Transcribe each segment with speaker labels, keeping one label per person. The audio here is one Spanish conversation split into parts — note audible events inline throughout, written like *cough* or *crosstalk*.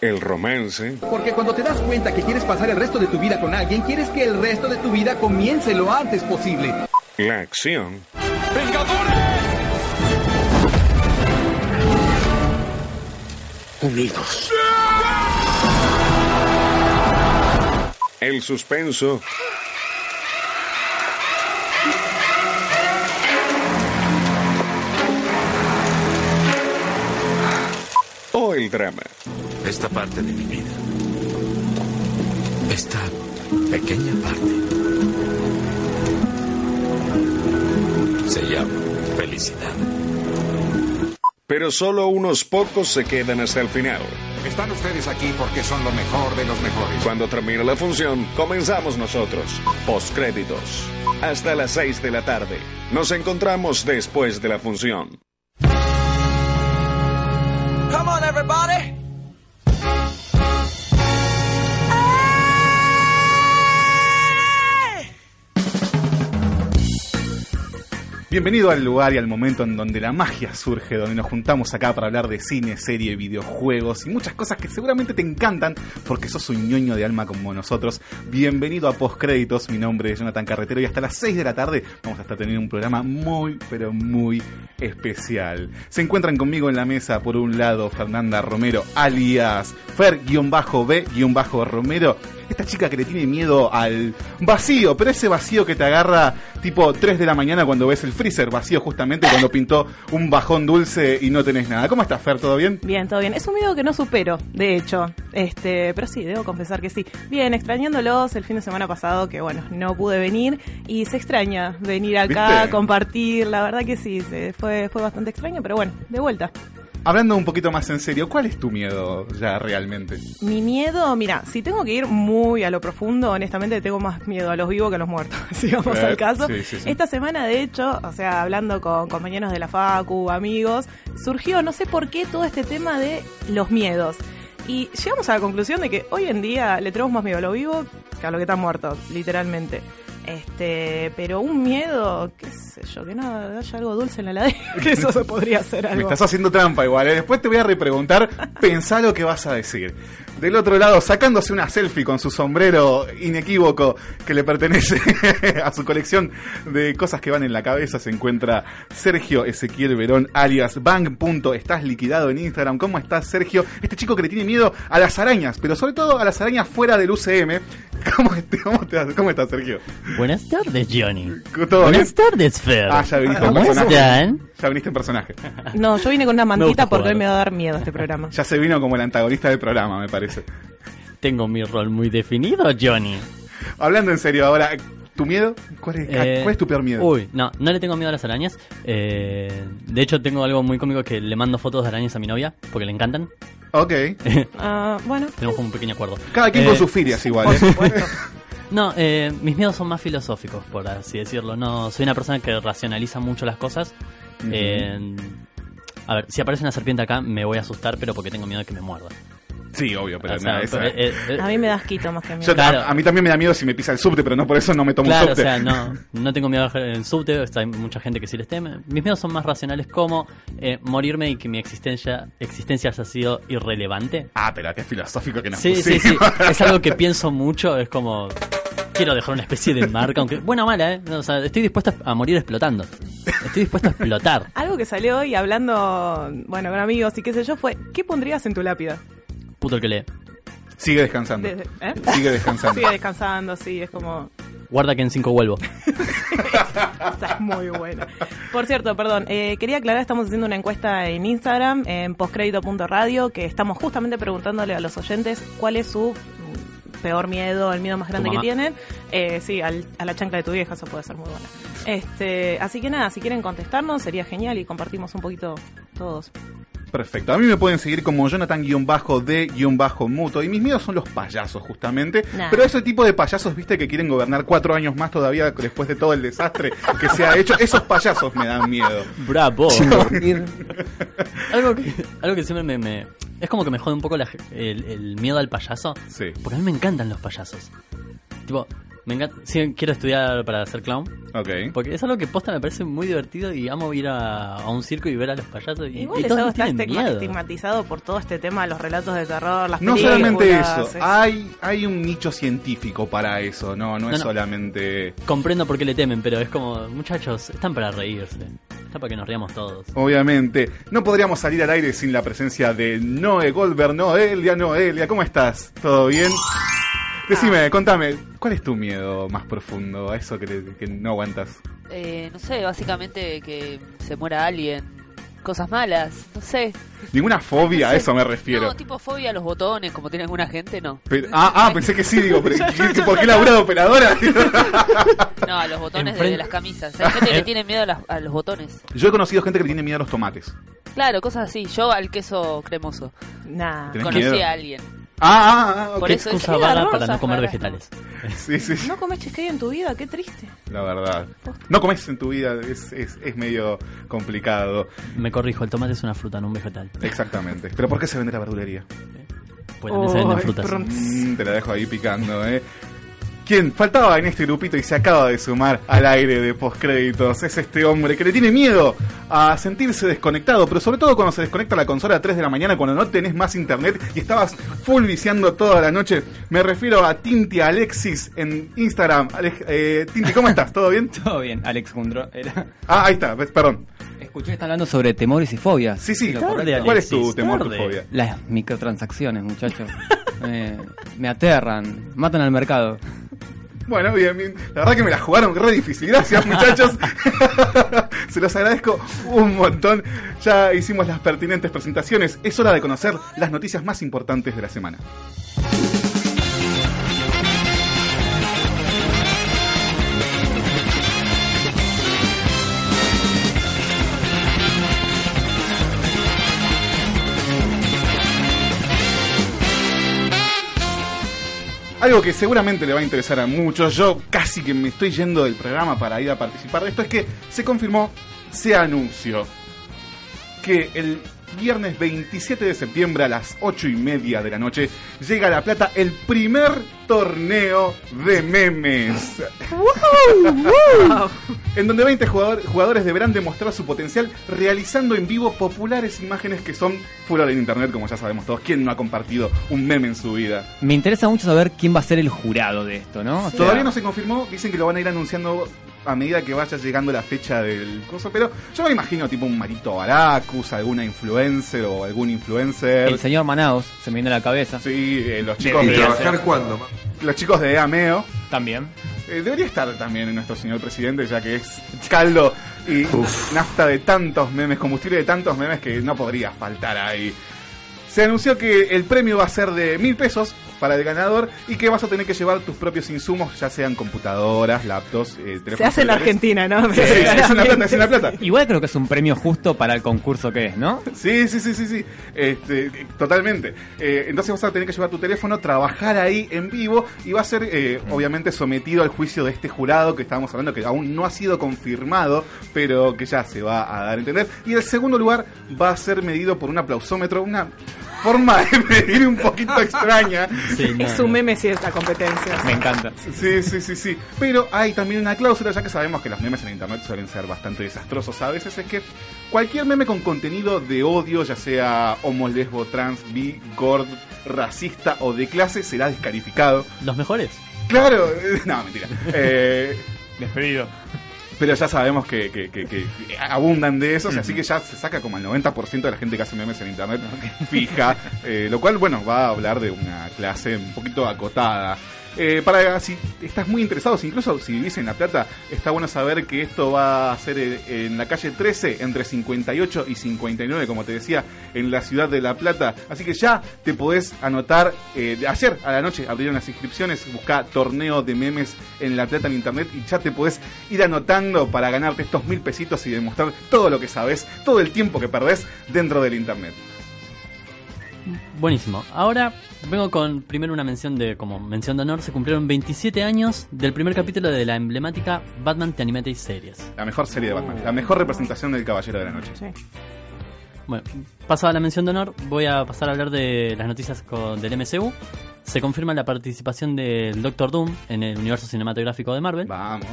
Speaker 1: el romance,
Speaker 2: Porque cuando te das cuenta que quieres pasar el resto de tu vida con alguien, quieres que el resto de tu vida comience lo antes posible.
Speaker 1: la acción,
Speaker 3: Unidos.
Speaker 1: el suspenso o el drama.
Speaker 3: Esta parte de mi vida. Esta pequeña parte. Se llama felicidad.
Speaker 1: Pero solo unos pocos se quedan hasta el final.
Speaker 4: Están ustedes aquí porque son lo mejor de los mejores.
Speaker 1: Cuando termine la función, comenzamos nosotros. Postcréditos. Hasta las 6 de la tarde. Nos encontramos después de la función.
Speaker 5: Come on, everybody.
Speaker 6: Bienvenido al lugar y al momento en donde la magia surge, donde nos juntamos acá para hablar de cine, serie, videojuegos y muchas cosas que seguramente te encantan porque sos un ñoño de alma como nosotros. Bienvenido a Postcréditos, mi nombre es Jonathan Carretero y hasta las 6 de la tarde vamos a estar teniendo un programa muy, pero muy especial. Se encuentran conmigo en la mesa, por un lado, Fernanda Romero, alias Fer-B-Romero, esta chica que le tiene miedo al vacío, pero ese vacío que te agarra tipo 3 de la mañana cuando ves el freezer vacío justamente cuando pintó un bajón dulce y no tenés nada. ¿Cómo estás, Fer? ¿Todo bien?
Speaker 7: Bien, todo bien. Es un miedo que no supero, de hecho. Este, pero sí, debo confesar que sí. Bien, extrañándolos el fin de semana pasado, que bueno, no pude venir. Y se extraña venir acá,
Speaker 6: ¿Viste?
Speaker 7: compartir. La verdad que sí, se- fue, fue bastante extraño, pero bueno, de vuelta.
Speaker 6: Hablando un poquito más en serio, ¿cuál es tu miedo ya realmente?
Speaker 7: Mi miedo, mira, si tengo que ir muy a lo profundo, honestamente tengo más miedo a los vivos que a los muertos, *laughs* si vamos
Speaker 6: Eh,
Speaker 7: al caso.
Speaker 6: sí, sí, sí.
Speaker 7: Esta semana, de hecho, o sea, hablando con compañeros de la Facu, amigos, surgió, no sé por qué, todo este tema de los miedos. Y llegamos a la conclusión de que hoy en día le tenemos más miedo a lo vivo que a lo que está muerto, literalmente. Este, pero un miedo, qué sé yo, que no haya algo dulce en la heladera, *laughs* que eso se podría hacer
Speaker 6: Me
Speaker 7: algo.
Speaker 6: estás haciendo trampa igual, ¿eh? Después te voy a repreguntar, pensá lo que vas a decir. Del otro lado, sacándose una selfie con su sombrero inequívoco que le pertenece *laughs* a su colección de cosas que van en la cabeza, se encuentra Sergio Ezequiel Verón, alias Bang. Estás liquidado en Instagram. ¿Cómo estás, Sergio? Este chico que le tiene miedo a las arañas, pero sobre todo a las arañas fuera del UCM. *laughs* ¿Cómo, te- cómo, te- cómo estás, Sergio?
Speaker 8: Buenas tardes, Johnny.
Speaker 6: ¿Todo
Speaker 8: Buenas
Speaker 6: bien?
Speaker 8: tardes, Fer.
Speaker 6: Ah, ya viniste en
Speaker 8: ¿Cómo
Speaker 6: personaje.
Speaker 8: están?
Speaker 6: Ya viniste en personaje.
Speaker 7: No, yo vine con una *laughs* mantita porque
Speaker 8: jugar.
Speaker 7: hoy me va a dar miedo este programa.
Speaker 6: Ya se vino como el antagonista del programa, me parece.
Speaker 8: Tengo mi rol muy definido, Johnny.
Speaker 6: Hablando en serio ahora, ¿tu miedo? ¿Cuál es,
Speaker 8: Eh,
Speaker 6: cuál es tu peor miedo?
Speaker 8: Uy, no, no le tengo miedo a las arañas. Eh, de hecho, tengo algo muy cómico que le mando fotos de arañas a mi novia porque le encantan.
Speaker 6: Ok. *laughs*
Speaker 7: Ah, bueno,
Speaker 8: Tenemos como un pequeño acuerdo.
Speaker 6: Cada quien
Speaker 8: Eh,
Speaker 6: con sus filias igual.
Speaker 7: por
Speaker 6: ¿eh?
Speaker 7: supuesto. *laughs*
Speaker 8: No, eh, mis miedos son más filosóficos, por así decirlo. No, soy una persona que racionaliza mucho las cosas. Eh, a ver, si aparece una serpiente acá, me voy a asustar, pero porque tengo miedo de que me muerda.
Speaker 6: Sí, obvio, pero
Speaker 8: O sea,
Speaker 6: nada, esa-
Speaker 8: pero, eh, eh,
Speaker 7: A mí me das quito más que a mí.
Speaker 6: Yo-
Speaker 8: claro.
Speaker 6: a, a mí también me da miedo si me pisa el subte, pero no por eso no me tomo
Speaker 8: Claro,
Speaker 6: un
Speaker 8: o
Speaker 6: subte.
Speaker 8: sea, no, *laughs* no tengo miedo en subte, está- hay mucha gente que sí les teme. Mis miedos son más racionales como eh, morirme y que mi existencia, existencia haya sido irrelevante.
Speaker 6: Ah, pero qué filosófico que nos
Speaker 8: Sí, sí, sí, *laughs* es algo que pienso mucho, es como... Quiero dejar una especie de marca, aunque buena o mala, ¿eh? O sea, estoy dispuesto a morir explotando. Estoy dispuesto a explotar.
Speaker 7: Algo que salió hoy hablando, bueno, con amigos y qué sé yo, fue, ¿qué pondrías en tu lápida?
Speaker 8: Puto el que lee.
Speaker 6: Sigue descansando.
Speaker 7: Desde- ¿eh?
Speaker 6: Sigue descansando.
Speaker 7: Sigue descansando, sí, es como...
Speaker 8: Guarda que en cinco vuelvo. *laughs*
Speaker 7: Esta es muy buena. Por cierto, perdón, eh, quería aclarar, estamos haciendo una encuesta en Instagram, en postcrédito.radio, que estamos justamente preguntándole a los oyentes cuál es su mm, peor miedo, el miedo más grande que tienen. Eh, sí, al- a la chancla de tu vieja, eso puede ser muy buena. Este, así que nada, si quieren contestarnos, sería genial y compartimos un poquito todos.
Speaker 6: Perfecto. A mí me pueden seguir como Jonathan-D-Muto. Y mis miedos son los payasos, justamente.
Speaker 7: Nah.
Speaker 6: Pero ese tipo de payasos, viste, que quieren gobernar cuatro años más todavía después de todo el desastre que se ha hecho. Esos payasos me dan miedo.
Speaker 8: Bravo. *laughs* algo, que, algo que siempre me, me- Es como que me jode un poco la ge- el, el miedo al payaso.
Speaker 6: Sí.
Speaker 8: Porque a mí me encantan los payasos. Tipo, me encanta. Sí, quiero estudiar para ser clown.
Speaker 6: Ok.
Speaker 8: Porque es algo que posta me parece muy divertido y amo ir a, a un circo y ver a los payasos. Y,
Speaker 7: Igual
Speaker 8: y todos
Speaker 7: está estigma- estigmatizado por todo este tema de los relatos de terror, las
Speaker 6: No solamente eso,
Speaker 7: sí.
Speaker 6: hay, hay un nicho científico para eso, no, no es
Speaker 8: No,
Speaker 6: solamente...
Speaker 8: Comprendo por qué le temen, pero es como, muchachos, están para reírse. Están para que nos riamos todos.
Speaker 6: Obviamente, no podríamos salir al aire sin la presencia de Noé Goldberg. Noelia, Noelia, ¿cómo estás? ¿Todo bien? Decime, contame, ¿cuál es tu miedo más profundo a eso que, te- que no aguantas?
Speaker 9: Eh, no sé, básicamente que se muera alguien. Cosas malas, no sé.
Speaker 6: Ninguna fobia, a eso me refiero.
Speaker 9: No, tipo fobia a los botones, como tiene alguna gente, no.
Speaker 6: Pero- ah, ah, pensé que sí, digo, *laughs* pero ¿qué- ¿por qué labura de operadora? *laughs*
Speaker 9: No, a los botones de,
Speaker 8: Enfrente-
Speaker 9: las camisas. Hay gente que le tiene miedo a, las- a los botones.
Speaker 6: Yo he conocido gente que le tiene miedo a los tomates.
Speaker 9: Claro, cosas así. Yo al queso cremoso.
Speaker 7: Nah.
Speaker 6: ¿Tenés
Speaker 9: Conocí
Speaker 6: miedo?
Speaker 9: a alguien.
Speaker 6: Ah, ah, ah, ok.
Speaker 9: Por eso
Speaker 8: Excusa
Speaker 9: es-
Speaker 8: vaga
Speaker 9: Raras
Speaker 8: para no comer vegetales.
Speaker 6: Sí, sí, sí,
Speaker 7: No comes cheesecake en tu vida, qué triste.
Speaker 6: la verdad. No comes en tu vida, es, es, es medio complicado.
Speaker 8: Me corrijo, el tomate es una fruta, no un vegetal.
Speaker 6: Exactamente. ¿Pero por qué se vende la verdulería?
Speaker 8: Pues también se venden frutas.
Speaker 6: Mm, te la dejo ahí picando, ¿eh? Quien faltaba en este grupito y se acaba de sumar al aire de postcréditos es este hombre que le tiene miedo a sentirse desconectado, pero sobre todo cuando se desconecta la consola a 3 de la mañana, cuando no tenés más internet y estabas full viciando toda la noche. Me refiero a Tinti Alexis en Instagram. Alex- eh, Tinti, ¿cómo estás? ¿Todo bien? *laughs*
Speaker 10: Todo bien, Alex Gundro. Era...
Speaker 6: Ah, ahí está, perdón.
Speaker 10: Escuché que están hablando sobre temores y fobias.
Speaker 6: Sí, sí,
Speaker 8: Tarde.
Speaker 6: ¿cuál es tu temor, tu fobia?
Speaker 10: Las microtransacciones, muchachos. *laughs* me, me aterran, matan al mercado.
Speaker 6: Bueno, bien, bien. La verdad que me la jugaron re difícil. Gracias, *laughs* muchachos. *laughs* Se los agradezco un montón. Ya hicimos las pertinentes presentaciones. Es hora de conocer las noticias más importantes de la semana. Algo que seguramente le va a interesar a muchos, yo casi que me estoy yendo del programa para ir a participar de esto, es que se confirmó, se anunció que el viernes 27 de septiembre a las 8 y media de la noche llega a La Plata el primer torneo de memes. *laughs* en donde 20 jugador- jugadores deberán demostrar su potencial realizando en vivo populares imágenes que son furor en internet, como ya sabemos todos. ¿Quién no ha compartido un meme en su vida?
Speaker 10: Me interesa mucho saber quién va a ser el jurado de esto, ¿no? O sea,
Speaker 6: Todavía no se confirmó, dicen que lo van a ir anunciando a medida que vaya llegando la fecha del coso, pero yo me imagino tipo un Marito Baracus, alguna influencer o algún influencer.
Speaker 10: El señor Manaus se me viene a la cabeza.
Speaker 6: Sí, eh, los chicos
Speaker 4: ¿Y
Speaker 6: de
Speaker 4: trabajar cuándo?
Speaker 6: los chicos de Ameo.
Speaker 10: También.
Speaker 6: Eh, debería estar también nuestro señor presidente, ya que es caldo y nafta de tantos memes, combustible de tantos memes que no podría faltar ahí. Se anunció que el premio va a ser de mil pesos para el ganador y que vas a tener que llevar tus propios insumos, ya sean computadoras, laptops, eh, teléfonos
Speaker 7: Se hace en la. Argentina, ¿no?
Speaker 6: Sí, sí, sí, es en la plata, es en la plata.
Speaker 10: Igual creo que es un premio justo para el concurso que es, ¿no?
Speaker 6: Sí, sí, sí, sí, sí. Este, totalmente. Eh, entonces vas a tener que llevar tu teléfono, trabajar ahí en vivo y va a ser eh, obviamente sometido al juicio de este jurado que estábamos hablando, que aún no ha sido confirmado, pero que ya se va a dar a entender. Y el segundo lugar va a ser medido por un aplausómetro, una forma de *laughs* medir un poquito extraña.
Speaker 8: Sí, no,
Speaker 7: Es un meme si esta competencia.
Speaker 10: Me encanta.
Speaker 6: Sí, sí, sí, sí. Pero hay también una cláusula, ya que sabemos que los memes en internet suelen ser bastante desastrosos a veces, es que cualquier meme con contenido de odio, ya sea homo, lesbo, trans, bi, gord, racista o de clase, será descalificado.
Speaker 8: Los mejores.
Speaker 6: Claro, *laughs* no, mentira. Eh,
Speaker 10: Despedido.
Speaker 6: Pero ya sabemos que, que- que- que abundan de esos, así que ya se saca como el 90% de la gente que hace memes en internet fija, eh, lo cual, bueno, va a hablar de una clase un poquito acotada. Eh, para si estás muy interesado, incluso si vivís en La Plata, está bueno saber que esto va a ser eh, en la calle 13, entre 58 y 59, como te decía, en la ciudad de La Plata. Así que ya te podés anotar. eh, ayer a la noche abrieron las inscripciones, busca torneo de memes en La Plata en internet y ya te podés ir anotando para ganarte estos mil pesitos y demostrar todo lo que sabes, todo el tiempo que perdés dentro del internet.
Speaker 8: Buenísimo. Ahora vengo con primero una mención de, como mención de honor, se cumplieron 27 años del primer capítulo de la emblemática Batman The Animated Series.
Speaker 6: La mejor serie de Batman, la mejor representación del Caballero de la Noche.
Speaker 8: Bueno, pasada la mención de honor, voy a pasar a hablar de las noticias con- del MCU. Se confirma la participación del Doctor Doom en el universo cinematográfico de Marvel.
Speaker 6: Vamos.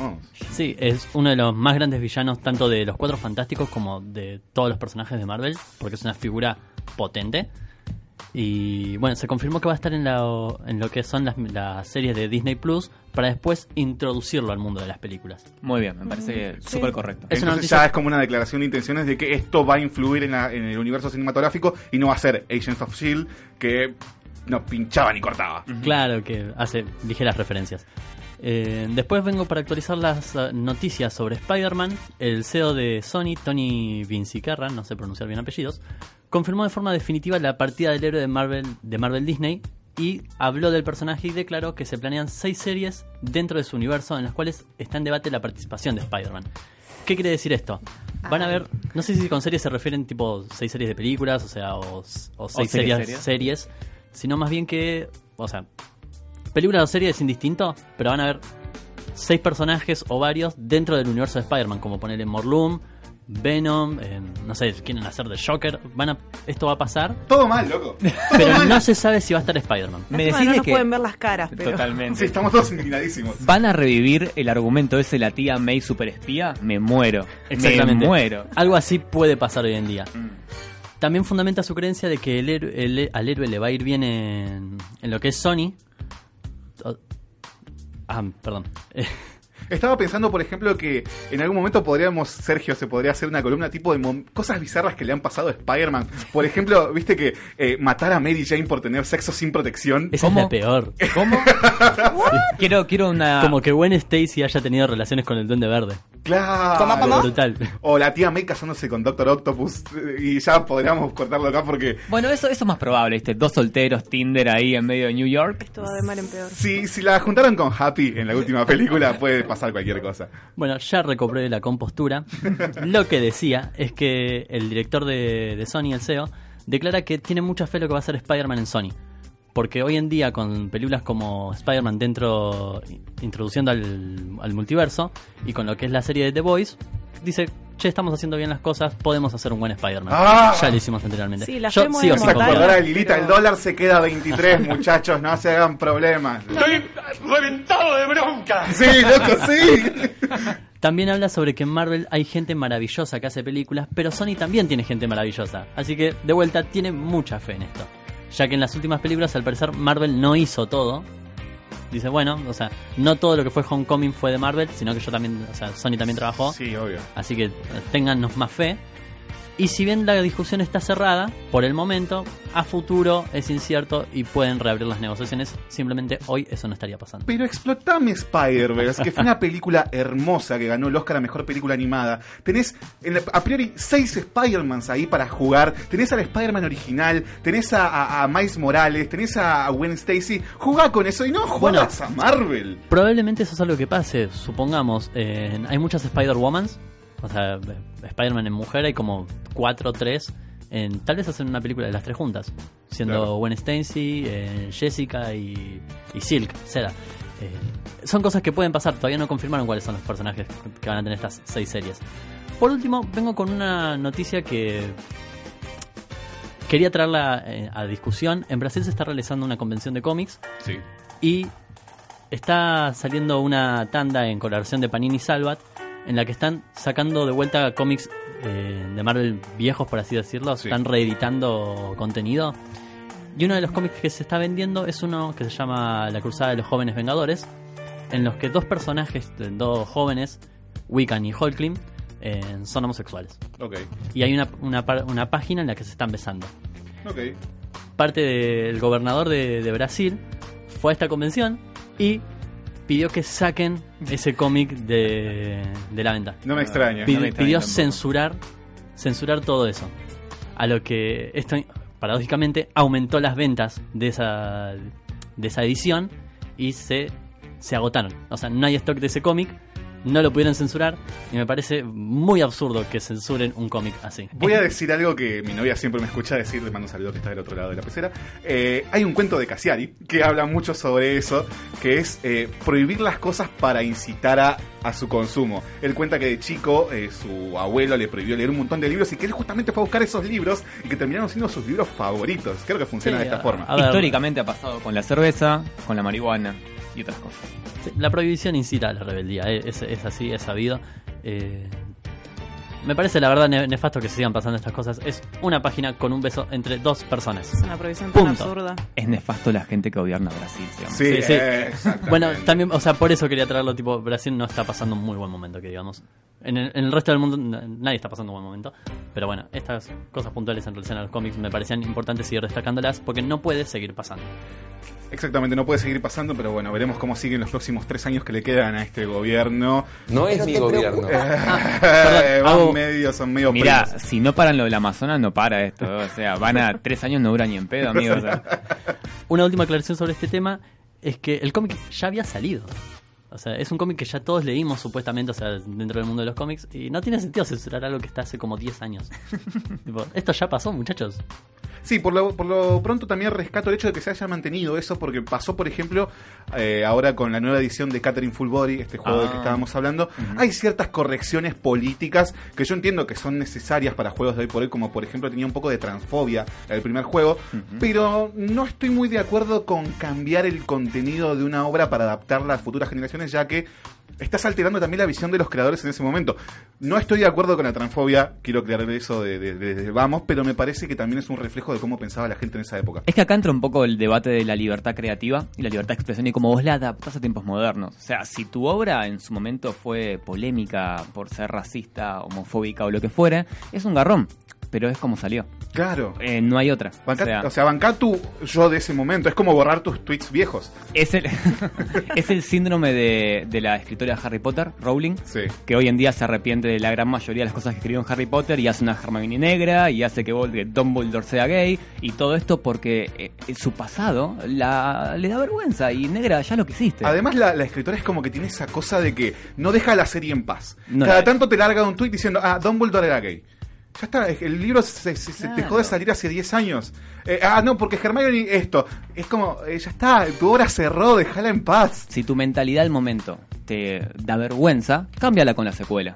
Speaker 8: Sí, es uno de los más grandes villanos tanto de los Cuatro Fantásticos como de todos los personajes de Marvel, porque es una figura potente. Y bueno, se confirmó que va a estar en, la, en lo que son las, las series de Disney Plus para después introducirlo al mundo de las películas.
Speaker 10: Muy bien, me parece
Speaker 8: Sí.
Speaker 10: súper correcto.
Speaker 8: Es una
Speaker 6: Entonces
Speaker 8: noticia-
Speaker 6: ya es como una declaración de intenciones de que esto va a influir en, la- en el universo cinematográfico y no va a ser Agents of S.H.I.E.L.D. Que no pinchaba ni cortaba.
Speaker 8: Claro que hace ligeras referencias. Eh, después vengo para actualizar las eh, noticias sobre Spider-Man. El CEO de Sony, Tony Vincicarra, no sé pronunciar bien apellidos, confirmó de forma definitiva la partida del héroe de Marvel, de Marvel Disney y habló del personaje y declaró que se planean seis series dentro de su universo en las cuales está en debate la participación de Spider-Man. ¿Qué quiere decir esto? Van a ver, no sé si con series se refieren tipo seis series de películas, o sea, o, o seis
Speaker 10: series,
Speaker 8: series, series, sino más bien que, o sea, película o serie es indistinto, pero van a haber seis personajes o varios dentro del universo de Spider-Man, como ponerle Morlun, Venom, eh, no sé, quieren hacer de Joker, van a, esto va a pasar,
Speaker 6: Todo mal, loco. *laughs*
Speaker 8: pero no se sabe si va a estar Spider-Man.
Speaker 10: Me decís
Speaker 7: no nos
Speaker 10: que-
Speaker 7: pueden ver las caras, pero...
Speaker 10: Totalmente.
Speaker 6: Sí, estamos todos indignadísimos.
Speaker 10: ¿Van a revivir el argumento ese de la tía May superespía? Me muero.
Speaker 8: Exactamente.
Speaker 10: Me muero.
Speaker 8: Algo así puede pasar hoy en día. También fundamenta su creencia de que el héroe- el- al héroe le va a ir bien en, en lo que es Sony. Ah, perdón.
Speaker 6: Estaba pensando, por ejemplo, que en algún momento podríamos, Sergio, se podría hacer una columna tipo de cosas bizarras que le han pasado a Spider-Man. Por ejemplo, viste que eh, matar a Mary Jane por tener sexo sin protección.
Speaker 8: Esa es la peor.
Speaker 10: ¿Cómo? *laughs* quiero, quiero una.
Speaker 8: Como que Gwen Stacy haya tenido relaciones con el Duende Verde.
Speaker 6: Claro.
Speaker 8: Brutal.
Speaker 6: O la tía May casándose con Doctor Octopus. eh, Y ya podríamos cortarlo acá porque
Speaker 10: Bueno, eso, eso es más probable, ¿viste? Dos solteros, Tinder ahí en medio de New York.
Speaker 7: Esto va de mal en peor.
Speaker 6: si, si la juntaron con Happy en la última película, *laughs* puede pasar cualquier cosa.
Speaker 8: Bueno, ya recobré la compostura. Lo que decía es que el director de, de Sony, el CEO, declara que tiene mucha fe lo que va a hacer Spider-Man en Sony. Porque hoy en día, con películas como Spider-Man dentro, introduciendo al, al multiverso, y con lo que es la serie de The Boys, dice, che, estamos haciendo bien las cosas, podemos hacer un buen Spider-Man.
Speaker 6: Ah.
Speaker 8: Ya lo hicimos anteriormente.
Speaker 7: Sí, la
Speaker 8: Yo sin
Speaker 7: montañas.
Speaker 8: concordar.
Speaker 6: Ahora, Lilita, el dólar se queda a 23, *laughs* muchachos, no se hagan problemas.
Speaker 3: Estoy reventado de bronca.
Speaker 6: Sí, loco, sí.
Speaker 8: También habla sobre que en Marvel hay gente maravillosa que hace películas, pero Sony también tiene gente maravillosa. Así que, de vuelta, tiene mucha fe en esto. Ya que en las últimas películas, al parecer, Marvel no hizo todo. Dice, bueno, o sea, no todo lo que fue Homecoming fue de Marvel, sino que yo también, o sea, Sony también trabajó.
Speaker 6: Sí, obvio.
Speaker 8: Así que eh, téngannos más fe. Y si bien la discusión está cerrada, por el momento, a futuro es incierto y pueden reabrir las negociaciones. Simplemente hoy eso no estaría pasando.
Speaker 6: Pero explotame Spider-Verse, que fue una película hermosa que ganó el Oscar a Mejor Película Animada. Tenés en la- a priori seis Spider-Mans ahí para jugar. Tenés al Spider-Man original, tenés a, a- a Miles Morales, tenés a Gwen Stacy. Jugá con eso y no jodas a Marvel.
Speaker 8: Probablemente eso es algo que pase. Supongamos, eh, hay muchas Spider-Womans. O sea, Spider-Man en mujer hay como cuatro o tres. En, tal vez hacen una película de las tres juntas. Siendo
Speaker 6: Claro.
Speaker 8: Gwen Stacy, eh, Jessica y, y Silk, Seda. Eh, son cosas que pueden pasar. Todavía no confirmaron cuáles son los personajes que van a tener estas seis series. Por último, vengo con una noticia que quería traerla eh, a discusión. En Brasil se está realizando una convención de cómics.
Speaker 6: Sí.
Speaker 8: Y está saliendo una tanda en colaboración de Panini Salvat en la que están sacando de vuelta cómics eh, de Marvel viejos, por así decirlo.
Speaker 6: Sí.
Speaker 8: Están reeditando contenido. Y uno de los cómics que se está vendiendo es uno que se llama La Cruzada de los Jóvenes Vengadores, en los que dos personajes, dos jóvenes, Wiccan y Hulkling, eh, son homosexuales.
Speaker 6: Ok,
Speaker 8: Y hay una, una, página en la que se están besando.
Speaker 6: ok.
Speaker 8: Parte del gobernador de, de Brasil fue a esta convención y pidió que saquen ese cómic de, de la venta.
Speaker 6: No me extraña.
Speaker 8: Pi-
Speaker 6: no me extraña
Speaker 8: pidió
Speaker 6: tampoco.
Speaker 8: censurar censurar todo eso. A lo que esto paradójicamente aumentó las ventas de esa de esa edición y se se agotaron. O sea, no hay stock de ese cómic, no lo pudieron censurar y me parece muy absurdo que censuren un cómic así.
Speaker 6: Voy a decir algo que mi novia siempre me escucha decir, le mando un saludo que está del otro lado de la pecera. Eh, hay un cuento de Cassiari que habla mucho sobre eso, que es eh, prohibir las cosas para incitar a, a su consumo. Él cuenta que de chico eh, su abuelo le prohibió leer un montón de libros y que él justamente fue a buscar esos libros y que terminaron siendo sus libros favoritos. Creo que funciona
Speaker 10: Sí,
Speaker 6: de esta
Speaker 10: a-
Speaker 6: forma.
Speaker 8: a ver.
Speaker 10: Históricamente ha pasado con la cerveza, con la marihuana y otras cosas.
Speaker 8: Sí, La prohibición incita a la rebeldía, eh, es, es así, es sabido. Eh, me parece la verdad ne- nefasto que se sigan pasando estas cosas. Es una página con un beso entre dos personas.
Speaker 7: Es una provisión tan
Speaker 8: Punto.
Speaker 7: absurda.
Speaker 10: Es nefasto la gente que gobierna Brasil. digamos.
Speaker 6: Sí,
Speaker 8: Sí, sí. Bueno, también, o sea, por eso quería traerlo, tipo, Brasil no está pasando un muy buen momento, que digamos. En el, en el resto del mundo nadie está pasando un buen momento. Pero bueno, estas cosas puntuales en relación a los cómics me parecían importantes seguir destacándolas porque no puede seguir pasando.
Speaker 6: Exactamente, no puede seguir pasando, pero bueno, veremos cómo siguen los próximos tres años que le quedan a este gobierno.
Speaker 11: No es mi gobierno.
Speaker 6: Eh, *laughs* van
Speaker 10: hago-
Speaker 6: medio, son medio
Speaker 10: Mira, si no paran lo del Amazonas, no para esto. O sea, van a tres años, no duran ni en pedo, amigos. O *laughs* sea,
Speaker 8: Una última aclaración sobre este tema es que el cómic ya había salido. O sea, es un cómic que ya todos leímos supuestamente, o sea, dentro del mundo de los cómics, y no tiene sentido censurar algo que está hace como 10 años. *laughs* Tipo, esto ya pasó, muchachos.
Speaker 6: Sí, por lo, por lo pronto también rescato el hecho de que se haya mantenido eso, porque pasó, por ejemplo, eh, ahora con la nueva edición de Catherine Full Body, este juego del que
Speaker 10: Ah.
Speaker 6: estábamos hablando, hay ciertas correcciones políticas que yo entiendo que son necesarias para juegos de hoy por hoy, como por ejemplo tenía un poco de transfobia el primer juego, pero no estoy muy de acuerdo con cambiar el contenido de una obra para adaptarla a futuras generaciones, ya que estás alterando también la visión de los creadores en ese momento. No estoy de acuerdo con la transfobia, quiero aclarar eso de, vamos, pero me parece que también es un reflejo de cómo pensaba la gente en esa época.
Speaker 10: Es que acá entra un poco el debate de la libertad creativa y la libertad de expresión y cómo vos la adaptás a tiempos modernos. O sea, si tu obra en su momento fue polémica por ser racista, homofóbica o lo que fuera, es un garrón, pero es como salió.
Speaker 6: Claro.
Speaker 10: Eh, no hay otra. O sea,
Speaker 6: o sea, tu yo de ese momento. Es como borrar tus tweets viejos.
Speaker 10: es el, *laughs* es el síndrome de, de la escritora de Harry Potter, Rowling,
Speaker 6: Sí.
Speaker 10: que hoy en día se arrepiente de la gran mayoría de las cosas que escribió en Harry Potter y hace una Hermione negra y hace que Dumbledore sea gay y todo esto porque eh, su pasado la, le da vergüenza y negra ya lo que hiciste.
Speaker 6: Además, la, la escritora es como que tiene esa cosa de que no deja la serie en paz.
Speaker 10: No
Speaker 6: Cada tanto te larga un tweet diciendo, ah, Dumbledore era gay. Ya está, el libro se, se- se
Speaker 10: Claro.
Speaker 6: dejó de salir hace 10 años. Eh, ah, no, porque Hermione esto. Es como, eh, ya está, tu obra cerró, déjala en paz.
Speaker 10: Si tu mentalidad al momento te da vergüenza, cámbiala con la secuela.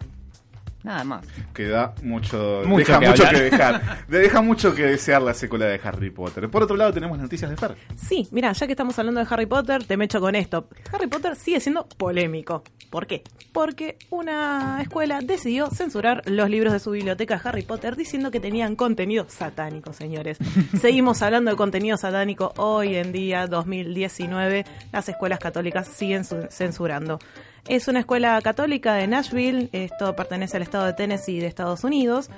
Speaker 10: Nada más.
Speaker 6: Que da mucho,
Speaker 10: Mucho
Speaker 6: deja
Speaker 10: que
Speaker 6: mucho
Speaker 10: hablar.
Speaker 6: que dejar. deja mucho que desear la secuela de Harry Potter. Por otro lado, tenemos noticias de Fer.
Speaker 7: Sí, mira, ya que estamos hablando de Harry Potter, te me echo con esto. Harry Potter sigue siendo polémico. ¿Por qué? Porque una escuela decidió censurar los libros de su biblioteca Harry Potter diciendo que tenían contenido satánico, señores. *laughs* Seguimos hablando de contenido satánico hoy en día, 2019. Las escuelas católicas siguen su- censurando. Es una escuela católica de Nashville, esto pertenece al estado de Tennessee de Estados Unidos.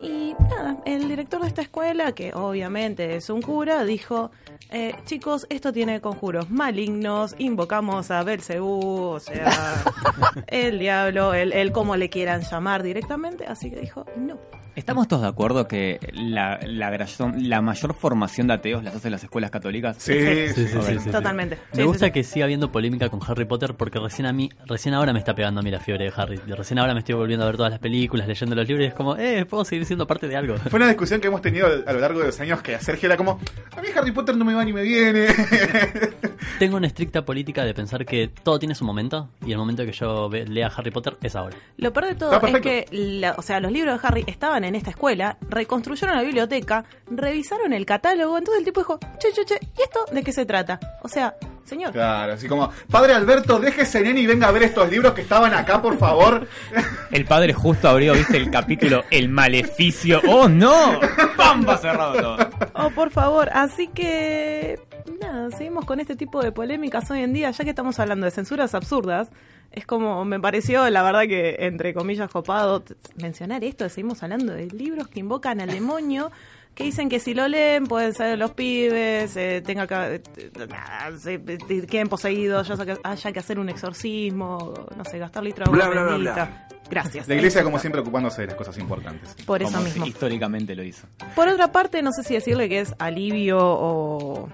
Speaker 7: Y nada, el director de esta escuela, que obviamente es un cura, dijo, eh, chicos, esto tiene conjuros malignos, invocamos a Belcebú, o sea, *laughs* el diablo, el, el como le quieran llamar directamente, así que dijo, no.
Speaker 10: ¿Estamos todos de acuerdo que la, la, la mayor formación de ateos las hacen las escuelas católicas?
Speaker 6: Sí, sí, sí,
Speaker 8: sí, sí, sí.
Speaker 7: Totalmente.
Speaker 8: Me
Speaker 7: Sí, sí,
Speaker 8: gusta
Speaker 7: sí.
Speaker 8: que siga habiendo polémica con Harry Potter porque recién a mí, recién ahora me está pegando a mí la fiebre de Harry. Recién ahora me estoy volviendo a ver todas las películas, leyendo los libros y es como, eh, puedo seguir siendo parte de algo.
Speaker 6: Fue una discusión que hemos tenido a lo largo de los años que a Sergio era como, a mí Harry Potter no me va ni me viene. *laughs*
Speaker 8: Tengo una estricta política de pensar que todo tiene su momento y el momento que yo lea Harry Potter es ahora.
Speaker 7: Lo peor de todo es que, la- o sea, los libros de Harry estaban en esta escuela, reconstruyeron la biblioteca, revisaron el catálogo, entonces el tipo dijo, che, che, che, ¿y esto de qué se trata? O sea, señor,
Speaker 6: Claro, así como, padre Alberto, déjese nene y venga a ver estos libros que estaban acá, por favor. *laughs*
Speaker 10: El padre justo abrió, viste, el capítulo El Maleficio. ¡Oh, no! ¡Pamba cerrado todo!
Speaker 7: Oh, por favor. Así que, nada, seguimos con este tipo de polémicas hoy en día, ya que estamos hablando de censuras absurdas. Es como, me pareció, la verdad que, entre comillas, copado mencionar esto, seguimos hablando de libros que invocan al demonio, que dicen que si lo leen pueden ser los pibes, eh, tenga que, eh, nada, se- eh, queden poseídos, ya sea que haya que hacer un exorcismo, no sé, gastar litros de
Speaker 6: Bla,
Speaker 7: agua
Speaker 6: bla, bla,
Speaker 7: bendita.
Speaker 6: bla.
Speaker 7: Gracias.
Speaker 6: La iglesia, como siempre, ocupándose de las cosas importantes.
Speaker 7: Por eso
Speaker 10: Como
Speaker 7: mismo.
Speaker 10: Históricamente lo hizo.
Speaker 7: Por otra parte, no sé si decirle que es alivio o,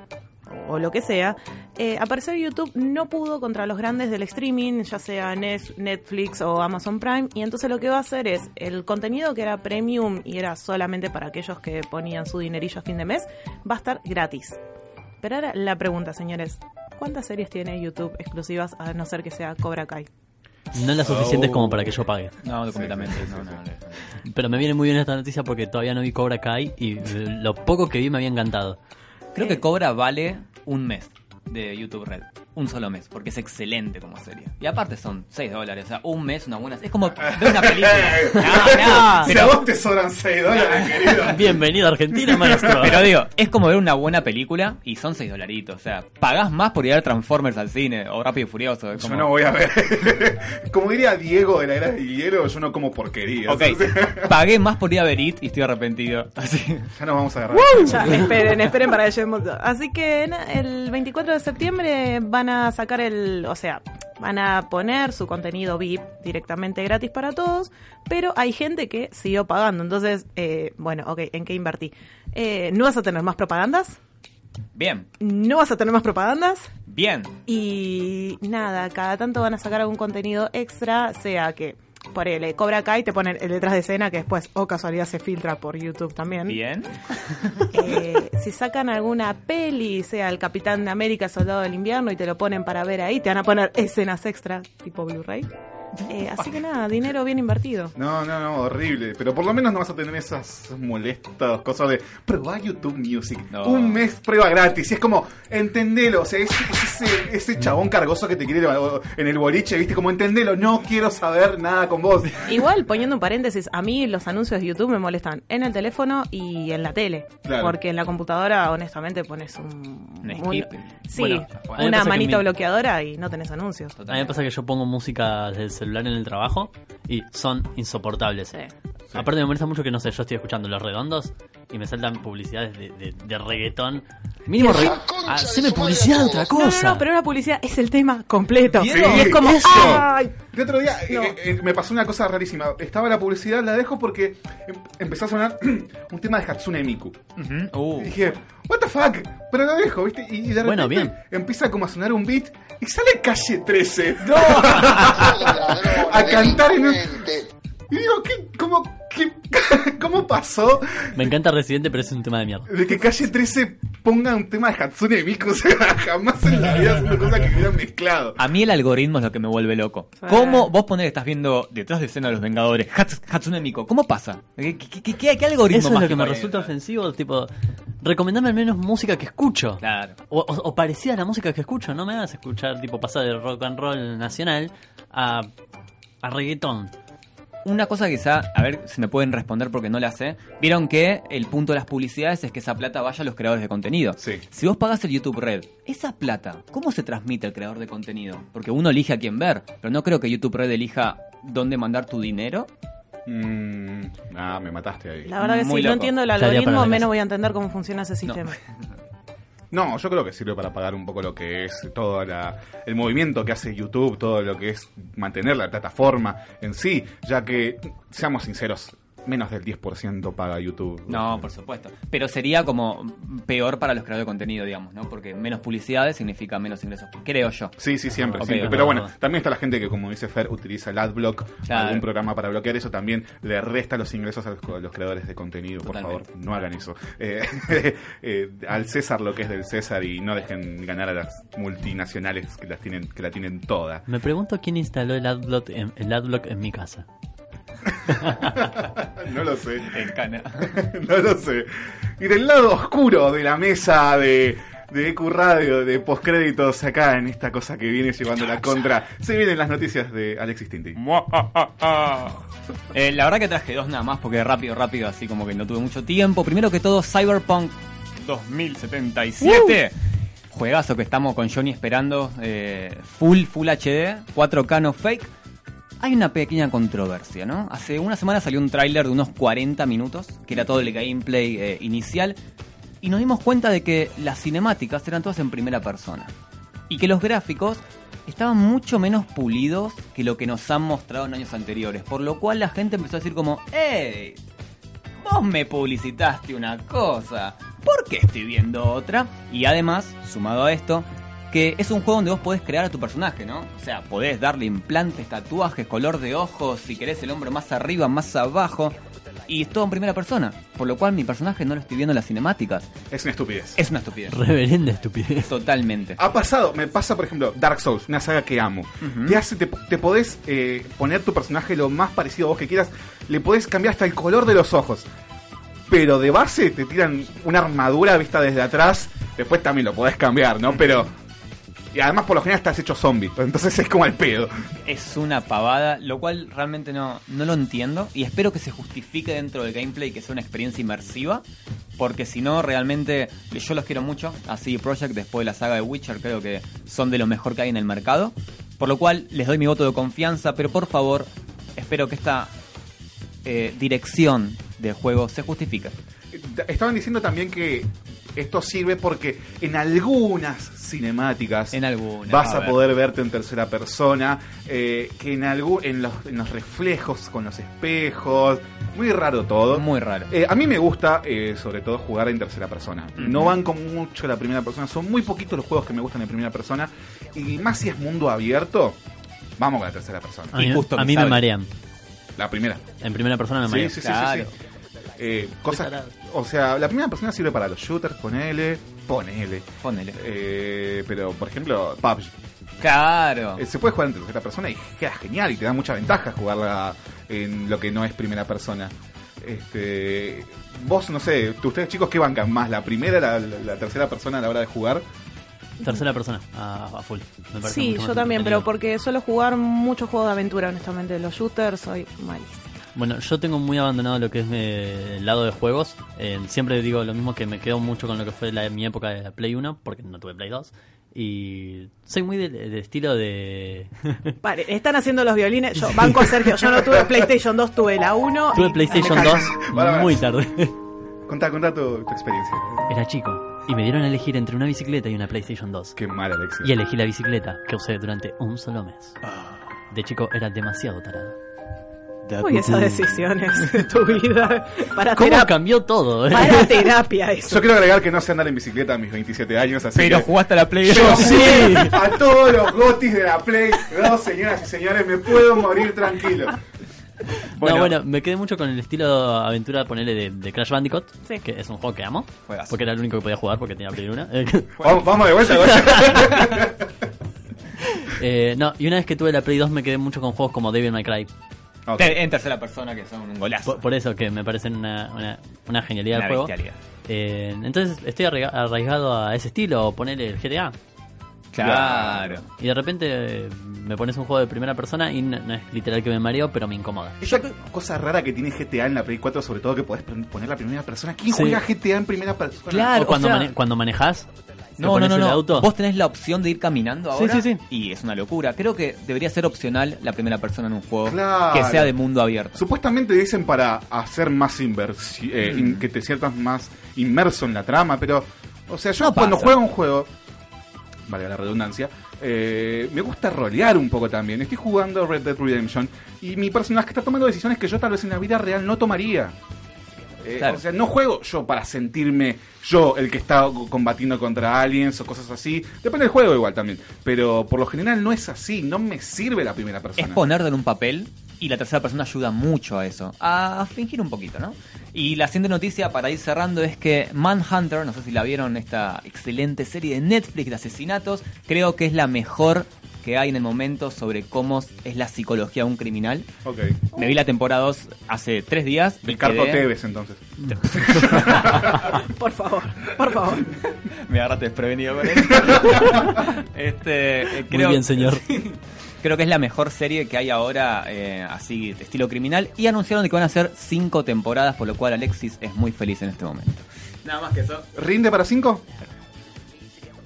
Speaker 7: o lo que sea. Eh, aparecer YouTube no pudo contra los grandes del streaming, ya sea Net- Netflix o Amazon Prime, y entonces lo que va a hacer es el contenido que era premium y era solamente para aquellos que ponían su dinerillo a fin de mes, va a estar gratis. Pero ahora la pregunta, señores, ¿cuántas series tiene YouTube exclusivas a no ser que sea Cobra Kai?
Speaker 8: No las suficientes
Speaker 6: Oh.
Speaker 8: como para que yo pague.
Speaker 10: No, completamente. no, no, no.
Speaker 8: Pero me viene muy bien esta noticia porque todavía no vi Cobra Kai y lo poco que vi me había encantado.
Speaker 10: Creo que Cobra vale un mes de YouTube Red. Un solo mes, porque es excelente como serie. Y aparte son 6 dólares, o sea, un mes, una buena... Es como ver una película. *laughs* No, no,
Speaker 6: si
Speaker 10: pero-
Speaker 6: a vos te sobran 6 dólares, querido. *laughs*
Speaker 8: Bienvenido a Argentina, *laughs* maestro.
Speaker 10: Pero digo, es como ver una buena película y son 6 dolaritos. O sea, pagás más por ir a ver Transformers al cine o Rápido y Furioso.
Speaker 6: Yo no voy a ver. Como diría Diego de la era de hielo, yo no como porquería.
Speaker 10: Ok, pagué más por ir a ver It y estoy arrepentido. Así.
Speaker 6: Ya nos vamos a agarrar.
Speaker 7: Ya, esperen, esperen para que lleguemos. Así que el 24 de septiembre van a sacar el, o sea, van a poner su contenido VIP directamente gratis para todos, pero hay gente que siguió pagando. Entonces, eh, bueno, ok, ¿en qué invertí? Eh, ¿No vas a tener más propagandas?
Speaker 10: Bien,
Speaker 7: ¿No vas a tener más propagandas?
Speaker 10: bien.
Speaker 7: Y nada, cada tanto van a sacar algún contenido extra, sea que por el Cobra Kai te ponen el detrás de escena que después, o casualidad, se filtra por YouTube también.
Speaker 10: Bien.
Speaker 7: Eh, si sacan alguna peli, sea el Capitán de América, Soldado del Invierno, y te lo ponen para ver ahí, te van a poner escenas extra, tipo Blu-ray. Eh, así que nada, dinero bien invertido.
Speaker 6: No, no, no, horrible. Pero por lo menos no vas a tener esas molestas cosas de probar YouTube Music.
Speaker 10: No.
Speaker 6: Un mes prueba gratis. Y es como, entendelo. O sea, es, es ese, ese chabón cargoso que te quiere en el boliche, ¿viste? Como entendelo. No quiero saber nada con vos.
Speaker 7: Igual, poniendo un paréntesis, a mí los anuncios de YouTube me molestan en el teléfono y en la tele.
Speaker 6: Claro.
Speaker 7: Porque en la computadora, honestamente, pones un.
Speaker 10: Un
Speaker 7: un-
Speaker 10: skip.
Speaker 7: sí,
Speaker 8: Bueno,
Speaker 7: una
Speaker 8: que
Speaker 7: manita
Speaker 8: mi-
Speaker 7: bloqueadora y no tenés anuncios.
Speaker 8: A mí me pasa que yo pongo música del celular en el trabajo y son insoportables.
Speaker 7: Sí.
Speaker 8: Aparte me molesta mucho que, no sé, yo estoy escuchando Los Redondos y me saltan publicidades de, de, de reggaetón. Mínimo, re- haceme publicidad de otra
Speaker 7: No, no,
Speaker 8: cosa.
Speaker 7: no, pero la publicidad es el tema completo.
Speaker 6: Sí,
Speaker 7: y es como,
Speaker 6: eso.
Speaker 7: ¡ay!
Speaker 6: El otro día
Speaker 7: No.
Speaker 6: eh, eh, me pasó una cosa rarísima. Estaba la publicidad, la dejo porque em- empezó a sonar *clears throat* un tema de Hatsune Miku.
Speaker 10: Uh.
Speaker 6: Y dije, what the fuck, pero lo dejo, ¿viste? Y, y de repente
Speaker 8: Bueno, bien.
Speaker 6: empieza como a sonar un beat y sale calle 13. *laughs* *laughs* a cantar en un... Y digo, ¿qué, cómo, qué, *laughs* ¿cómo pasó
Speaker 8: Me encanta Residente, pero es un tema de mierda.
Speaker 6: de que calle 13 ponga un tema de Hatsune Miku? *laughs* O sea, jamás en la vida haciendo cosas que hubieran mezclado.
Speaker 10: A mí el algoritmo es lo que me vuelve loco. ¿Cómo vos ponés que estás viendo detrás de escena de los Vengadores Hats- Hatsune Miku? ¿Cómo pasa? ¿Qué, qué- qué- qué- qué algoritmo
Speaker 8: Eso es lo que me
Speaker 10: hay?
Speaker 8: resulta ofensivo, tipo, recomendame al menos música que escucho.
Speaker 10: Claro.
Speaker 8: O, o, o parecida a la música que escucho, no me hagas escuchar, tipo, pasar de rock and roll nacional a, a reggaetón.
Speaker 10: Una cosa quizá, a ver si me pueden responder porque no la sé. Vieron que el punto de las publicidades es que esa plata vaya a los creadores de contenido.
Speaker 6: Sí.
Speaker 10: Si vos pagas el YouTube Red, esa plata, ¿cómo se transmite al creador de contenido? Porque uno elige a quién ver, pero no creo que YouTube Red elija dónde mandar tu dinero.
Speaker 6: Mm, ah, me mataste ahí.
Speaker 7: La verdad que
Speaker 10: Muy
Speaker 7: si no entiendo el algoritmo, menos voy a entender cómo funciona ese *laughs* sistema.
Speaker 6: No, yo creo que sirve para pagar un poco lo que es todo la, el movimiento que hace YouTube, todo lo que es mantener la plataforma en sí, ya que, seamos sinceros, menos del 10% paga YouTube.
Speaker 10: No, por supuesto. Pero sería como peor para los creadores de contenido, digamos, ¿no? Porque menos publicidades significa menos ingresos, creo yo.
Speaker 6: Sí, sí, siempre. Siempre. Pero bueno, también está la gente que, como dice Fer, utiliza el AdBlock,
Speaker 10: Claro.
Speaker 6: algún programa para bloquear eso, también le resta los ingresos a los, a los creadores de contenido. Por
Speaker 10: Totalmente.
Speaker 6: favor, no hagan eso. Eh, *laughs* eh, al César lo que es del César y no dejen ganar a las multinacionales que, las tienen, que la tienen toda.
Speaker 8: Me pregunto quién instaló el adblock en, el adblock en mi casa. *laughs*
Speaker 6: no lo sé.
Speaker 10: En cana. *laughs*
Speaker 6: no lo sé. Y del lado oscuro de la mesa de, de EQ Radio, de postcréditos, acá en esta cosa que viene llevando la contra, se vienen las noticias de Alexis Tinti.
Speaker 10: Eh, la verdad que traje dos nada más porque rápido, rápido, así como que no tuve mucho tiempo. Primero que todo, Cyberpunk 2077. Juegazo que estamos con Johnny esperando. eh, full, full HD, 4K no fake. Hay una pequeña controversia, ¿no? Hace una semana salió un tráiler de unos 40 minutos, que era todo el gameplay eh, inicial, y nos dimos cuenta de que las cinemáticas eran todas en primera persona. Y que los gráficos estaban mucho menos pulidos que lo que nos han mostrado en años anteriores. Por lo cual la gente empezó a decir como, ¡Ey! Vos me publicitaste una cosa. ¿Por qué estoy viendo otra? Y además, sumado a esto, que es un juego donde vos podés crear a tu personaje, ¿no? O sea, podés darle implantes, tatuajes, color de ojos, si querés el hombro más arriba, más abajo. Y es todo en primera persona. Por lo cual mi personaje no lo estoy viendo en las cinemáticas.
Speaker 6: Es una estupidez.
Speaker 10: Es una estupidez.
Speaker 8: Reverenda estupidez.
Speaker 10: Totalmente.
Speaker 6: Ha pasado, me pasa por ejemplo Dark Souls, una saga que amo. Te hace, te, te podés eh, poner tu personaje lo más parecido a vos que quieras. Le podés cambiar hasta el color de los ojos. Pero de base te tiran una armadura vista desde atrás. Después también lo podés cambiar, ¿no? Pero. Y además por lo general estás hecho zombie. Entonces es como el pedo.
Speaker 10: Es una pavada, lo cual realmente no, no lo entiendo. Y espero que se justifique dentro del gameplay, que sea una experiencia inmersiva. Porque si no, realmente yo los quiero mucho. Así Project, después de la saga de Witcher, creo que son de lo mejor que hay en el mercado. Por lo cual les doy mi voto de confianza, pero por favor, espero que esta eh, dirección de juego se justifique.
Speaker 6: Estaban diciendo también que esto sirve porque en algunas cinemáticas
Speaker 10: En algunas,
Speaker 6: vas
Speaker 10: a
Speaker 6: poder verte en tercera persona, eh, que en, algún, en, los, en los reflejos con los espejos, muy raro todo.
Speaker 10: Muy raro.
Speaker 6: Eh, a mí me gusta, eh, sobre todo, jugar en tercera persona. No van con mucho la primera persona. Son muy poquitos los juegos que me gustan en primera persona. Y más si es mundo abierto, vamos con la tercera persona.
Speaker 8: A mí, a mí me marean.
Speaker 6: La primera.
Speaker 8: En primera persona me
Speaker 6: Sí,
Speaker 8: marean.
Speaker 6: sí, sí, sí. Eh, cosas, o sea, la primera persona sirve para los shooters, ponele, ponele.
Speaker 10: Ponele.
Speaker 6: Eh, pero, por ejemplo, PUBG.
Speaker 10: Claro.
Speaker 6: Eh, se puede jugar en tercera persona y queda genial y te da mucha ventaja jugarla en lo que no es primera persona. Este, vos, no sé, ustedes chicos, ¿qué bancan más? ¿La primera, la, la- la tercera persona a la hora de jugar?
Speaker 8: Tercera persona, a, a full. Me parece
Speaker 7: Sí, yo también, pero porque suelo jugar muchos juegos de aventura, honestamente. Los shooters soy malísima.
Speaker 8: Bueno, yo tengo muy abandonado lo que es eh, el lado de juegos. Eh, siempre digo lo mismo que me quedo mucho con lo que fue la- mi época de Play 1, porque no tuve Play 2. Y soy muy del del estilo de... *laughs*
Speaker 7: Vale, están haciendo los violines. Yo banco a Sergio. Yo no tuve PlayStation 2, tuve la 1.
Speaker 8: tuve
Speaker 7: y-
Speaker 8: PlayStation
Speaker 7: me
Speaker 8: 2
Speaker 7: cagué.
Speaker 6: Para, para.
Speaker 8: muy tarde.
Speaker 6: Contá, contá tu, tu experiencia.
Speaker 8: Era chico y me dieron a elegir entre una bicicleta y una PlayStation 2.
Speaker 6: Qué mal, Alexis.
Speaker 8: Y elegí la bicicleta, que usé durante un solo mes. De chico era demasiado tarado.
Speaker 7: Uy, esas decisiones de *laughs* tu vida. Para,
Speaker 8: ¿Cómo
Speaker 7: terapia,
Speaker 8: cambió todo? eh?
Speaker 7: para *laughs* terapia eso.
Speaker 6: Yo quiero agregar que no sé andar en bicicleta a mis 27 años, así
Speaker 10: Pero
Speaker 6: que...
Speaker 10: jugaste a la Play
Speaker 6: Yo
Speaker 10: 2.
Speaker 6: sí, *laughs* a todos los gotis de la Play 2, señoras y señores, me puedo morir tranquilo.
Speaker 8: no, bueno, me quedé mucho con el estilo aventura, ponerle de, de Crash Bandicoot, que es un juego que amo, porque era el único que podía jugar porque tenía Play 1.
Speaker 6: Vamos, vamos de vuelta.
Speaker 8: Eh, no, y una vez que tuve la Play 2 me quedé mucho con juegos como Devil May Cry.
Speaker 10: Te- En tercera persona, que son un golazo.
Speaker 8: Por, por eso que me parecen una, una, una genialidad
Speaker 10: Una
Speaker 8: el juego.
Speaker 10: bestialidad.
Speaker 8: Eh, entonces estoy arraiga- arraigado a ese estilo, poner el GTA.
Speaker 10: Claro.
Speaker 8: Y de repente eh, me pones un juego de primera persona y no, no es literal que me mareo, pero me incomoda.
Speaker 6: Esa cosa rara que tiene GTA en la Play 4, sobre todo que podés pon- poner la primera persona. ¿Quién
Speaker 8: Sí.
Speaker 6: juega GTA en primera persona?
Speaker 10: Claro.
Speaker 8: o cuando,
Speaker 10: o sea-
Speaker 8: mane- cuando manejas,
Speaker 10: No, no,
Speaker 8: pones
Speaker 10: no,
Speaker 8: el
Speaker 10: no.
Speaker 8: auto.
Speaker 10: Vos tenés la opción de ir caminando
Speaker 8: Sí,
Speaker 10: ahora.
Speaker 8: sí, sí.
Speaker 10: Y es una locura. Creo que debería ser opcional la primera persona en un juego
Speaker 6: Claro.
Speaker 10: que sea de mundo abierto.
Speaker 6: Supuestamente dicen para hacer más inversión,
Speaker 10: Mm.
Speaker 6: que te sientas más inmerso en la trama, pero, o sea, yo
Speaker 10: No
Speaker 6: cuando
Speaker 10: pasa.
Speaker 6: juego un juego, vale la redundancia, eh, me gusta rolear un poco también. Estoy jugando Red Dead Redemption y mi personaje está tomando decisiones que yo tal vez en la vida real no tomaría. Eh,
Speaker 10: Claro.
Speaker 6: O sea, no juego yo para sentirme yo el que está combatiendo contra aliens o cosas así. Depende del juego igual también. Pero por lo general no es así. No me sirve la primera persona.
Speaker 10: Es ponerte en un papel y la tercera persona ayuda mucho a eso. A fingir un poquito, ¿no? Y la siguiente noticia para ir cerrando es que Manhunter, no sé si la vieron, esta excelente serie de Netflix de asesinatos, creo que es la mejor que hay en el momento sobre cómo es la psicología de un criminal.
Speaker 6: Ok.
Speaker 10: Me vi la temporada 2 hace tres días.
Speaker 6: Ricardo
Speaker 10: quedé-
Speaker 6: Tevez, entonces. *laughs*
Speaker 7: Por favor, por favor. *laughs*
Speaker 10: Me agarraste desprevenido con eso. *laughs* este, eh,
Speaker 8: Muy
Speaker 10: creo,
Speaker 8: bien, señor.
Speaker 10: Creo que es la mejor serie que hay ahora, eh, así, de estilo criminal. Y anunciaron que van a ser cinco temporadas, por lo cual Alexis es muy feliz en este momento. Nada más que eso.
Speaker 6: ¿Rinde para 5?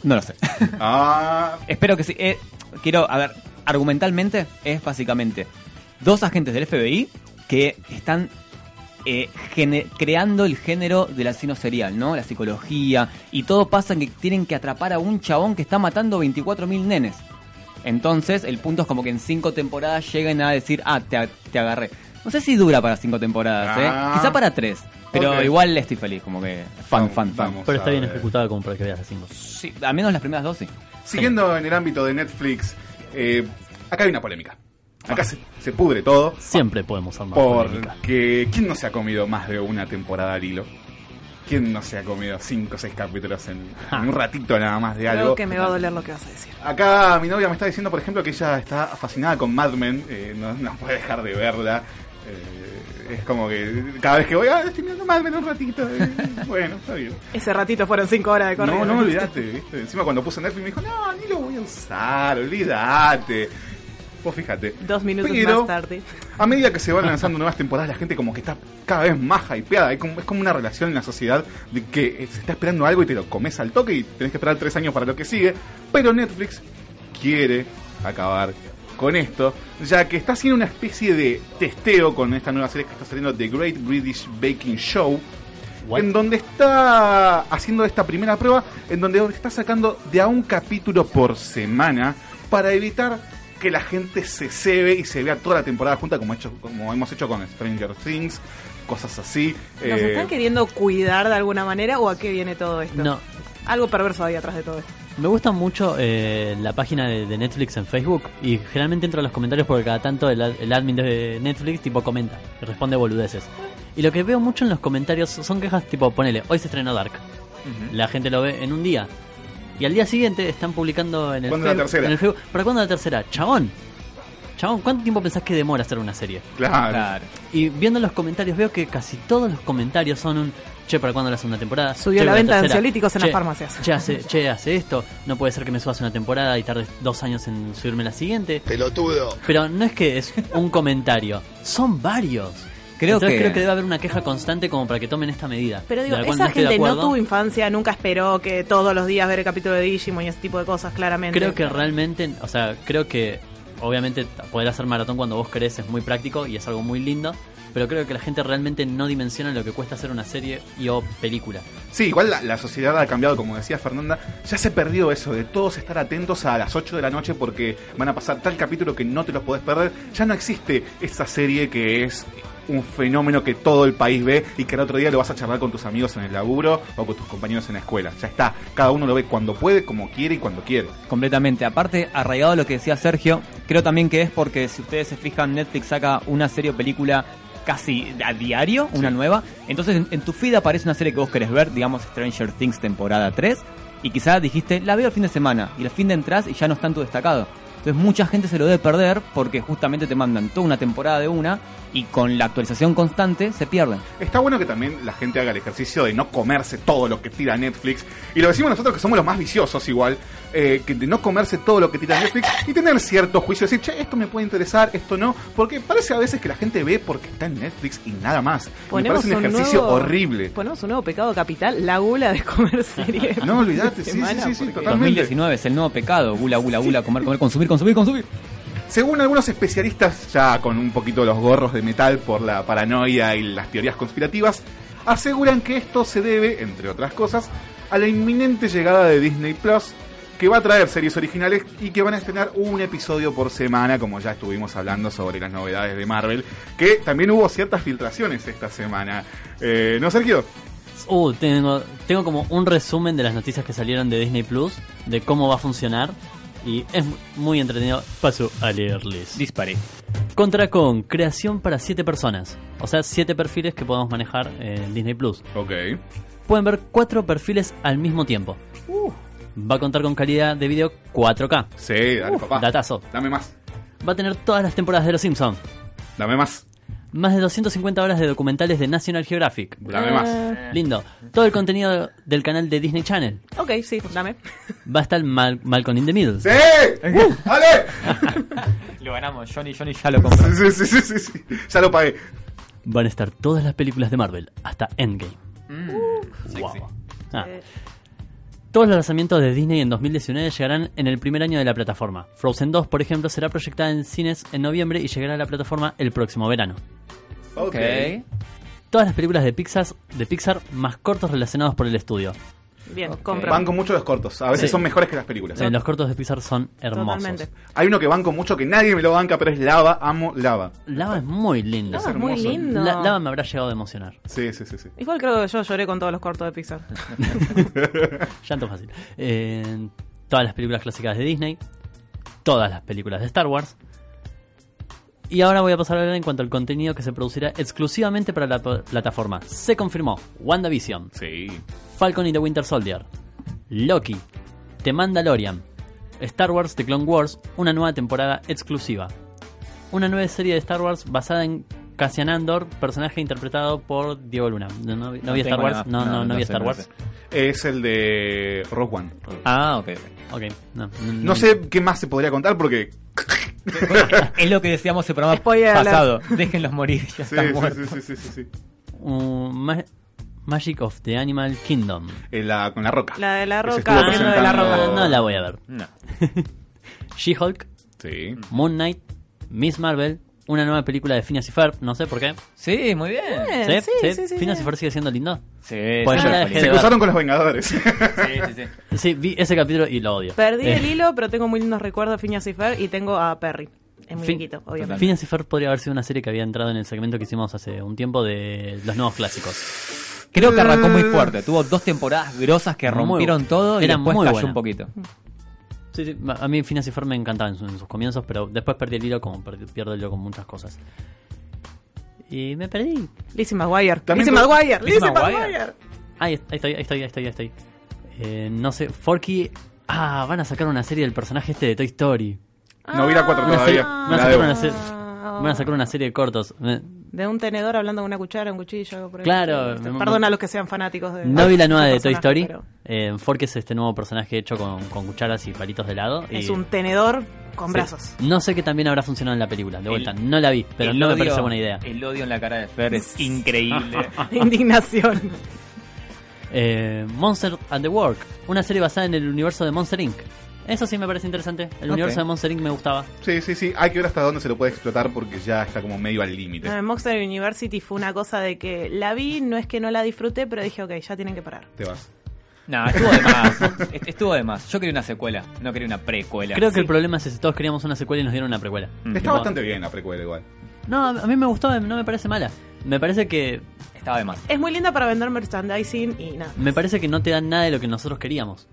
Speaker 10: No lo sé. *laughs*
Speaker 6: Ah,
Speaker 10: Espero que sí. Eh, quiero, a ver, argumentalmente es básicamente dos agentes del FBI que están eh, creando el género del asesino serial, ¿no? La psicología. Y todo pasa en que tienen que atrapar a un chabón que está matando 24.000 nenes. Entonces, el punto es como que en cinco temporadas lleguen a decir, ah, te, te agarré. No sé si dura para cinco temporadas,
Speaker 6: Ah.
Speaker 10: ¿eh? Quizá para tres. Pero
Speaker 6: Ok.
Speaker 10: igual estoy feliz, como que fan, fan, fan.
Speaker 6: vamos.
Speaker 8: Pero está bien
Speaker 6: ver.
Speaker 8: ejecutado como para que veas las cinco.
Speaker 10: Sí, al menos las primeras dos sí.
Speaker 6: Siguiendo en el ámbito de Netflix, eh, acá hay una polémica. Acá se, se pudre todo.
Speaker 8: Siempre podemos armar polémica.
Speaker 6: Porque ¿quién no se ha comido más de una temporada al hilo? ¿Quién no se ha comido cinco o seis capítulos en, *laughs* en un ratito nada más de algo?
Speaker 7: Creo que me va a doler lo que vas a decir.
Speaker 6: Acá mi novia me está diciendo, por ejemplo, que ella está fascinada con Mad Men, eh, no, no puede dejar de verla. Eh, es como que cada vez que voy, ah, estoy mirando Mad Men un ratito. eh, bueno, está bien.
Speaker 7: Ese ratito fueron cinco horas de correo.
Speaker 6: No, no, olvidate, ¿viste? Encima cuando puse Netflix me dijo, no, ni lo voy a usar, olvídate. Vos fíjate.
Speaker 7: Dos minutos
Speaker 6: Pero,
Speaker 7: más tarde.
Speaker 6: A medida que se van lanzando nuevas temporadas, la gente como que está cada vez más hypeada. Es como, es como una relación en la sociedad de que eh, se está esperando algo y te lo comes al toque y tenés que esperar tres años para lo que sigue. Pero Netflix quiere acabar con esto, ya que está haciendo una especie de testeo con esta nueva serie que está saliendo, The Great British Baking Show, en donde está haciendo esta primera prueba, en donde está sacando de a un capítulo por semana para evitar que la gente se cebe y se vea toda la temporada junta como, hecho, como hemos hecho con Stranger Things, cosas así.
Speaker 7: ¿Nos
Speaker 6: Eh,
Speaker 7: están queriendo cuidar de alguna manera o a qué viene todo esto?
Speaker 8: No.
Speaker 7: Algo perverso hay atrás de todo esto.
Speaker 8: Me gusta mucho eh, la página de, de Netflix en Facebook y generalmente entro a los comentarios porque cada tanto el, ad- el admin de Netflix tipo comenta y responde boludeces. Y lo que veo mucho en los comentarios son quejas tipo, ponele, hoy se estrenó Dark. La gente lo ve en un día. Y al día siguiente están publicando en el,
Speaker 6: ¿Cuándo la
Speaker 8: Facebook-
Speaker 6: tercera?
Speaker 8: en el Facebook. ¿Para cuándo la tercera? Chabón. Chabón, ¿cuánto tiempo pensás que demora hacer una serie?
Speaker 6: Claro.
Speaker 8: Y viendo los comentarios veo que casi todos los comentarios son un che, ¿para cuándo la segunda temporada?
Speaker 7: Subió
Speaker 8: Che,
Speaker 7: la
Speaker 8: ¿para
Speaker 7: venta de ansiolíticos en las farmacias.
Speaker 8: Che hace, che, hace esto. No puede ser que me subas una temporada y tardes dos años en subirme la siguiente.
Speaker 11: Pelotudo.
Speaker 8: Pero no es que es un comentario, son varios.
Speaker 10: Creo
Speaker 8: Entonces
Speaker 10: que-
Speaker 8: creo que debe haber una queja constante como para que tomen esta medida.
Speaker 7: Pero digo, esa
Speaker 8: no
Speaker 7: gente no tuvo infancia, nunca esperó que todos los días ver el capítulo de Digimon y ese tipo de cosas, claramente.
Speaker 8: Creo que realmente, o sea, creo que obviamente poder hacer maratón cuando vos querés es muy práctico y es algo muy lindo, pero creo que la gente realmente no dimensiona lo que cuesta hacer una serie y o película.
Speaker 6: Sí, igual la, la sociedad ha cambiado, como decía Fernanda. Ya se perdió eso de todos estar atentos a las 8 de la noche porque van a pasar tal capítulo que no te los podés perder. Ya no existe esa serie que es un fenómeno que todo el país ve y que el otro día lo vas a charlar con tus amigos en el laburo o con tus compañeros en la escuela. Ya está, cada uno lo ve cuando puede, como quiere y cuando quiere.
Speaker 10: Completamente. Aparte, arraigado a lo que decía Sergio, creo también que es porque si ustedes se fijan, Netflix saca una serie o película casi a diario, una nueva. Entonces en, en tu feed aparece una serie que vos querés ver, digamos Stranger Things temporada 3, y quizás dijiste, la veo el fin de semana, y el fin de entras y ya no está en tu destacado. Entonces mucha gente se lo debe perder porque justamente te mandan toda una temporada de una y con la actualización constante se pierden.
Speaker 6: Está bueno que también la gente haga el ejercicio de no comerse todo lo que tira Netflix. Y lo decimos nosotros que somos los más viciosos igual. Eh, que de no comerse todo lo que tira Netflix y tener cierto juicio. Decir, che, esto me puede interesar, esto no. Porque parece a veces que la gente ve porque está en Netflix y nada más. Y me
Speaker 7: Ponemos
Speaker 6: parece un ejercicio
Speaker 7: nuevo-
Speaker 6: horrible.
Speaker 7: Ponemos un nuevo pecado capital, la gula de comer series. *laughs*
Speaker 6: No, olvidate, sí,
Speaker 7: Semana,
Speaker 6: sí, sí, sí, totalmente.
Speaker 10: 2019 es el nuevo pecado, gula, gula, gula, comer, comer, consumir, consumir, consumir.
Speaker 6: Según algunos especialistas, ya con un poquito los gorros de metal por la paranoia y las teorías conspirativas, aseguran que esto se debe, entre otras cosas, a la inminente llegada de Disney Plus, que va a traer series originales y que van a estrenar un episodio por semana, como ya estuvimos hablando sobre las novedades de Marvel, que también hubo ciertas filtraciones esta semana. Eh, ¿No, Sergio?
Speaker 8: Uh, tengo, tengo como un resumen de las noticias que salieron de Disney Plus, de cómo va a funcionar. Y es muy entretenido. Paso a leerles.
Speaker 10: Dispare.
Speaker 8: Contra con creación para 7 personas. O sea, 7 perfiles que podemos manejar en Disney Plus.
Speaker 6: Ok.
Speaker 8: Pueden ver 4 perfiles al mismo tiempo. Va a contar con calidad de video 4K.
Speaker 6: Sí, dale,
Speaker 8: Uf,
Speaker 6: papá.
Speaker 8: Datazo.
Speaker 6: Dame más.
Speaker 8: Va a tener todas las temporadas de Los Simpsons.
Speaker 6: Dame más.
Speaker 8: Más de 250 horas de documentales de National Geographic.
Speaker 6: Dame más.
Speaker 8: Lindo. Todo el contenido del canal de Disney Channel.
Speaker 7: Ok, sí, dame. *laughs*
Speaker 8: Va a estar Mal Malcolm in the Middle.
Speaker 6: ¡Sí! ¡Uh! *laughs* ¡Dale! *laughs*
Speaker 10: Lo ganamos, Johnny, Johnny ya lo compró.
Speaker 6: Sí, sí, sí, sí, sí. Ya lo pagué.
Speaker 8: Van a estar todas las películas de Marvel, hasta Endgame. Wow. Ah. Todos los lanzamientos de Disney en 2019 llegarán en el primer año de la plataforma. Frozen 2, por ejemplo, será proyectada en cines en noviembre y llegará a la plataforma el próximo verano.
Speaker 6: Ok.
Speaker 8: Todas las películas de Pixar, de Pixar más cortos relacionados por el estudio.
Speaker 7: Bien, compro.
Speaker 6: Banco mucho los cortos. A veces
Speaker 8: Sí.
Speaker 6: son mejores que las películas.
Speaker 8: Eh, los cortos de Pixar son hermosos.
Speaker 7: Totalmente.
Speaker 6: Hay uno que banco mucho que nadie me lo banca, pero es Lava. Amo Lava.
Speaker 8: Lava es muy lindo.
Speaker 7: Lava es muy
Speaker 6: hermoso.
Speaker 7: lindo.
Speaker 8: La- Lava me habrá llegado a emocionar.
Speaker 6: Sí, sí, sí. sí.
Speaker 7: Igual creo que yo lloré con todos los cortos de Pixar. *laughs*
Speaker 8: Llanto fácil. Eh, todas las películas clásicas de Disney. Todas las películas de Star Wars. Y ahora voy a pasar a hablar en cuanto al contenido que se producirá exclusivamente para la pl- plataforma. Se confirmó WandaVision,
Speaker 6: Sí.
Speaker 8: Falcon y The Winter Soldier, Loki, The Mandalorian, Star Wars The Clone Wars, una nueva temporada exclusiva. Una nueva serie de Star Wars basada en Cassian Andor, personaje interpretado por Diego Luna. No, no vi- no
Speaker 10: No
Speaker 8: vi Star Wars, no, no,
Speaker 10: No,
Speaker 8: no
Speaker 10: no
Speaker 8: vi
Speaker 10: sé,
Speaker 8: Star
Speaker 10: no
Speaker 8: Wars.
Speaker 10: sé.
Speaker 6: Es el de Rogue One.
Speaker 10: Ah, ok.
Speaker 8: Ok, no,
Speaker 6: No sé qué más se podría contar porque. *laughs*
Speaker 10: es lo que decíamos el programa
Speaker 7: Spoiler
Speaker 10: pasado. Déjenlos morir, ya
Speaker 6: Sí,
Speaker 10: están
Speaker 6: sí,
Speaker 10: muertos.
Speaker 6: sí, sí, sí, sí.
Speaker 8: Uh, Ma- Magic of the Animal Kingdom.
Speaker 6: Eh, la- con la roca.
Speaker 7: La de la roca, haciendo de la
Speaker 6: presentando-
Speaker 7: roca.
Speaker 8: No la voy a ver.
Speaker 10: No. *laughs*
Speaker 8: She-Hulk,
Speaker 6: Sí.
Speaker 8: Moon Knight, Miss Marvel, una nueva película de Phineas y Ferb, no sé por qué.
Speaker 10: Sí, muy bien.
Speaker 7: Sí, sí, sí,
Speaker 8: Phineas
Speaker 7: sí.
Speaker 8: y Ferb sigue siendo lindo.
Speaker 10: Sí,
Speaker 8: Pues
Speaker 10: sí,
Speaker 8: yo la
Speaker 10: sí.
Speaker 8: dejé de
Speaker 6: Se
Speaker 8: ver.
Speaker 6: cruzaron con los Vengadores.
Speaker 10: Sí, sí, sí. *laughs*
Speaker 8: Sí, vi ese capítulo y lo odio.
Speaker 7: Perdí
Speaker 8: Eh,
Speaker 7: el hilo, pero tengo muy lindos recuerdos de Phineas y Ferb y tengo a Perry. En
Speaker 8: Fin-
Speaker 7: muñequito, obviamente.
Speaker 8: Phineas y Ferb podría haber sido una serie que había entrado en el segmento que hicimos hace un tiempo de los nuevos clásicos.
Speaker 10: Creo que arrancó muy fuerte. Tuvo dos temporadas grosas que
Speaker 8: Muy-
Speaker 10: rompieron todo y
Speaker 8: era
Speaker 10: después
Speaker 8: muy
Speaker 10: cayó
Speaker 8: buena.
Speaker 10: un poquito.
Speaker 8: Sí, sí, a mí Phineas y Ferb me encantaban en, su- en sus comienzos, pero después perdí el hilo como perdí- pierdo el hilo con muchas cosas. Y me perdí.
Speaker 7: Lizzie McGuire. Lizzie McGuire.
Speaker 10: Lizzie McGuire.
Speaker 8: Ahí, ahí estoy, ahí estoy, ahí estoy, ahí estoy. Eh, no sé, Forky... Ah, van a sacar una serie del personaje este de Toy Story.
Speaker 6: No vi la cuatro
Speaker 8: Una serie-
Speaker 6: todavía.
Speaker 8: van, a sacar una serie, van a sacar una serie de cortos. Eh,
Speaker 7: De un tenedor hablando con una cuchara, un cuchillo, algo por.
Speaker 8: Claro,
Speaker 7: Este,
Speaker 8: me-
Speaker 7: Perdona a los que sean fanáticos de.
Speaker 8: No vi la nueva
Speaker 7: de
Speaker 8: de Toy Story.
Speaker 7: pero
Speaker 8: Eh, Forky es este nuevo personaje hecho con, con cucharas y palitos de helado. y-
Speaker 7: Es un tenedor con
Speaker 8: Sí.
Speaker 7: brazos.
Speaker 8: No sé que también habrá funcionado en la película. De vuelta,
Speaker 10: El-
Speaker 8: no la vi, pero no me parece buena idea.
Speaker 10: El odio en la cara de Fer es *laughs* increíble. *laughs*
Speaker 7: Indignación.
Speaker 8: Eh, Monster and the Work, una serie basada en el universo de Monster Inc. Eso sí me parece interesante. El universo de Monster Inc. me gustaba.
Speaker 6: Sí, sí, sí. Hay que ver hasta dónde se lo puede explotar porque ya está como medio al límite.
Speaker 7: No, en Monster University fue una cosa de que la vi, no es que no la disfruté, pero dije, ok, ya tienen que parar.
Speaker 6: Te vas.
Speaker 10: No, estuvo de más. Est- estuvo de más. Yo quería una secuela, no quería una precuela.
Speaker 8: Creo que el problema es ese, todos queríamos una secuela y nos dieron una precuela.
Speaker 10: Mm.
Speaker 6: Está
Speaker 8: Tipo,
Speaker 6: bastante bien la precuela igual.
Speaker 8: No, a a mí me gustó, no me parece mala. Me parece que
Speaker 10: Estaba de más.
Speaker 7: Es muy linda para vender merchandising y nada.
Speaker 8: me parece que no te dan nada de lo que nosotros queríamos.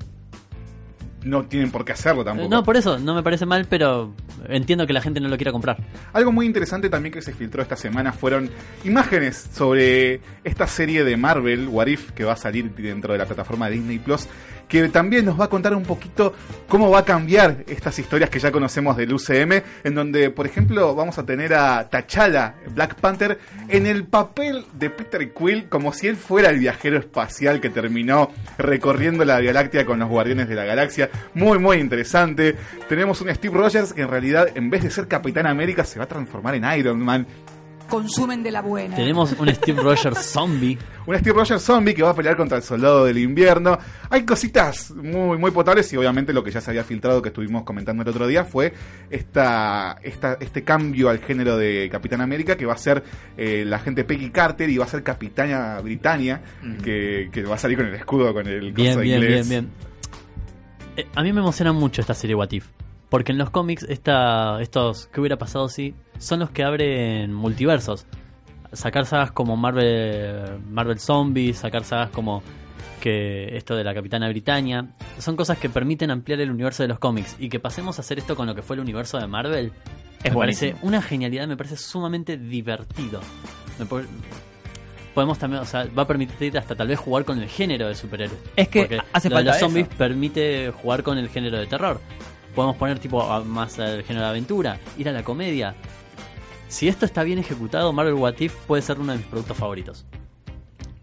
Speaker 6: No tienen por qué hacerlo tampoco.
Speaker 8: Eh, No, por eso, no me parece mal, pero entiendo que la gente no lo quiera comprar.
Speaker 6: Algo muy interesante también que se filtró esta semana fueron imágenes sobre esta serie de Marvel, What If, que va a salir dentro de la plataforma de Disney Plus, que también nos va a contar un poquito cómo va a cambiar estas historias que ya conocemos del UCM, en donde, por ejemplo, vamos a tener a T'Challa, Black Panther, en el papel de Peter Quill, como si él fuera el viajero espacial que terminó recorriendo la Vía Láctea con los Guardianes de la Galaxia. Muy, muy interesante. Tenemos un Steve Rogers que en realidad, en vez de ser Capitán América, se va a transformar en Iron Man.
Speaker 11: Consumen de la buena.
Speaker 8: Tenemos un Steve Rogers *laughs* zombie.
Speaker 6: Un Steve Rogers zombie que va a pelear contra el soldado del invierno. Hay cositas muy, muy potables y obviamente lo que ya se había filtrado que estuvimos comentando el otro día fue esta, esta, este cambio al género de Capitán América que va a ser eh, la gente Peggy Carter y va a ser Capitana Britannia que, que va a salir con el escudo, con el
Speaker 8: Bien, bien,
Speaker 6: inglés.
Speaker 8: bien, bien. Eh, a mí me emociona mucho esta serie What If. Porque en los cómics, esta, estos ¿qué hubiera pasado si? Son los que abren multiversos. Sacar sagas como Marvel, Marvel Zombies, sacar sagas como que esto de la Capitana Britannia. Son cosas que permiten ampliar el universo de los cómics. Y que pasemos a hacer esto con lo que fue el universo de Marvel.
Speaker 10: Es
Speaker 8: me parece una genialidad, me parece sumamente divertido. Me po- podemos también, o sea, va a permitir hasta tal vez jugar con el género de superhéroes.
Speaker 10: Es que
Speaker 8: Porque
Speaker 10: hace
Speaker 8: lo de los zombies
Speaker 10: eso.
Speaker 8: permite jugar con el género de terror. Podemos poner tipo a- más el género de aventura, ir a la comedia. Si esto está bien ejecutado, Marvel What If puede ser uno de mis productos favoritos.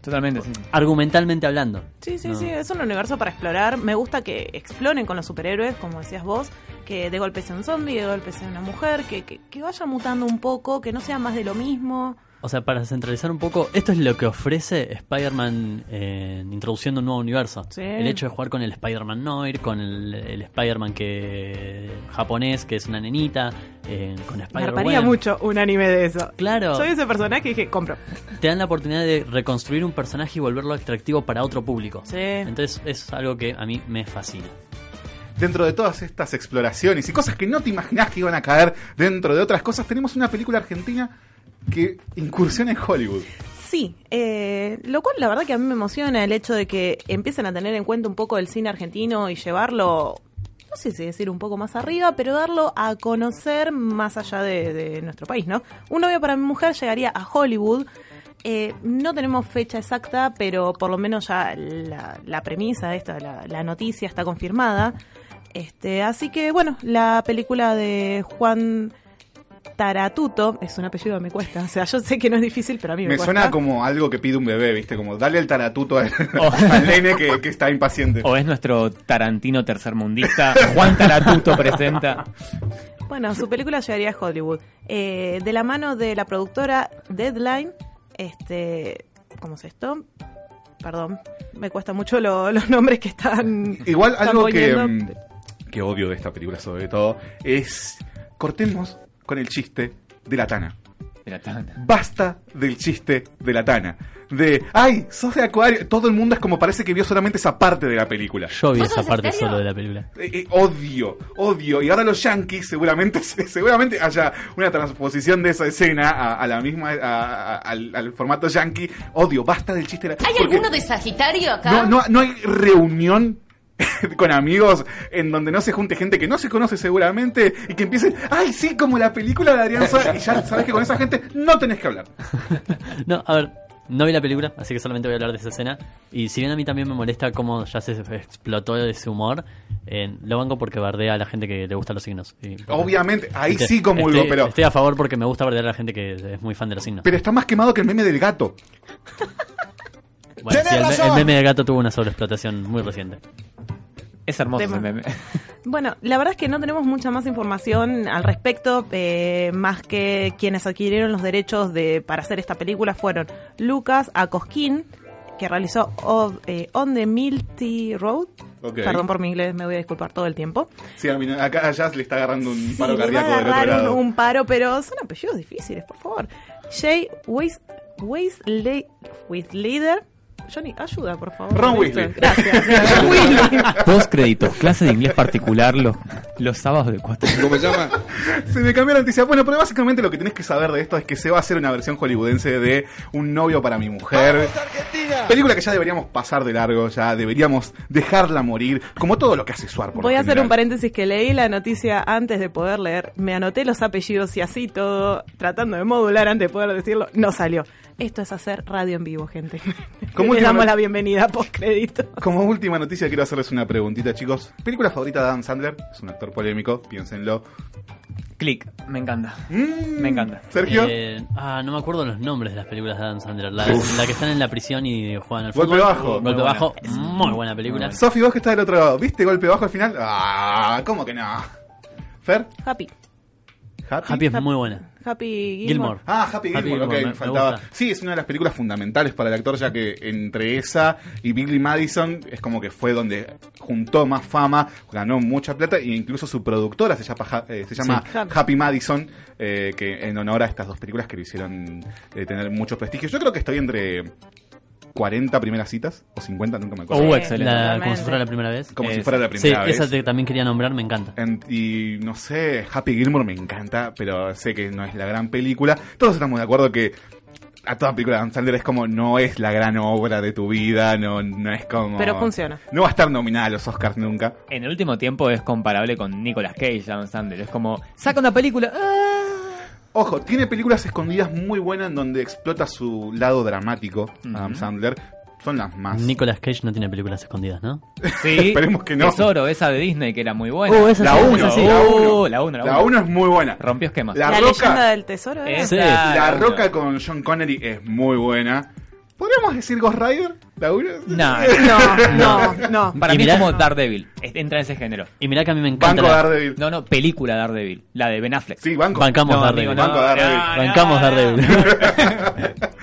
Speaker 10: Totalmente, sí.
Speaker 8: Argumentalmente hablando.
Speaker 7: Sí, sí,
Speaker 8: No.
Speaker 7: sí, es un universo para explorar. Me gusta que exploren con los superhéroes, como decías vos, que de golpe sea un zombie, de golpe sea una mujer, que, que, que vaya mutando un poco, que no sea más de lo mismo.
Speaker 8: O sea, para centralizar un poco, esto es lo que ofrece Spider-Man eh, introduciendo un nuevo universo.
Speaker 7: Sí.
Speaker 8: El hecho de jugar con el Spider-Man Noir, con el, el Spider-Man que japonés, que es una nenita, eh, con
Speaker 7: Me
Speaker 8: Spider-Man.
Speaker 7: hartaría mucho un anime de eso.
Speaker 8: Claro.
Speaker 7: Soy ese personaje y dije, compro.
Speaker 8: Te dan la oportunidad de reconstruir un personaje y volverlo atractivo para otro público.
Speaker 7: Sí.
Speaker 8: Entonces es algo que a mí me fascina.
Speaker 6: Dentro de todas estas exploraciones y cosas que no te imaginás que iban a caer dentro de otras cosas, tenemos una película argentina que incursiona en Hollywood.
Speaker 7: Sí, eh, lo cual la verdad que a mí me emociona el hecho de que empiecen a tener en cuenta un poco el cine argentino y llevarlo, no sé si decir un poco más arriba, pero darlo a conocer más allá de, nuestro país, ¿no? Un novio para mi mujer llegaría a Hollywood. Eh, no tenemos fecha exacta, pero por lo menos ya la, premisa esta, la, la noticia está confirmada. Este, así que bueno, la película de Juan Taratuto, es un apellido que me cuesta, o sea, yo sé que no es difícil, pero a mí me,
Speaker 6: Me
Speaker 7: cuesta.
Speaker 6: suena como algo que pide un bebé, ¿viste? Como dale el taratuto al, *laughs* al nene que, que está impaciente.
Speaker 10: O es nuestro Tarantino tercermundista. Juan Taratuto *laughs* presenta.
Speaker 7: Bueno, su película llegaría a Hollywood. Eh, de la mano de la productora Deadline, este, ¿cómo es esto? Perdón, me cuesta mucho lo- los nombres que están.
Speaker 6: Igual
Speaker 7: están
Speaker 6: algo que, mm, que odio de esta película sobre todo es cortemos con el chiste de la Tana.
Speaker 10: De la tana.
Speaker 6: Basta del chiste de la Tana. De, ay, sos de Acuario. Todo el mundo es como parece que vio solamente esa parte de la película.
Speaker 8: Yo vi esa parte solo de la película.
Speaker 6: Eh, eh, odio, odio. Y ahora los yankees seguramente *laughs* seguramente haya una transposición de esa escena a, a la misma a- a- al, al formato yankee. Odio, basta del chiste de la
Speaker 12: ¿Hay
Speaker 6: porque
Speaker 12: alguno de Sagitario acá?
Speaker 6: no, no, no hay reunión *laughs* con amigos en donde no se junte gente que no se conoce seguramente y que empiecen, ay, sí, como la película de Adrián Suárez", y ya sabes que con esa gente no tenés que hablar. *laughs*
Speaker 8: No, a ver, no vi la película, así que solamente voy a hablar de esa escena. Y si bien a mí también me molesta cómo ya se explotó ese humor, eh, lo banco porque bardea a la gente que le gustan los signos. Y-
Speaker 6: Obviamente, ahí
Speaker 8: Viste,
Speaker 6: sí comulgo,
Speaker 8: estoy,
Speaker 6: pero,
Speaker 8: Estoy a favor porque me gusta bardear a la gente que es muy fan de los signos.
Speaker 6: pero está más quemado que el meme del gato. *laughs*
Speaker 8: Bueno, sí, el, el meme de gato tuvo una sobreexplotación muy reciente.
Speaker 10: Es hermoso
Speaker 7: Tema.
Speaker 10: ese meme. *laughs*
Speaker 7: Bueno, la verdad es que no tenemos mucha más información al respecto, eh, más que quienes adquirieron los derechos de para hacer esta película fueron Lucas Acosquín, que realizó eh, On the Milty Road. Perdón por mi inglés, me voy a disculpar todo el tiempo.
Speaker 6: Sí, a mí acá a Jazz le está agarrando un
Speaker 7: Sí,
Speaker 6: paro cardíaco del otro
Speaker 7: un,
Speaker 6: lado.
Speaker 7: un paro, pero son apellidos difíciles, por favor. Jay Weis, Weasley, Leader. Johnny, ayuda, por favor.
Speaker 6: Ron Weasley.
Speaker 7: Gracias. *laughs* Ron Weasley.
Speaker 10: Post créditos, clase de inglés particular los, los sábados de 4.
Speaker 4: ¿Cómo se llama?
Speaker 6: Se me cambió la noticia. Bueno, pero básicamente lo que tenés que saber de esto es que se va a hacer una versión hollywoodense de Un novio para mi mujer. Película que ya deberíamos pasar de largo, ya deberíamos dejarla morir, como todo lo que hace Suar. por
Speaker 7: Voy a hacer un paréntesis que leí la noticia antes de poder leer. Me anoté los apellidos y así todo, tratando de modular antes de poder decirlo, no salió. Esto es hacer radio en vivo, gente. *laughs*
Speaker 6: ¿Cómo
Speaker 7: Le damos la bienvenida post crédito.
Speaker 6: Como última noticia quiero hacerles una preguntita, chicos. ¿Película favorita de Adam Sandler? Es un actor polémico, piénsenlo.
Speaker 10: Click, me encanta.
Speaker 6: Mm,
Speaker 10: Me encanta.
Speaker 6: Sergio.
Speaker 8: Eh, ah, no me acuerdo los nombres de las películas de Adam Sandler. La, que están en la prisión y juegan al
Speaker 6: Golpe
Speaker 8: fútbol.
Speaker 6: bajo.
Speaker 8: Golpe
Speaker 6: Muy
Speaker 8: bajo,
Speaker 6: buena.
Speaker 8: muy buena película.
Speaker 6: Sofi, vos que estás del otro lado, ¿viste golpe bajo al final? Ah, ¿cómo que no? ¿Fer?
Speaker 7: Happy.
Speaker 6: ¿Happy?
Speaker 8: Happy es muy buena.
Speaker 7: Happy
Speaker 8: Gilmore.
Speaker 6: Ah, Happy Gilmore,
Speaker 8: Happy Gilmore,
Speaker 6: me,
Speaker 8: me- me
Speaker 6: faltaba. sí, es una de las películas fundamentales para el actor, ya que entre esa y Billy Madison es como que fue donde juntó más fama, ganó mucha plata e incluso su productora se llama, eh, se llama
Speaker 7: Sí.
Speaker 6: Happy Madison, eh, que en honor a estas dos películas que le hicieron eh, tener mucho prestigio. Yo creo que estoy entre 40 primeras citas o 50, nunca me acuerdo.
Speaker 10: Uh, excelente.
Speaker 8: La- como si fuera la primera vez.
Speaker 6: Como si
Speaker 10: Es-
Speaker 6: fuera la primera
Speaker 8: sí,
Speaker 6: vez.
Speaker 8: esa te- también quería nombrar, me encanta.
Speaker 6: En- y no sé, Happy Gilmore me encanta, pero sé que no es la gran película. Todos estamos de acuerdo que a toda película de Adam Sandler es como no es la gran obra de tu vida, no, no es como...
Speaker 7: Pero funciona.
Speaker 6: No va a estar nominada a los Oscars nunca.
Speaker 10: En el último tiempo es comparable con Nicolas Cage, Adam Sandler. Es como, saca una película. ¡ah!
Speaker 6: Ojo, tiene películas escondidas muy buenas en donde explota su lado dramático, Adam Sandler. Son las más...
Speaker 8: Nicolas Cage no tiene películas escondidas, ¿no?
Speaker 10: Sí, *laughs*
Speaker 6: Esperemos que no.
Speaker 10: Tesoro, esa de Disney que era muy buena.
Speaker 8: Oh, esa
Speaker 6: La
Speaker 8: sí,
Speaker 6: 1,
Speaker 8: esa sí.
Speaker 6: la
Speaker 10: Uh,
Speaker 6: 1.
Speaker 10: la uno, la
Speaker 6: La
Speaker 10: uno.
Speaker 6: 1 es muy buena.
Speaker 10: Rompió esquemas.
Speaker 6: La
Speaker 7: La,
Speaker 6: Roca-
Speaker 7: leyenda del tesoro.
Speaker 8: Sí.
Speaker 6: La. Roca con John Connery es muy buena. ¿Podríamos decir Ghost Rider? ¿La 1? *laughs*
Speaker 10: No,
Speaker 7: No, no, no.
Speaker 10: Para
Speaker 8: Y
Speaker 10: mí
Speaker 8: mirá-
Speaker 10: es como Daredevil. Entra en ese género.
Speaker 8: Y mirá que a mí me encanta.
Speaker 6: Banco
Speaker 8: la-
Speaker 6: Daredevil.
Speaker 10: No, no, película Daredevil. La de Ben Affleck.
Speaker 6: Sí, banco.
Speaker 8: Bancamos
Speaker 10: No,
Speaker 8: Daredevil.
Speaker 10: amigo, no,
Speaker 6: Banco Daredevil.
Speaker 10: no,
Speaker 8: Bancamos
Speaker 10: no,
Speaker 8: Daredevil. *laughs*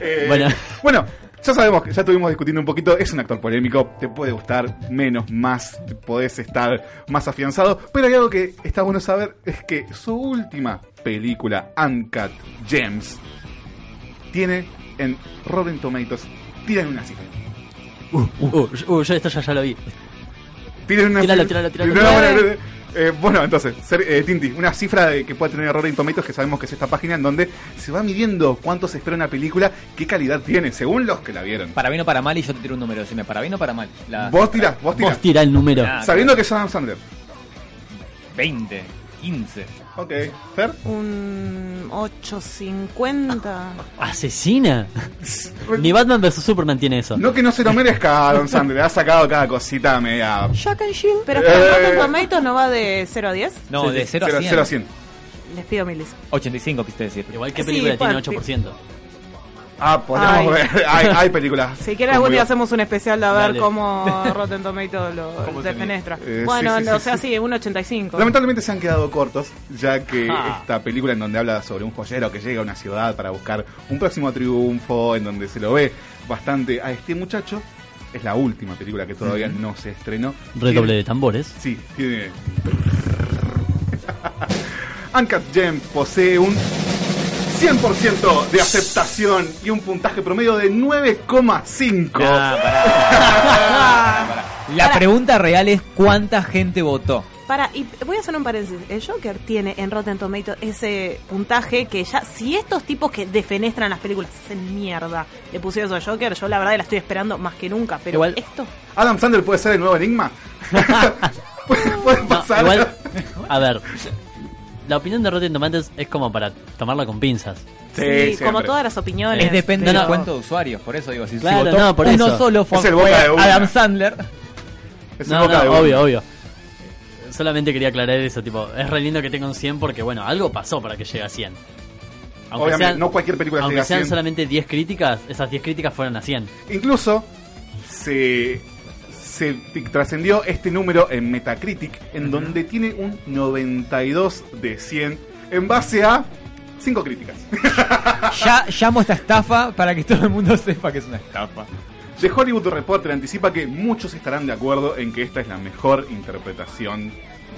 Speaker 6: Eh, *laughs*
Speaker 8: Bueno.
Speaker 6: bueno, ya sabemos que ya estuvimos discutiendo un poquito. Es un actor polémico, te puede gustar menos, más, podés estar más afianzado. Pero hay algo que está bueno saber: es que su última película, Uncut Gems, tiene en Rotten Tomatoes, tienen una cifra.
Speaker 8: Uh, uh, uh, yo esto ya, ya lo vi.
Speaker 6: Tienen una
Speaker 8: Tíralo,
Speaker 6: cifra-
Speaker 8: tíralo, tíralo,
Speaker 6: No,
Speaker 8: tíralo.
Speaker 6: bueno, eh, bueno, entonces, ser- eh, Tinti, una cifra de- que puede tener Rotten Tomatoes, que sabemos que es esta página en donde se va midiendo cuánto se espera una película, qué calidad tiene, según los que la vieron.
Speaker 10: Para bien o para mal, y yo te tiro un número. Decime, para bien o para mal. La-
Speaker 6: Vos tirás, vos tirás.
Speaker 8: Vos tira el número.
Speaker 10: Ah,
Speaker 6: Sabiendo que es Adam Sandler.
Speaker 10: 20, 15.
Speaker 6: Ok, Fer.
Speaker 7: Un 850.
Speaker 8: ¿Asesina? *laughs* Ni Batman vs Superman tiene eso.
Speaker 6: No que no se lo merezca Adam Sandler, ha sacado cada cosita media.
Speaker 7: Pero
Speaker 6: Eh.
Speaker 7: espera, Rotten Tomatoes no va de 0 a 10.
Speaker 10: No, de 0 a 100.
Speaker 6: 0 a 100.
Speaker 7: Les pido milis.
Speaker 10: 85, quisiste decir.
Speaker 8: Igual que
Speaker 7: Sí,
Speaker 8: película tiene
Speaker 7: bueno,
Speaker 8: 8%.
Speaker 6: Ah, podemos
Speaker 7: Ay.
Speaker 6: ver. *laughs* Hay, hay películas.
Speaker 7: Si quieres algún día hacemos un especial de a ver
Speaker 8: Dale.
Speaker 7: cómo *laughs* Rotten Tomatoes lo
Speaker 10: ¿Cómo se
Speaker 7: defenestra.
Speaker 6: Eh,
Speaker 7: bueno,
Speaker 6: sí, sí,
Speaker 7: o
Speaker 6: sí,
Speaker 7: sea,
Speaker 6: sí.
Speaker 7: sí, un 85.
Speaker 6: Lamentablemente se han quedado cortos, ya que
Speaker 8: Ah.
Speaker 6: esta película en donde habla sobre un joyero que llega a una ciudad para buscar un próximo triunfo, en donde se lo ve bastante a este muchacho, es la última película que todavía no se estrenó.
Speaker 8: Redoble de tambores.
Speaker 6: Sí, tiene. *laughs* Uncut Gem posee un 100% de aceptación y un puntaje promedio de 9,5.
Speaker 10: Nah, pará, pará, pará. La pregunta real es cuánta gente votó.
Speaker 7: Para, y voy a hacer un paréntesis. El Joker tiene en Rotten Tomatoes ese puntaje que ya, si estos tipos que defenestran las películas hacen mierda, le pusieron eso a Joker, yo la verdad la estoy esperando más que nunca. Pero
Speaker 8: Igual-
Speaker 7: esto,
Speaker 6: Adam Sandler puede ser el nuevo enigma. puede, *laughs* *laughs* puede
Speaker 8: No,
Speaker 6: pasar.
Speaker 8: igual, a ver, la opinión de Rotten Tomatoes es como para tomarla con pinzas.
Speaker 6: Sí,
Speaker 7: sí, como todas las opiniones.
Speaker 10: Es depende
Speaker 7: pero-
Speaker 10: del cuento de usuarios, por eso digo, si, si
Speaker 8: Claro,
Speaker 10: votó
Speaker 8: no, por
Speaker 10: uno
Speaker 8: eso.
Speaker 10: solo fue,
Speaker 6: Es el
Speaker 10: fue
Speaker 6: boca de una.
Speaker 10: Adam Sandler.
Speaker 6: Es
Speaker 8: No,
Speaker 6: el boca
Speaker 8: no,
Speaker 6: de
Speaker 8: obvio, obvio. Solamente quería aclarar eso, tipo, es re lindo que tenga un 100 porque, bueno, algo pasó para que llegue a 100. Aunque
Speaker 6: Obviamente,
Speaker 8: sean,
Speaker 6: no cualquier película
Speaker 8: aunque
Speaker 6: llega a
Speaker 8: sean
Speaker 6: 100.
Speaker 8: solamente 10 críticas, esas 10 críticas fueron a 100.
Speaker 6: Incluso se, se trascendió este número en Metacritic, en donde tiene un 92 de 100 en base a 5 críticas. *laughs*
Speaker 10: Ya llamo esta estafa para que todo el mundo sepa que es una estafa.
Speaker 6: The Hollywood Reporter anticipa que muchos estarán de acuerdo en que esta es la mejor interpretación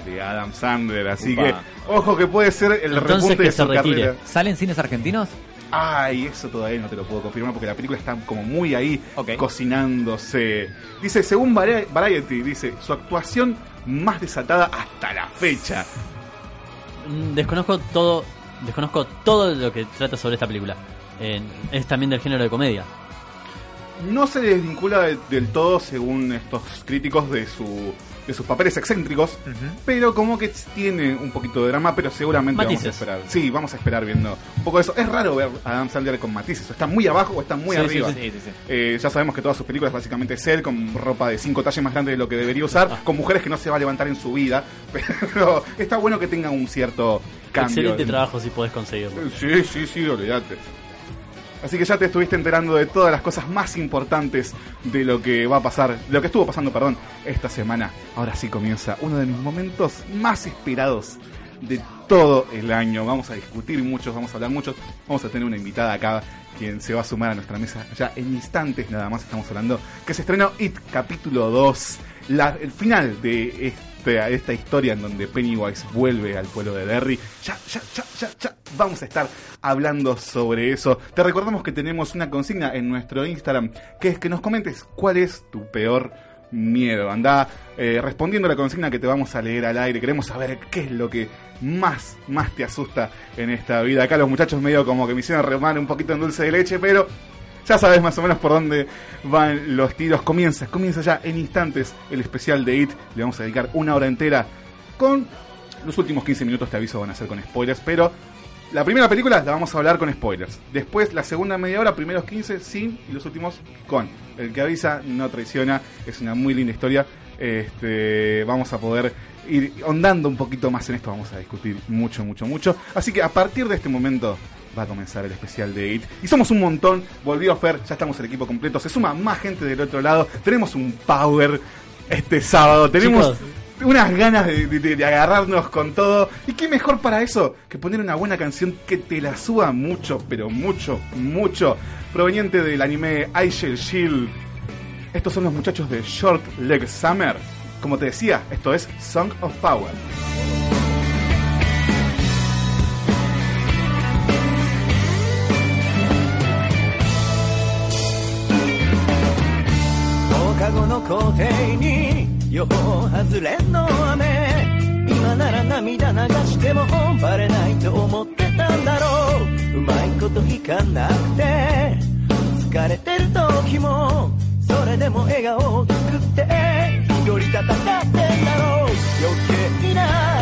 Speaker 6: de Adam Sandler, así
Speaker 10: Upa.
Speaker 6: que ojo que puede ser el
Speaker 8: Entonces
Speaker 6: repunte
Speaker 8: que
Speaker 6: de
Speaker 8: se
Speaker 6: su
Speaker 8: retire.
Speaker 6: carrera.
Speaker 10: ¿Salen cines argentinos?
Speaker 6: Ay, eso todavía no te lo puedo confirmar porque la película está como muy ahí cocinándose. Dice, según Vari- Variety, dice, su actuación más desatada hasta la fecha.
Speaker 8: Mm, Desconozco todo, desconozco todo lo que trata sobre esta película. Eh, es también del género de comedia.
Speaker 6: No se desvincula de- del todo, según estos críticos, de su de sus papeles excéntricos, pero como que tiene un poquito de drama, pero seguramente vamos a esperar. Sí, vamos a esperar viendo un poco de eso. Es raro ver a Adam Sandler con matices, o está muy abajo o está muy
Speaker 8: Sí,
Speaker 6: arriba.
Speaker 10: Sí, sí, sí.
Speaker 6: Eh, ya sabemos que todas sus películas básicamente es él con ropa de cinco tallas más grande de lo que debería usar,
Speaker 8: Ah.
Speaker 6: con mujeres que no se va a levantar en su vida, *laughs* pero está bueno que tenga un cierto cambio.
Speaker 8: Excelente
Speaker 6: en-
Speaker 8: trabajo si podés conseguirlo.
Speaker 6: Sí, sí, sí, olvídate. Así que ya te estuviste enterando de todas las cosas más importantes de lo que va a pasar, lo que estuvo pasando, perdón, esta semana. Ahora sí comienza uno de mis momentos más esperados de todo el año. Vamos a discutir muchos, vamos a hablar muchos. Vamos a tener una invitada acá quien se va a sumar a nuestra mesa ya en instantes nada más estamos hablando que se estrenó It capítulo 2, la, el final de este esta historia en donde Pennywise vuelve al pueblo de Derry. Ya, ya, ya, ya, ya. Vamos a estar hablando sobre eso. Te recordamos que tenemos una consigna en nuestro Instagram, que es que nos comentes cuál es tu peor miedo. Anda eh, respondiendo a la consigna que te vamos a leer al aire. Queremos saber qué es lo que más, más te asusta en esta vida. Acá los muchachos medio como que me hicieron remar un poquito en dulce de leche, pero ya sabes más o menos por dónde van los tiros. Comienza, comienza ya en instantes el especial de IT. Le vamos a dedicar una hora entera con los últimos 15 minutos, te aviso, van a ser con spoilers, pero la primera película la vamos a hablar con spoilers. Después la segunda media hora, primeros 15 sin y los últimos con. El que avisa no traiciona, es una muy linda historia. Este, vamos a poder ir ondando un poquito más en esto, vamos a discutir mucho, mucho, mucho. Así que a partir de este momento va a comenzar el especial de IT. Y somos un montón, volvió Fer, ya estamos el equipo completo, se suma más gente del otro lado, tenemos un power este sábado, tenemos...
Speaker 8: Chicos,
Speaker 6: unas ganas de, de- de agarrarnos con todo. Y qué mejor para eso que poner una buena canción que te la suba mucho, pero mucho, mucho, proveniente del anime I Shall Shield. Estos son los muchachos de Short Leg Summer. Como te decía, esto es Song of Power.
Speaker 12: 予報外れの雨今なら涙流してもバレないと思ってたんだろう。うまいこといかなくて疲れてる時もそれでも笑顔を作って一人戦ってんだろう。余計な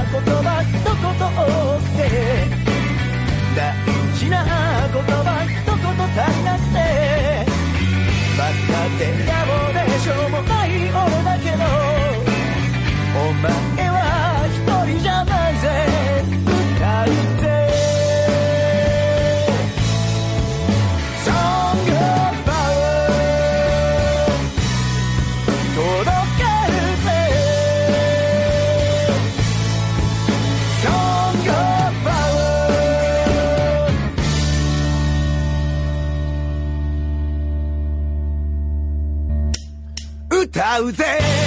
Speaker 12: 言葉一言多くて大事な言葉一言足りなくてバカで野暮でしょうもない俺だけどお前は一人じゃないぜ。歌うぜ。ソングバウ。届けるぜ。ソングバウ歌うぜ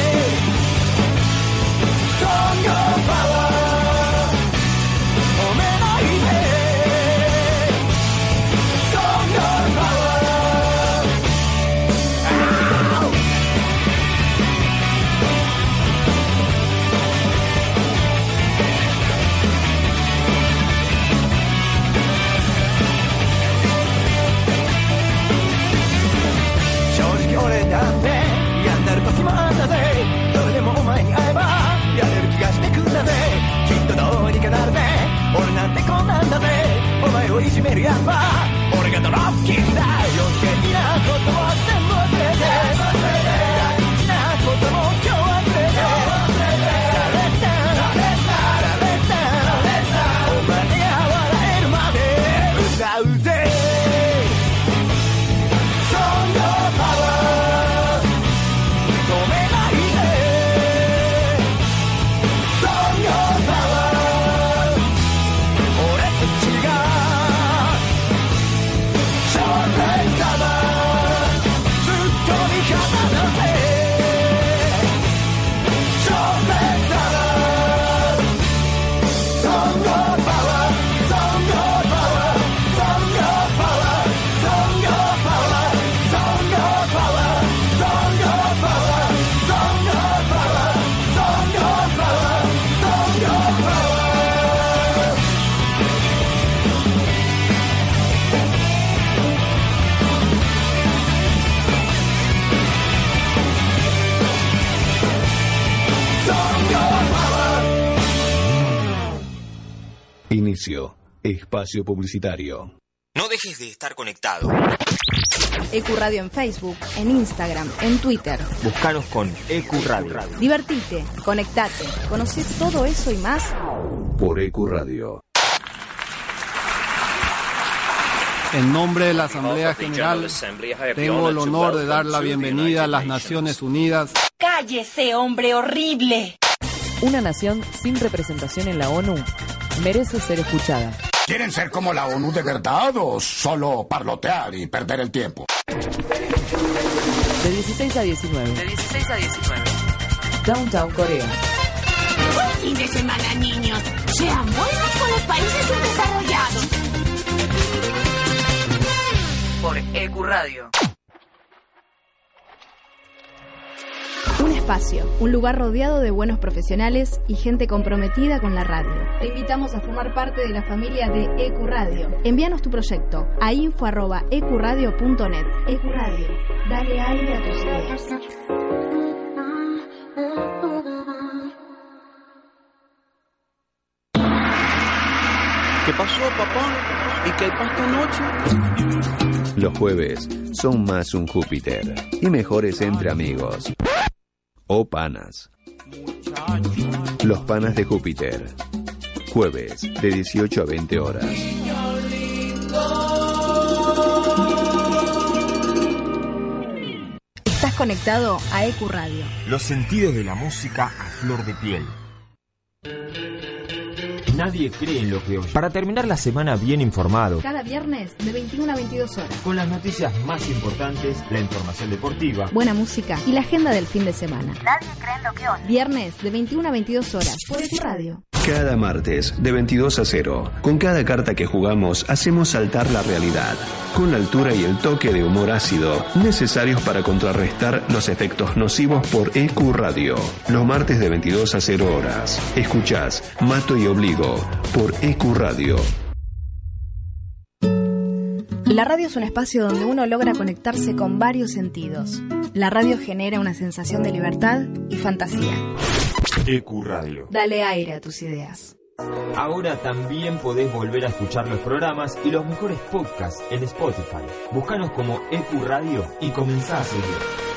Speaker 13: Espacio publicitario.
Speaker 14: No dejes de estar conectado.
Speaker 15: Ecuradio en Facebook, en Instagram, en Twitter.
Speaker 14: Búscanos con EQ Radio.
Speaker 15: Divertite, conectate, conoce todo eso y más
Speaker 13: Por EQ Radio.
Speaker 16: En nombre de la Asamblea General, tengo el honor de dar la bienvenida a las Naciones Unidas.
Speaker 17: ¡Cállese, hombre horrible!
Speaker 18: Una nación sin representación en la ONU merece ser escuchada.
Speaker 19: ¿Quieren ser como la ONU de verdad o solo parlotear y perder el tiempo?
Speaker 18: De 16 a 19.
Speaker 17: De 16 a 19.
Speaker 18: Downtown Corea.
Speaker 17: Fin de semana, niños. Sean buenos con los países subdesarrollados.
Speaker 9: Por EQ Radio.
Speaker 15: Espacio, un lugar rodeado de buenos profesionales y gente comprometida con la radio. Te invitamos a formar parte de la familia de Ecuradio. Envíanos tu proyecto a info@ecuradio.net. Ecuradio, dale aire a tus ideas.
Speaker 20: ¿Qué pasó, papá? ¿Y qué pasó esta noche?
Speaker 13: Los jueves son más un Júpiter y mejores entre amigos. O panas. Los panas de Júpiter. Jueves de 18 a 20 horas.
Speaker 15: ¿Estás conectado a EQ Radio.
Speaker 14: Los sentidos de la música a flor de piel. Nadie cree en lo que oye. Para terminar la semana bien informado,
Speaker 15: Cada viernes de 21 a 22 horas.
Speaker 14: con las noticias más importantes, la información deportiva,
Speaker 15: Buena música y la agenda del fin de semana.
Speaker 17: Nadie cree en lo que oye.
Speaker 15: Viernes de 21 a 22 horas por EQ Radio.
Speaker 13: Cada martes, de 22 a 0, con cada carta que jugamos hacemos saltar la realidad, con la altura y el toque de humor ácido necesarios para contrarrestar los efectos nocivos por EQ Radio. Los martes de 22 a 0 horas, escuchás Mato y Obligo por EQ Radio.
Speaker 15: La radio es un espacio donde uno logra conectarse con varios sentidos. La radio genera una sensación de libertad y fantasía.
Speaker 14: EQ Radio.
Speaker 15: Dale aire a tus ideas.
Speaker 14: Ahora también podés volver a escuchar los programas y los mejores podcasts en Spotify. Búscanos como EQ Radio y comenzá a seguir.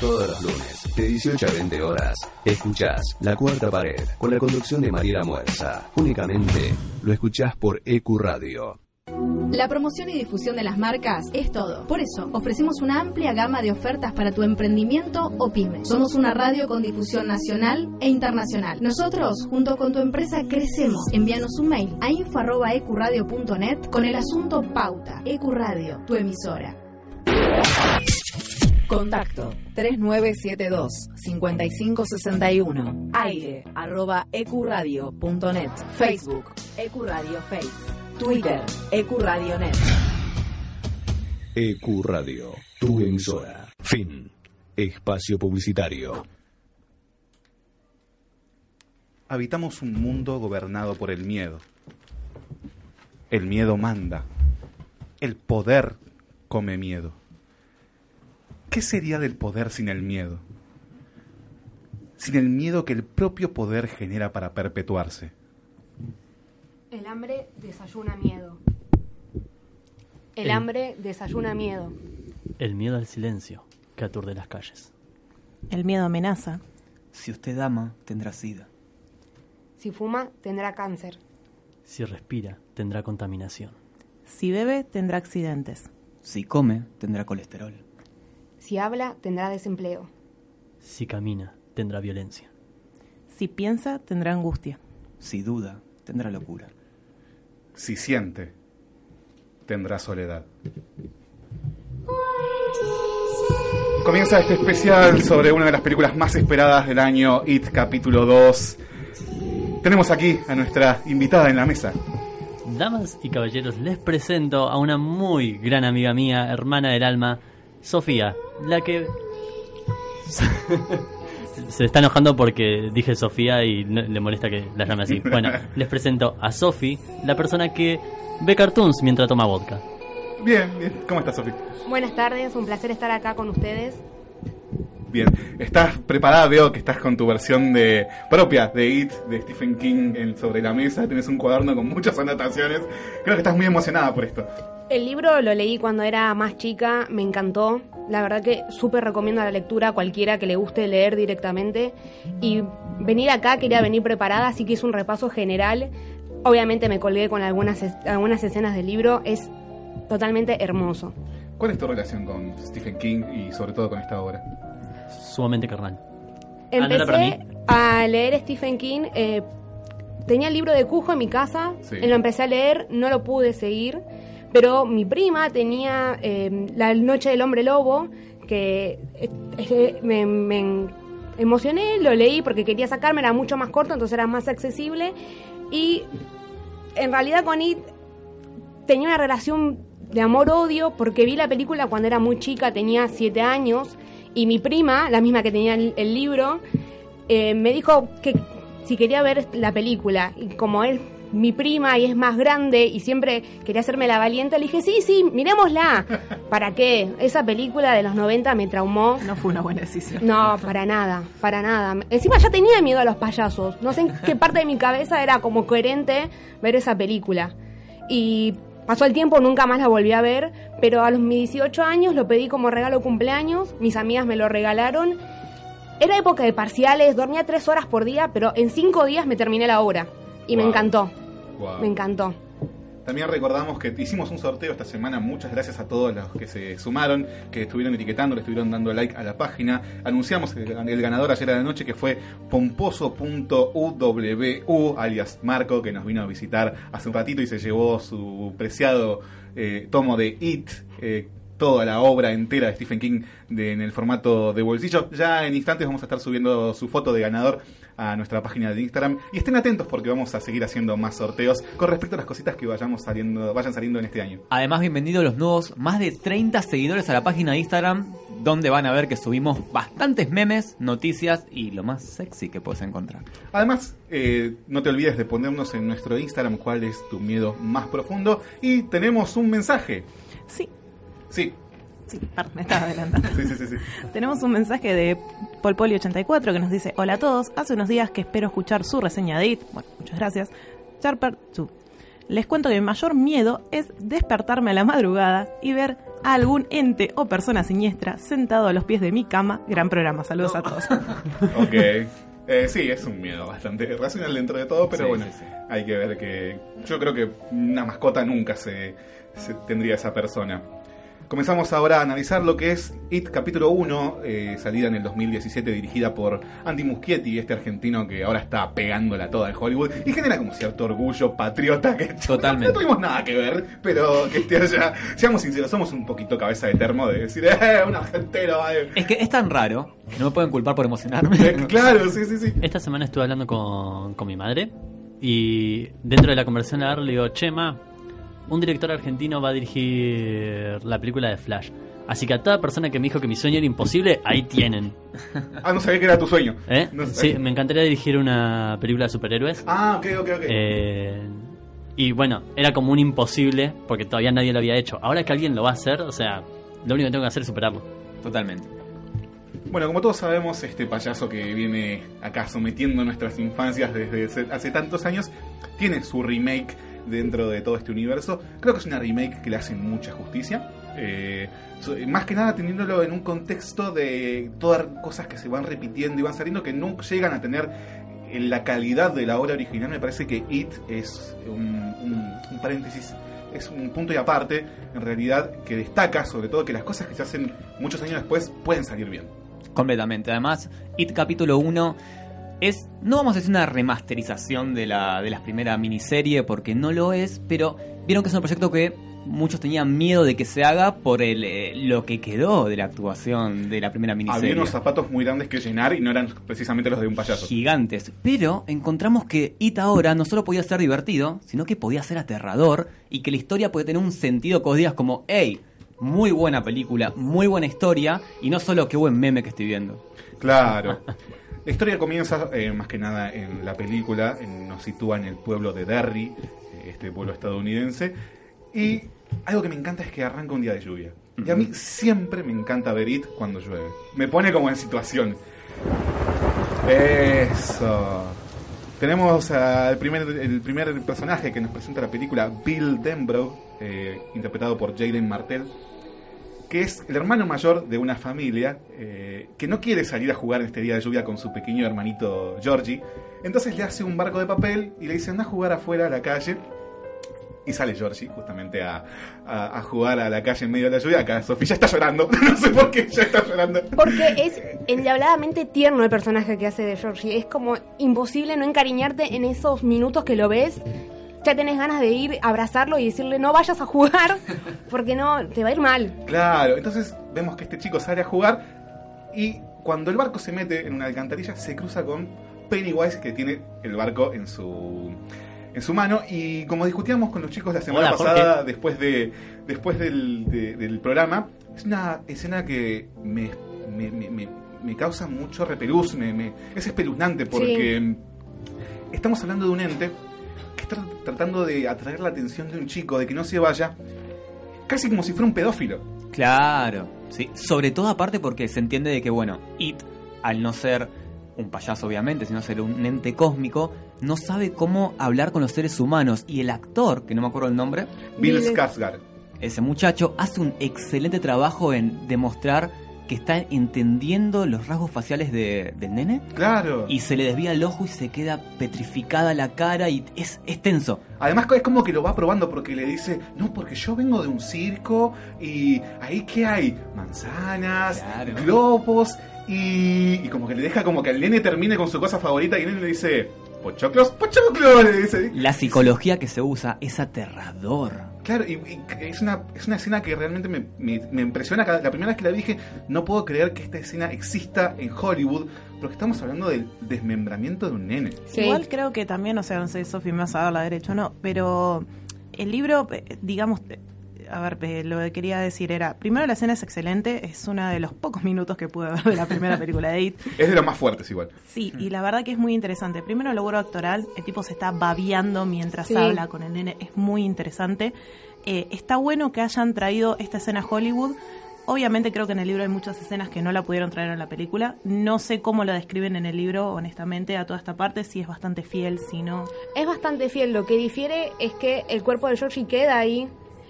Speaker 13: Todos los lunes, de 18 a 20 horas, escuchás La Cuarta Pared con la conducción de Mariela Muerza. Únicamente lo escuchás por EQ Radio.
Speaker 15: La promoción y difusión de las marcas es todo. Por eso, ofrecemos una amplia gama de ofertas para tu emprendimiento o pyme. Somos una radio con difusión nacional e internacional. Nosotros, junto con tu empresa, crecemos. Envíanos un mail a info.ecuradio.net con el asunto Pauta. Ecuradio, tu emisora.
Speaker 18: Contacto 3972-5561. Aire arroba ecuradio.net. Facebook Ecuradio Face. Twitter Ecuradio.net.
Speaker 13: EQ E Radio, tu emisora. Fin. Espacio publicitario.
Speaker 6: Habitamos un mundo gobernado por el miedo. El miedo manda. El poder come miedo. ¿Qué sería del poder sin el miedo? Sin el miedo que el propio poder genera para perpetuarse.
Speaker 21: El hambre desayuna miedo. El
Speaker 8: El-
Speaker 21: hambre desayuna miedo.
Speaker 8: El miedo al silencio que aturde las calles.
Speaker 7: El miedo amenaza.
Speaker 10: Si usted ama, tendrá sida.
Speaker 21: Si fuma, tendrá cáncer.
Speaker 8: Si respira, tendrá contaminación.
Speaker 7: Si bebe, tendrá accidentes.
Speaker 10: Si come, tendrá colesterol.
Speaker 21: Si habla, tendrá desempleo.
Speaker 8: Si camina, tendrá violencia.
Speaker 7: Si piensa, tendrá angustia.
Speaker 10: Si duda, tendrá locura.
Speaker 6: Si siente, tendrá soledad. Comienza este especial sobre una de las películas más esperadas del año, It capítulo 2. Tenemos aquí a nuestra invitada en la mesa.
Speaker 8: Damas y caballeros, les presento a una muy gran amiga mía, hermana del alma, Sofía, la que... *laughs* Se está enojando porque dije Sofía y no- le molesta que la llame así. Bueno, *laughs* les presento a Sofi, la persona que ve cartoons mientras toma vodka.
Speaker 6: Bien, bien. ¿Cómo estás, Sofía?
Speaker 21: Buenas tardes, un placer estar acá con ustedes.
Speaker 6: Bien. ¿Estás preparada? Veo que estás con tu versión de propia de It, de Stephen King, en- sobre la mesa. Tienes un cuaderno con muchas anotaciones. Creo que estás muy emocionada por esto.
Speaker 21: El libro lo leí cuando era más chica, me encantó. La verdad que súper recomiendo la lectura a cualquiera que le guste leer directamente. Y venir acá, quería venir preparada, así que hice un repaso general. Obviamente me colgué con algunas, algunas escenas del libro, es totalmente hermoso.
Speaker 6: ¿Cuál es tu relación con Stephen King y sobre todo con esta obra?
Speaker 8: Sumamente carnal. Ah, ¿no era para
Speaker 21: Empecé a leer Stephen King, eh, tenía el libro de Cujo en mi casa,
Speaker 8: Sí.
Speaker 21: lo empecé a leer, no lo pude seguir, pero mi prima tenía eh, La Noche del Hombre Lobo, que eh, eh, me, me emocioné, lo leí porque quería sacarme, era mucho más corto, entonces era más accesible, y en realidad con It tenía una relación de amor-odio porque vi la película cuando era muy chica, tenía siete años, y mi prima, la misma que tenía el, el libro, eh, me dijo que si quería ver la película. Y como es mi prima y es más grande y siempre quería hacerme la valiente, le dije, sí, sí, miremosla. *laughs* ¿Para qué? Esa película de los 90 me traumó.
Speaker 7: No fue una buena decisión.
Speaker 21: No, para nada, para nada. Encima ya tenía miedo a los payasos. No sé en qué parte de mi cabeza era como coherente ver esa película. Y pasó el tiempo, nunca más la volví a ver, pero a los mis 18 años lo pedí como regalo cumpleaños, mis amigas me lo regalaron. Era época de parciales, dormía tres horas por día, pero en cinco días me terminé la obra. Y me encantó,
Speaker 6: Wow.
Speaker 21: me encantó.
Speaker 6: También recordamos que hicimos un sorteo esta semana. Muchas gracias a todos los que se sumaron, que estuvieron etiquetando, le estuvieron dando like a la página. Anunciamos el, ganador ayer a la noche que fue pomposo.uwu, alias Marco, que nos vino a visitar hace un ratito y se llevó su preciado eh, tomo de It. eh, toda la obra entera de Stephen King en el formato de bolsillo. Ya en instantes vamos a estar subiendo su foto de ganador a nuestra página de Instagram. Y estén atentos porque vamos a seguir haciendo más sorteos con respecto a las cositas que vayamos saliendo, vayan saliendo en este año.
Speaker 10: Además, bienvenidos los nuevos más de 30 seguidores a la página de Instagram, donde van a ver que subimos bastantes memes, noticias y lo más sexy que puedes encontrar.
Speaker 6: Además, eh, no te olvides de ponernos en nuestro Instagram cuál es tu miedo más profundo. Y tenemos un mensaje.
Speaker 7: Sí.
Speaker 6: Sí.
Speaker 7: Sí, perdón, me estaba adelantando.
Speaker 6: Sí, sí, sí, sí.
Speaker 7: Tenemos un mensaje de Polpoli84 que nos dice: Hola a todos, hace unos días que espero escuchar su reseña de IT. Bueno, muchas gracias. Charper Chu. Les cuento que mi mayor miedo es despertarme a la madrugada y ver a algún ente o persona siniestra sentado a los pies de mi cama. Gran programa, saludos a todos. *laughs*
Speaker 6: Ok. Eh, sí, es un miedo bastante racional dentro de todo, pero
Speaker 10: Sí,
Speaker 6: bueno,
Speaker 10: sí, sí.
Speaker 6: hay que ver que yo creo que una mascota nunca se, se tendría esa persona. Comenzamos ahora a analizar lo que es It capítulo 1, eh, salida en el 2017, dirigida por Andy Muschietti, este argentino que ahora está pegándola toda en Hollywood y genera como cierto orgullo patriota que *laughs*
Speaker 10: Totalmente.
Speaker 6: no tuvimos nada que ver, pero que esté allá. Seamos sinceros, somos un poquito cabeza de termo de decir, eh, un argentino, eh".
Speaker 10: Es que es tan raro que no me pueden culpar por emocionarme. *laughs*
Speaker 6: Claro, sí, sí, sí.
Speaker 8: Esta semana estuve hablando con, con mi madre y dentro de la conversación a le digo, Chema, un director argentino va a dirigir la película de Flash. Así que a toda persona que me dijo que mi sueño era imposible, ahí tienen. *laughs*
Speaker 6: Ah, no sabía que era tu sueño.
Speaker 8: ¿Eh?
Speaker 6: No
Speaker 8: sí, me encantaría dirigir una película de superhéroes.
Speaker 6: Ah, ok, ok, ok.
Speaker 8: Eh, y bueno, era como un imposible porque todavía nadie lo había hecho. Ahora que alguien lo va a hacer, o sea, lo único que tengo que hacer es superarlo.
Speaker 10: Totalmente.
Speaker 6: Bueno, como todos sabemos, este payaso que viene acá sometiendo nuestras infancias desde hace tantos años, tiene su remake dentro de todo este universo. Creo que es una remake que le hace mucha justicia. Eh, más que nada teniéndolo en un contexto de todas cosas que se van repitiendo y van saliendo que no llegan a tener la calidad de la obra original. Me parece que It es un, un- un paréntesis, es un punto y aparte, en realidad, que destaca sobre todo que las cosas que se hacen muchos años después pueden salir bien.
Speaker 10: Completamente. Además, It capítulo 1 es, no vamos a decir una remasterización de la, de la primera miniserie porque no lo es, pero vieron que es un proyecto que muchos tenían miedo de que se haga por el, eh, lo que quedó de la actuación de la primera miniserie.
Speaker 6: Había unos zapatos muy grandes que llenar y no eran precisamente los de un payaso.
Speaker 10: gigantes. Pero encontramos que It ahora no solo podía ser divertido, sino que podía ser aterrador y que la historia puede tener un sentido que vos digas como, hey, muy buena película, muy buena historia y no solo qué buen meme que estoy viendo.
Speaker 6: Claro. *laughs* La historia comienza eh, más que nada en la película, en- nos sitúa en el pueblo de Derry, eh, este pueblo estadounidense, y algo que me encanta es que arranca un día de lluvia. Y a mí siempre me encanta ver It cuando llueve. Me pone como en situación. Eso. Tenemos al primer, el primer personaje que nos presenta la película, Bill Denbrough, eh, interpretado por Jaden Martell, que es el hermano mayor de una familia eh, que no quiere salir a jugar en este día de lluvia con su pequeño hermanito Georgie. Entonces le hace un barco de papel y le dice anda a jugar afuera a la calle. Y sale Georgie justamente a, a- jugar a la calle en medio de la lluvia. Acá Sofía ya está llorando. *laughs* no sé por qué ya está llorando.
Speaker 21: Porque es endiabladamente tierno el personaje que hace de Georgie. Es como imposible no encariñarte en esos minutos que lo ves. Ya tenés ganas de ir a abrazarlo y decirle no vayas a jugar *laughs* porque no te va a ir mal.
Speaker 6: Claro, entonces vemos que este chico sale a jugar y cuando el barco se mete en una alcantarilla se cruza con Pennywise que tiene el barco en su en su mano y como discutíamos con los chicos la semana
Speaker 8: Hola,
Speaker 6: pasada
Speaker 8: Jorge.
Speaker 6: después de después del, de- del programa es una escena que me, me, me- me- causa mucho repelús, me, me- es espeluznante porque estamos hablando de un ente está tratando de atraer la atención de un chico, de que no se vaya, casi como si fuera un pedófilo.
Speaker 10: Claro, sí. Sobre todo aparte porque se entiende de que, bueno, It, al no ser un payaso obviamente, sino ser un ente cósmico, no sabe cómo hablar con los seres humanos. Y el actor, que no me acuerdo el nombre,
Speaker 6: Bill Skarsgård.
Speaker 10: ese muchacho, hace un excelente trabajo en demostrar que está entendiendo los rasgos faciales de- del nene.
Speaker 6: Claro.
Speaker 10: Y se le desvía el ojo y se queda petrificada la cara y es, es tenso.
Speaker 6: Además es como que lo va probando porque le dice, no, porque yo vengo de un circo y ahí qué hay, manzanas, globos y, y como que le deja como que el nene termine con su cosa favorita y el nene le dice, pochoclos, pochoclos, le dice.
Speaker 10: La psicología que se usa es aterrador.
Speaker 6: Claro, y, y es, una, es una escena que realmente me, me- me impresiona. Cada- La primera vez que la dije, no puedo creer que esta escena exista en Hollywood, porque estamos hablando del desmembramiento de un nene.
Speaker 7: Igual creo que también, o sea, no sé, Sofi, me vas a dar la derecha o no, pero el libro, eh, digamos, a ver, eh, lo que quería decir era, primero la escena es excelente, es uno de los pocos minutos que pude *laughs* ver de la primera película de It.
Speaker 6: Es de los más fuertes igual.
Speaker 7: Sí, y la verdad que es muy interesante. Primero el logro actoral, el tipo se está babeando mientras
Speaker 21: Sí.
Speaker 7: habla con el nene, es muy interesante. Eh, está bueno que hayan traído esta escena a Hollywood. Obviamente creo que en el libro hay muchas escenas que no la pudieron traer en la película. No sé cómo la describen en el libro, honestamente, a toda esta parte, si es bastante fiel, si no.
Speaker 21: Es bastante fiel. Lo que difiere es que el cuerpo de Georgie queda ahí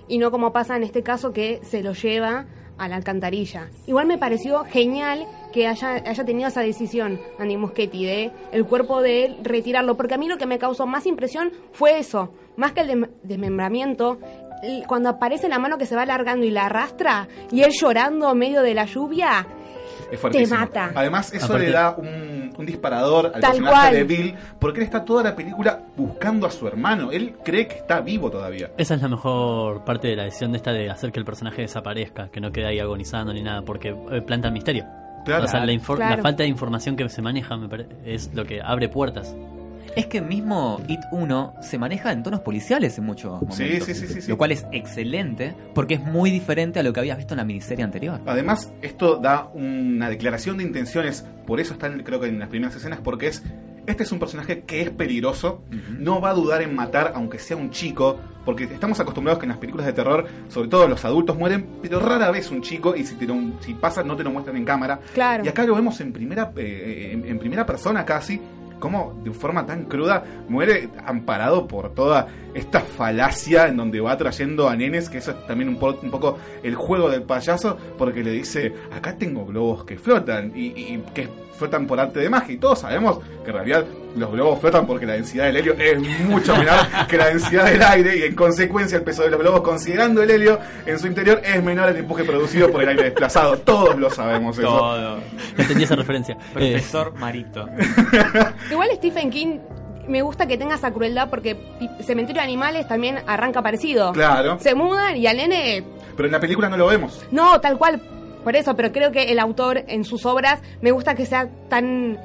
Speaker 21: y no como pasa en este caso que se lo lleva a la alcantarilla. Igual me pareció genial que haya, haya tenido esa decisión Andy Muschietti de el cuerpo de él retirarlo, porque a mí lo que me causó más impresión fue eso, más que el desmembramiento, cuando aparece la mano que se va alargando y la arrastra y él llorando en medio de la lluvia,
Speaker 6: Es fuertísimo.
Speaker 21: Te mata.
Speaker 6: Además, eso
Speaker 8: Aparte-
Speaker 6: le da un, un disparador al
Speaker 21: Tal
Speaker 6: personaje
Speaker 21: cual.
Speaker 6: de Bill, porque él está toda la película buscando a su hermano. Él cree que está vivo todavía.
Speaker 8: Esa es la mejor parte de la decisión de esta de hacer que el personaje desaparezca, que no quede ahí agonizando ni nada, porque eh, planta el misterio.
Speaker 6: Claro.
Speaker 8: o sea, la,
Speaker 10: Claro.
Speaker 8: la falta de información que se maneja me es lo que abre puertas.
Speaker 10: Es que mismo It 1 se maneja en tonos policiales en muchos momentos.
Speaker 6: Sí, sí, sí, sí, sí.
Speaker 10: Lo cual es excelente porque es muy diferente a lo que habías visto en la miniserie anterior.
Speaker 6: Además, esto da una declaración de intenciones, por eso está en- creo que en las primeras escenas, porque es este es un personaje que es peligroso, no va a dudar en matar aunque sea un chico, porque estamos acostumbrados que en las películas de terror, sobre todo los adultos mueren, pero rara vez un chico y si, te lo- si pasa no te lo muestran en cámara.
Speaker 21: Claro.
Speaker 6: Y acá lo vemos en primera, eh, en, en primera persona casi, como de forma tan cruda muere amparado por toda esta falacia en donde va trayendo a nenes, que eso es también un poco el juego del payaso, porque le dice, acá tengo globos que flotan y, y que flotan por arte de magia, y todos sabemos que en realidad los globos flotan porque la densidad del helio es mucho menor que la densidad del aire y en consecuencia el peso de los globos, considerando el helio en su interior, es menor al empuje producido por el aire desplazado. Todos lo sabemos eso.
Speaker 10: Todo.
Speaker 8: Entendí esa referencia.
Speaker 10: Profesor Marito. *laughs*
Speaker 21: Igual Stephen King me gusta que tenga esa crueldad porque Cementerio de Animales también arranca parecido.
Speaker 6: Claro.
Speaker 21: Se mudan y al nene...
Speaker 6: Pero en la película no lo vemos.
Speaker 21: No, tal cual. Por eso, pero creo que el autor en sus obras me gusta que sea tan...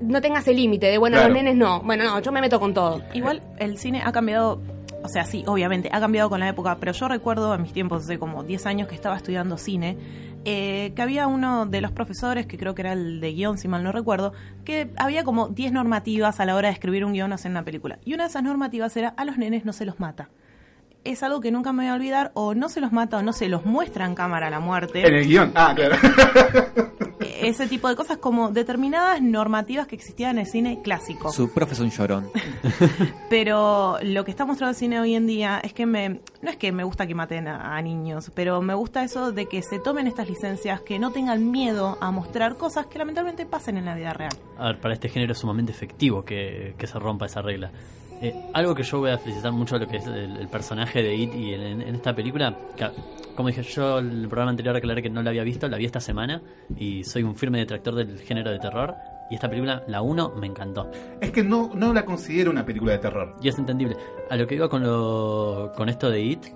Speaker 21: No tenga ese límite de, bueno,
Speaker 7: Claro.
Speaker 21: los nenes no. Bueno, no, yo me meto con todo.
Speaker 7: Igual el cine ha cambiado, o sea, sí, obviamente, ha cambiado con la época, pero yo recuerdo en mis tiempos, hace como 10 años que estaba estudiando cine, eh, que había uno de los profesores, que creo que era el de guion, si mal no recuerdo, que había como 10 normativas a la hora de escribir un guion o hacer una película. Y una de esas normativas era, a los nenes no se los mata. Es algo que nunca me voy a olvidar, o no se los mata o no se los muestra en cámara a la muerte.
Speaker 6: En el guion. Ah, claro. *laughs*
Speaker 7: Ese tipo de cosas como determinadas normativas que existían en el cine clásico.
Speaker 10: Su profe es un llorón. *laughs*
Speaker 7: Pero lo que está mostrando el cine hoy en día es que me. No es que me gusta que maten a, a niños, pero me gusta eso de que se tomen estas licencias, que no tengan miedo a mostrar cosas que lamentablemente pasen en la vida real.
Speaker 8: A ver, para este género es sumamente efectivo que, que se rompa esa regla. Eh, algo que yo voy a felicitar mucho lo que es el, el personaje de It y en, en esta película, que, como dije yo el programa anterior aclaré que no la había visto, la vi esta semana y soy un firme detractor del género de terror y esta película, la 1, me encantó.
Speaker 6: Es que no, no la considero una película de terror.
Speaker 8: Y es entendible. A lo que iba con, lo, con esto de It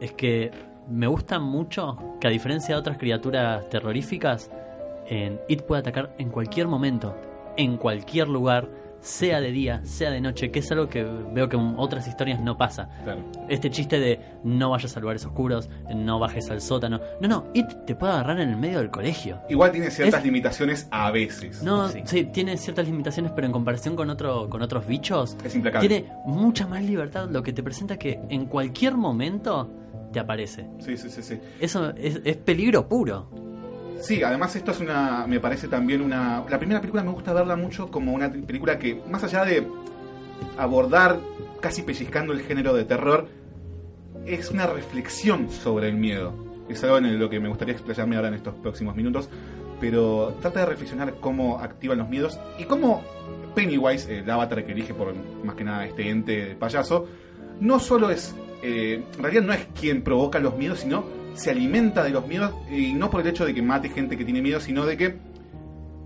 Speaker 8: es que me gusta mucho que a diferencia de otras criaturas terroríficas, en It puede atacar en cualquier momento, en cualquier lugar, sea de día, sea de noche, que es algo que veo que en otras historias no pasa. Este chiste de no vayas a lugares oscuros, no bajes al sótano. No, no, It te puede agarrar en el medio del colegio.
Speaker 6: Igual tiene ciertas
Speaker 8: Es-
Speaker 6: limitaciones a veces.
Speaker 8: No, sí. tiene ciertas limitaciones, pero en comparación con otro, con otros bichos,
Speaker 6: Es implacable.
Speaker 8: tiene mucha más libertad. Lo que te presenta que en cualquier momento te aparece.
Speaker 6: Sí, sí, sí, sí.
Speaker 8: Eso es, es peligro puro.
Speaker 6: Sí, además esto es una, me parece también una... La primera película me gusta verla mucho como una película que, más allá de abordar casi pellizcando el género de terror, es una reflexión sobre el miedo. es algo en lo que me gustaría explayarme ahora en estos próximos minutos, pero trata de reflexionar cómo activan los miedos y cómo Pennywise, el avatar que elige por más que nada este ente payaso, no solo es, eh, en realidad no es quien provoca los miedos, sino se alimenta de los miedos y no por el hecho de que mate gente que tiene miedo, sino de que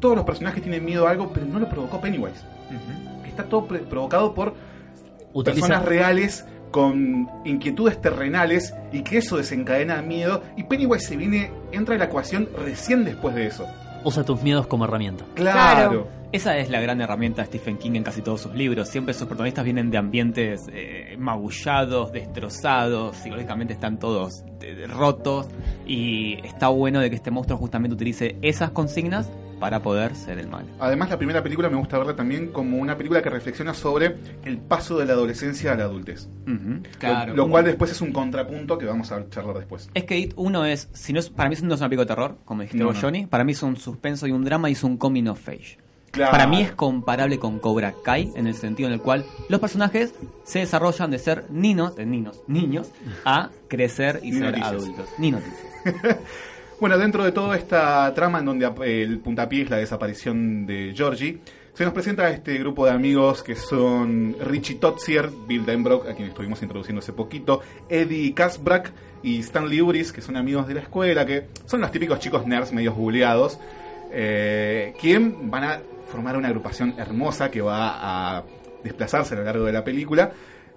Speaker 6: todos los personajes tienen miedo a algo, pero no lo provocó Pennywise. Está todo provocado por
Speaker 8: Utiliza-
Speaker 6: personas reales con inquietudes terrenales y que eso desencadena miedo y Pennywise se viene entra en la ecuación recién después de eso.
Speaker 8: Usa tus miedos como herramienta.
Speaker 6: Claro.
Speaker 10: Esa es la gran herramienta de Stephen King en casi todos sus libros. Siempre sus protagonistas vienen de ambientes eh, magullados, destrozados, psicológicamente están todos eh, rotos y está bueno de que este monstruo justamente utilice esas consignas para poder ser el mal.
Speaker 6: Además, la primera película me gusta verla también como una película que reflexiona sobre el paso de la adolescencia a la adultez.
Speaker 10: claro.
Speaker 6: Lo, lo cual después es un contrapunto que vamos a charlar después.
Speaker 10: Es que It, uno es, si no es, para mí no es una película de terror, como dijiste
Speaker 6: No,
Speaker 10: vos,
Speaker 6: no.
Speaker 10: Johnny, para mí es un suspenso y un drama y es un coming of age.
Speaker 6: Claro.
Speaker 10: Para mí es comparable con Cobra Kai en el sentido en el cual los personajes se desarrollan de ser niños, de niños, niños, a crecer y
Speaker 6: Ni
Speaker 10: ser
Speaker 6: noticias.
Speaker 10: adultos. Ni noticias. *laughs*
Speaker 6: Bueno, dentro de toda esta trama en donde el puntapié es la desaparición de Georgie, se nos presenta este grupo de amigos que son Richie Totsier, Bill Denbrock, a quien estuvimos introduciendo hace poquito, Eddie Kasbrak y Stanley Uris, que son amigos de la escuela, que son los típicos chicos nerds medios buleados, eh, quien van a formar una agrupación hermosa que va a desplazarse a lo largo de la película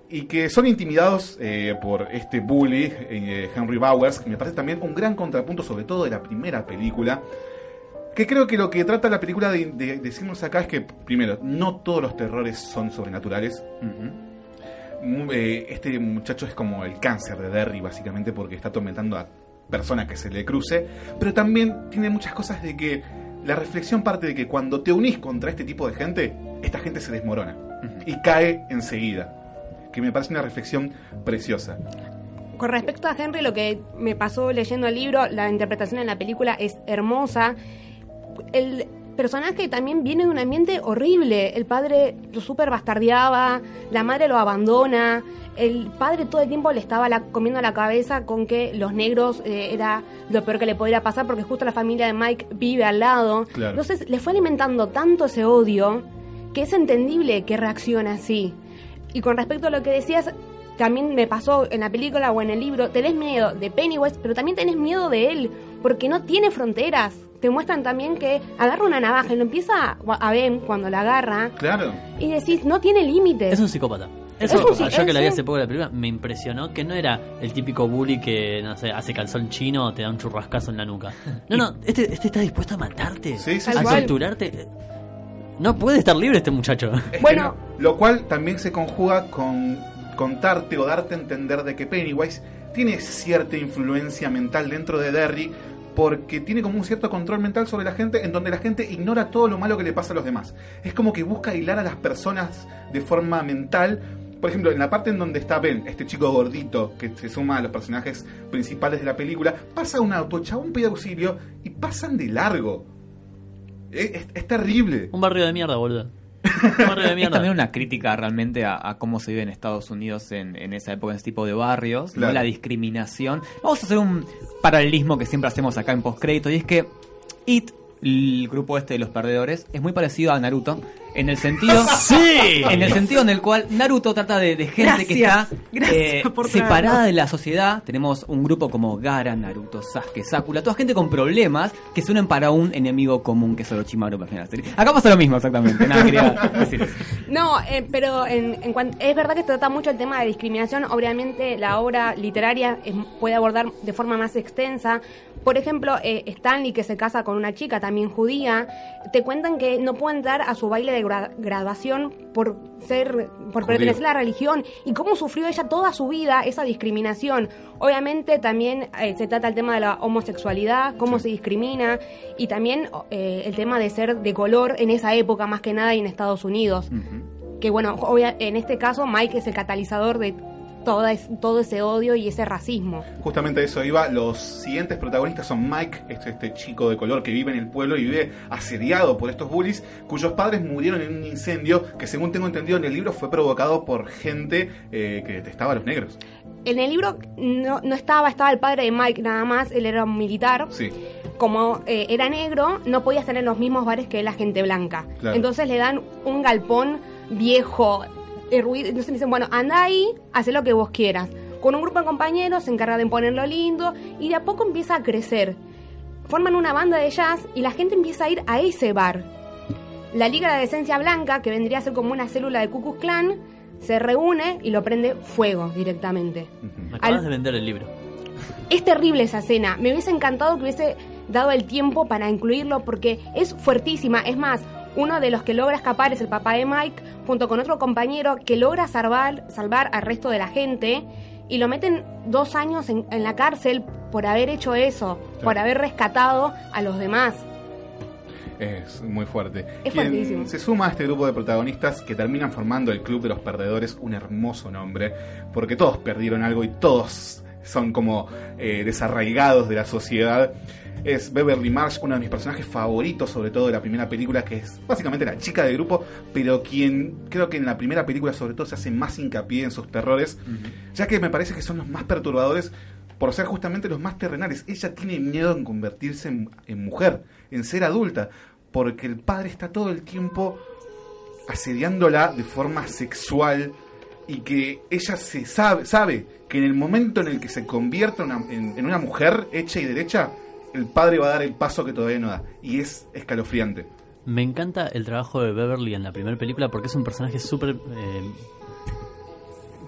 Speaker 6: y que son intimidados eh, por este bully, eh, Henry Bowers, que me parece también un gran contrapunto, sobre todo de la primera película. Que creo que lo que trata la película de, de decirnos acá es que, primero, no todos los terrores son sobrenaturales. Mu- eh, este muchacho es como el cáncer de Derry, básicamente, porque está atormentando a personas que se le cruce. Pero también tiene muchas cosas de que la reflexión parte de que cuando te unís contra este tipo de gente, esta gente se desmorona y cae enseguida. Que me parece una reflexión preciosa.
Speaker 21: Con respecto a Henry, lo que me pasó leyendo el libro, la interpretación en la película es hermosa. El personaje también viene de un ambiente horrible. El padre lo super bastardeaba, la madre lo abandona. El padre todo el tiempo le estaba la- comiendo la cabeza con que los negros eh, era lo peor que le podría pasar porque justo la familia de Mike vive al lado.
Speaker 22: Claro.
Speaker 21: Entonces le fue alimentando tanto ese odio que es entendible que reacciona así. Y con respecto a lo que decías, también me pasó en la película o en el libro, tenés miedo de Pennywise, pero también tenés miedo de él, porque no tiene fronteras. Te muestran también que agarra una navaja y lo empieza a ver cuando la agarra
Speaker 6: Claro.
Speaker 21: y decís, no tiene límites.
Speaker 8: Es un psicópata.
Speaker 21: Es
Speaker 8: Eso,
Speaker 21: un psi-
Speaker 8: yo que la vi
Speaker 21: es-
Speaker 8: hace poco la película, me impresionó que no era el típico bully que, no sé, hace calzón chino o te da un churrascazo en la nuca. No, no, *laughs* este, este está dispuesto a matarte,
Speaker 6: Sí, sí,
Speaker 8: a
Speaker 6: sí.
Speaker 8: torturarte. No puede estar libre este muchacho.
Speaker 6: Bueno, lo cual también se conjuga con contarte o darte a entender de que Pennywise tiene cierta influencia mental dentro de Derry porque tiene como un cierto control mental sobre la gente en donde la gente ignora todo lo malo que le pasa a los demás. Es como que busca hilar a las personas de forma mental. Por ejemplo, en la parte en donde está Ben, este chico gordito que se suma a los personajes principales de la película, pasa un auto, chabón pide auxilio y pasan de largo. Es, es- es terrible.
Speaker 8: Un barrio de mierda, boludo. Un barrio de *laughs*
Speaker 10: Es también una crítica realmente a, a cómo se vive en Estados Unidos en, en esa época, en ese tipo de barrios, la discriminación. Vamos a hacer un paralelismo que siempre hacemos acá en postcrédito, y es que It, el grupo este de los perdedores, es muy parecido a Naruto. En el sentido. *laughs*
Speaker 8: ¡Sí!
Speaker 10: En el sentido en el cual Naruto trata de, de gente que está eh,
Speaker 7: por
Speaker 10: separada
Speaker 7: traerlo.
Speaker 10: de la sociedad. Tenemos un grupo como Gara, Naruto, Sasuke, Sakura, toda gente con problemas que se unen para un enemigo común que es Orochimaru. para serie. Acá pasa lo mismo exactamente. Nada, quería decir eso.
Speaker 21: No, eh, pero en, en cuan- es verdad que se trata mucho el tema de discriminación. Obviamente la obra literaria es- puede abordar de forma más extensa. Por ejemplo, eh, Stanley, que se casa con una chica también judía, te cuentan que no puede entrar a su baile de gra- graduación por ser, por pertenecer a la religión. Y cómo sufrió ella toda su vida esa discriminación. Obviamente también eh, se trata el tema de la homosexualidad, cómo se discrimina y también eh, el tema de ser de color en esa época más que nada y en Estados Unidos. Que bueno, obvia- en este caso Mike es el catalizador de toda es- todo ese odio y ese racismo.
Speaker 6: Justamente eso iba. Los siguientes protagonistas son Mike, este, este chico de color que vive en el pueblo y vive asediado por estos bullies, cuyos padres murieron en un incendio que, según tengo entendido en el libro, fue provocado por gente eh, que detestaba a los negros.
Speaker 21: En el libro no, no estaba, estaba el padre de Mike nada más, él era un militar.
Speaker 6: Sí.
Speaker 21: Como eh, era negro, no podía estar en los mismos bares que la gente blanca.
Speaker 6: Claro.
Speaker 21: Entonces le dan un galpón viejo, eh, ruido. Entonces le dicen, bueno, anda ahí, haz lo que vos quieras. Con un grupo de compañeros se encarga de ponerlo lindo y de a poco empieza a crecer. Forman una banda de jazz y la gente empieza a ir a ese bar. La Liga de Decencia Blanca, que vendría a ser como una célula de Ku Klux Klan, se reúne y lo prende fuego directamente.
Speaker 8: Me acabas
Speaker 21: Al-
Speaker 8: de vender el libro.
Speaker 21: Es terrible esa escena. Me hubiese encantado que hubiese dado el tiempo para incluirlo porque es fuertísima. Es más, uno de los que logra escapar es el papá de Mike, junto con otro compañero que logra salvar, salvar al resto de la gente y lo meten dos años en, en la cárcel por haber hecho eso, por haber rescatado a los demás.
Speaker 6: Es muy fuerte.
Speaker 21: Es
Speaker 6: Quien se suma a este grupo de protagonistas que terminan formando el Club de los Perdedores, un hermoso nombre, porque todos perdieron algo y todos son como eh, desarraigados de la sociedad. Es Beverly Marsh, uno de mis personajes favoritos, sobre todo de la primera película, que es básicamente la chica del grupo, pero quien creo que en la primera película sobre todo se hace más hincapié en sus terrores, ya que me parece que son los más perturbadores por ser justamente los más terrenales. Ella tiene miedo en convertirse en, en mujer, en ser adulta, porque el padre está todo el tiempo asediándola de forma sexual y que ella se sabe, sabe que en el momento en el que se convierta en una, en- en una mujer hecha y derecha, el padre va a dar el paso que todavía no da. Y es escalofriante.
Speaker 8: Me encanta el trabajo de Beverly en la primera película porque es un personaje súper... eh,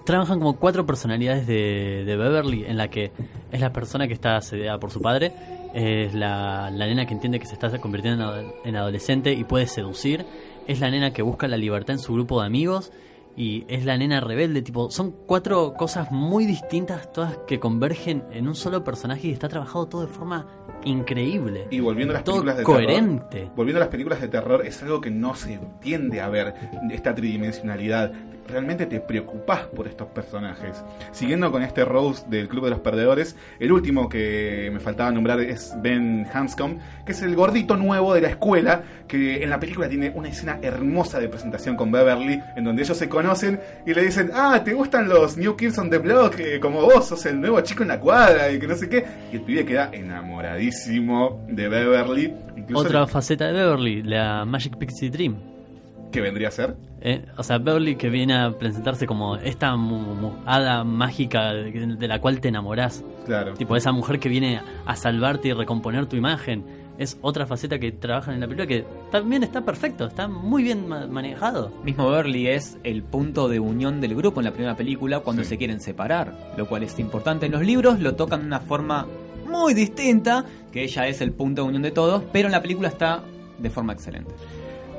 Speaker 8: trabajan como cuatro personalidades de, Beverly en la que es la persona que está asediada por su padre, es la, nena que entiende que se está convirtiendo en, en adolescente y puede seducir, es la nena que busca la libertad en su grupo de amigos y es la nena rebelde, tipo, son cuatro cosas muy distintas todas que convergen en un solo personaje y está trabajado todo de forma increíble.
Speaker 6: Y volviendo a las
Speaker 8: todo
Speaker 6: películas de
Speaker 8: coherente.
Speaker 6: terror. Volviendo a las películas de terror, es algo que no se tiende a ver, esta tridimensionalidad. Realmente te preocupás por estos personajes. Siguiendo con este Rose del Club de los Perdedores, el último que me faltaba nombrar es Ben Hanscom, que es el gordito nuevo de la escuela, que en la película tiene una escena hermosa de presentación con Beverly, en donde ellos se conocen y le dicen, ah, ¿te gustan los New Kids on the Block? Eh, como vos, sos el nuevo chico en la cuadra, y que no sé qué. Y el pibe queda enamoradísimo de Beverly. Incluso
Speaker 8: Otra faceta de Beverly, la Magic Pixie Dream.
Speaker 6: ¿Qué vendría a ser?
Speaker 8: Eh, o sea, Beverly que viene a presentarse como esta mu- mu- hada mágica de, de la cual te enamorás.
Speaker 6: Claro.
Speaker 8: Tipo, esa mujer que viene a salvarte y recomponer tu imagen. Es otra faceta que trabajan en la película que también está perfecto, está muy bien ma- manejado.
Speaker 10: Mismo Beverly es el punto de unión del grupo en la primera película cuando
Speaker 8: Sí.
Speaker 10: se quieren separar, lo cual es importante. En los libros lo tocan de una forma muy distinta, que ella es el punto de unión de todos, pero en la película está de forma excelente.